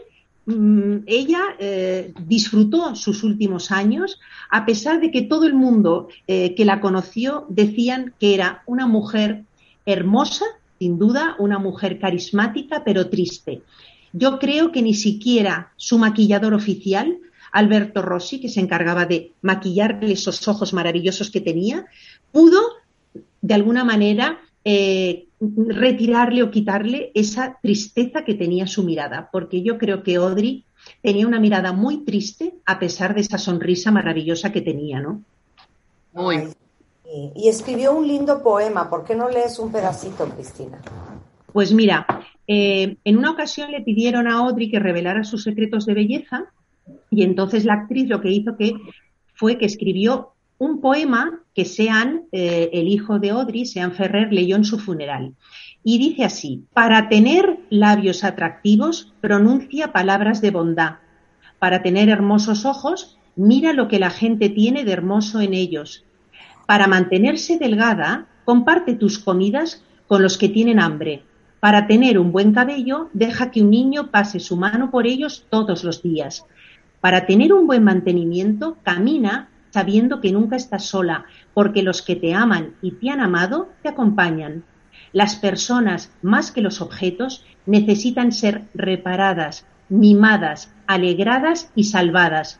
ella eh, disfrutó sus últimos años, a pesar de que todo el mundo eh, que la conoció decían que era una mujer hermosa, sin duda, una mujer carismática, pero triste. Yo creo que ni siquiera su maquillador oficial, Alberto Rossi, que se encargaba de maquillarle esos ojos maravillosos que tenía, pudo, de alguna manera, eh, retirarle o quitarle esa tristeza que tenía su mirada, porque yo creo que Audrey tenía una mirada muy triste a pesar de esa sonrisa maravillosa que tenía, ¿no? Muy. Y, escribió un lindo poema, ¿por qué no lees un pedacito, Cristina? Pues mira, eh, en una ocasión le pidieron a Audrey que revelara sus secretos de belleza y entonces la actriz lo que hizo que fue que escribió un poema que Sean, eh, el hijo de Audrey, Sean Ferrer, leyó en su funeral. Y dice así, para tener labios atractivos, pronuncia palabras de bondad. Para tener hermosos ojos, mira lo que la gente tiene de hermoso en ellos. Para mantenerse delgada, comparte tus comidas con los que tienen hambre. Para tener un buen cabello, deja que un niño pase su mano por ellos todos los días. Para tener un buen mantenimiento, camina sabiendo que nunca estás sola, porque los que te aman y te han amado te acompañan. Las personas, más que los objetos, necesitan ser reparadas, mimadas, alegradas y salvadas.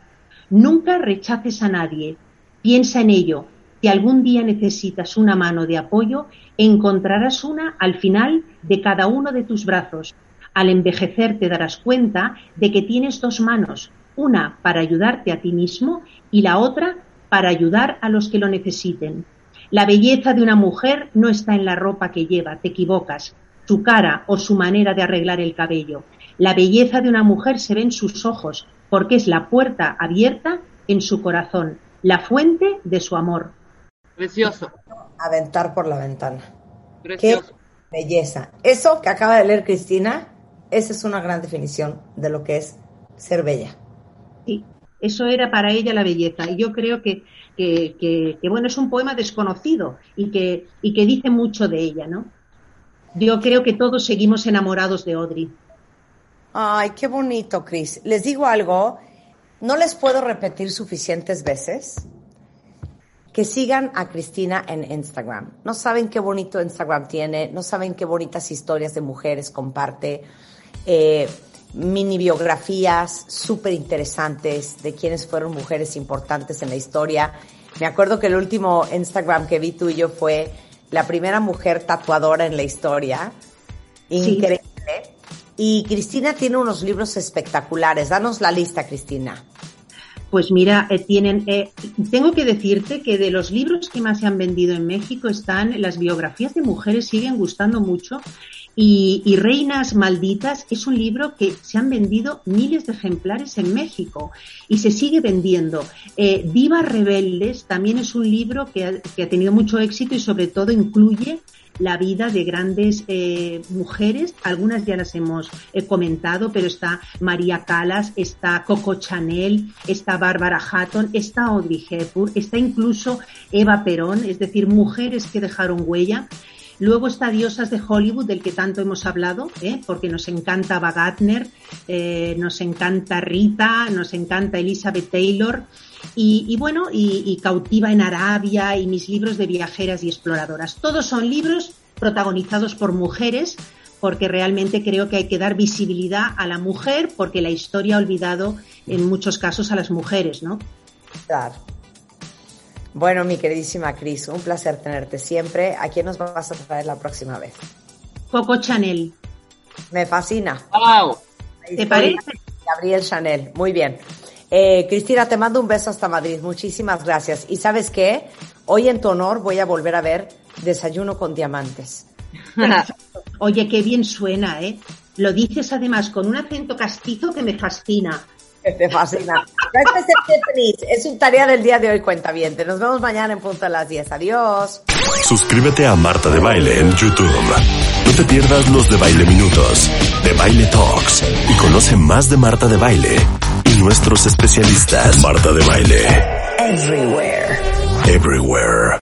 Nunca rechaces a nadie. Piensa en ello. Si algún día necesitas una mano de apoyo, encontrarás una al final de cada uno de tus brazos. Al envejecer te darás cuenta de que tienes dos manos, una para ayudarte a ti mismo y la otra para ayudar a los que lo necesiten. La belleza de una mujer no está en la ropa que lleva, te equivocas, su cara o su manera de arreglar el cabello. La belleza de una mujer se ve en sus ojos, porque es la puerta abierta en su corazón, la fuente de su amor. Precioso. Aventar por la ventana. Precioso. Qué belleza. Eso que acaba de leer Cristina, esa es una gran definición de lo que es ser bella. Sí, eso era para ella la belleza. Y yo creo que, que, bueno, es un poema desconocido y que, y que dice mucho de ella, ¿no? Yo creo que todos seguimos enamorados de Audrey. Ay, qué bonito, Cris. Les digo algo, no les puedo repetir suficientes veces que sigan a Cristina en Instagram. No saben qué bonito Instagram tiene, no saben qué bonitas historias de mujeres comparte. Eh, mini biografías súper interesantes de quienes fueron mujeres importantes en la historia. Me acuerdo que el último Instagram que vi tuyo fue la primera mujer tatuadora en la historia. Increíble. Y Cristina tiene unos libros espectaculares. Danos la lista, Cristina. Pues mira, eh, tienen, eh, tengo que decirte que de los libros que más se han vendido en México están las biografías de mujeres, siguen gustando mucho y, Reinas Malditas es un libro que se han vendido miles de ejemplares en México y se sigue vendiendo. Eh, Divas Rebeldes también es un libro que ha, tenido mucho éxito y sobre todo incluye la vida de grandes eh, mujeres, algunas ya las hemos eh, comentado, pero está María Calas, está Coco Chanel, está Bárbara Hatton, está Audrey Hepburn, está incluso Eva Perón, es decir, mujeres que dejaron huella Luego está Diosas de Hollywood, del que tanto hemos hablado, ¿eh? porque nos encanta Bagatner, eh, nos encanta Rita, nos encanta Elizabeth Taylor, y, bueno, y, Cautiva en Arabia, y mis libros de viajeras y exploradoras. Todos son libros protagonizados por mujeres, porque realmente creo que hay que dar visibilidad a la mujer, porque la historia ha olvidado en muchos casos a las mujeres, ¿no? Claro. Bueno, mi queridísima Cris, un placer tenerte siempre. ¿A quién nos vas a traer la próxima vez? Coco Chanel. Me fascina. ¡Wow! ¿Te parece? Gabriel Chanel, muy bien. Eh, Cristina, te mando un beso hasta Madrid. Muchísimas gracias. Y sabes qué? Hoy en tu honor voy a volver a ver Desayuno con Diamantes. [LAUGHS] Oye, qué bien suena, ¿eh? Lo dices además con un acento castizo que me fascina. Te fascina. Gracias, Stephanie. Es un tarea del día de hoy, cuenta bien. Nos vemos mañana en punto a las 10. Adiós. Suscríbete a Marta de Baile en YouTube. No te pierdas los de Baile Minutos, de Baile Talks y conoce más de Marta de Baile y nuestros especialistas. Marta de Baile. Everywhere. Everywhere.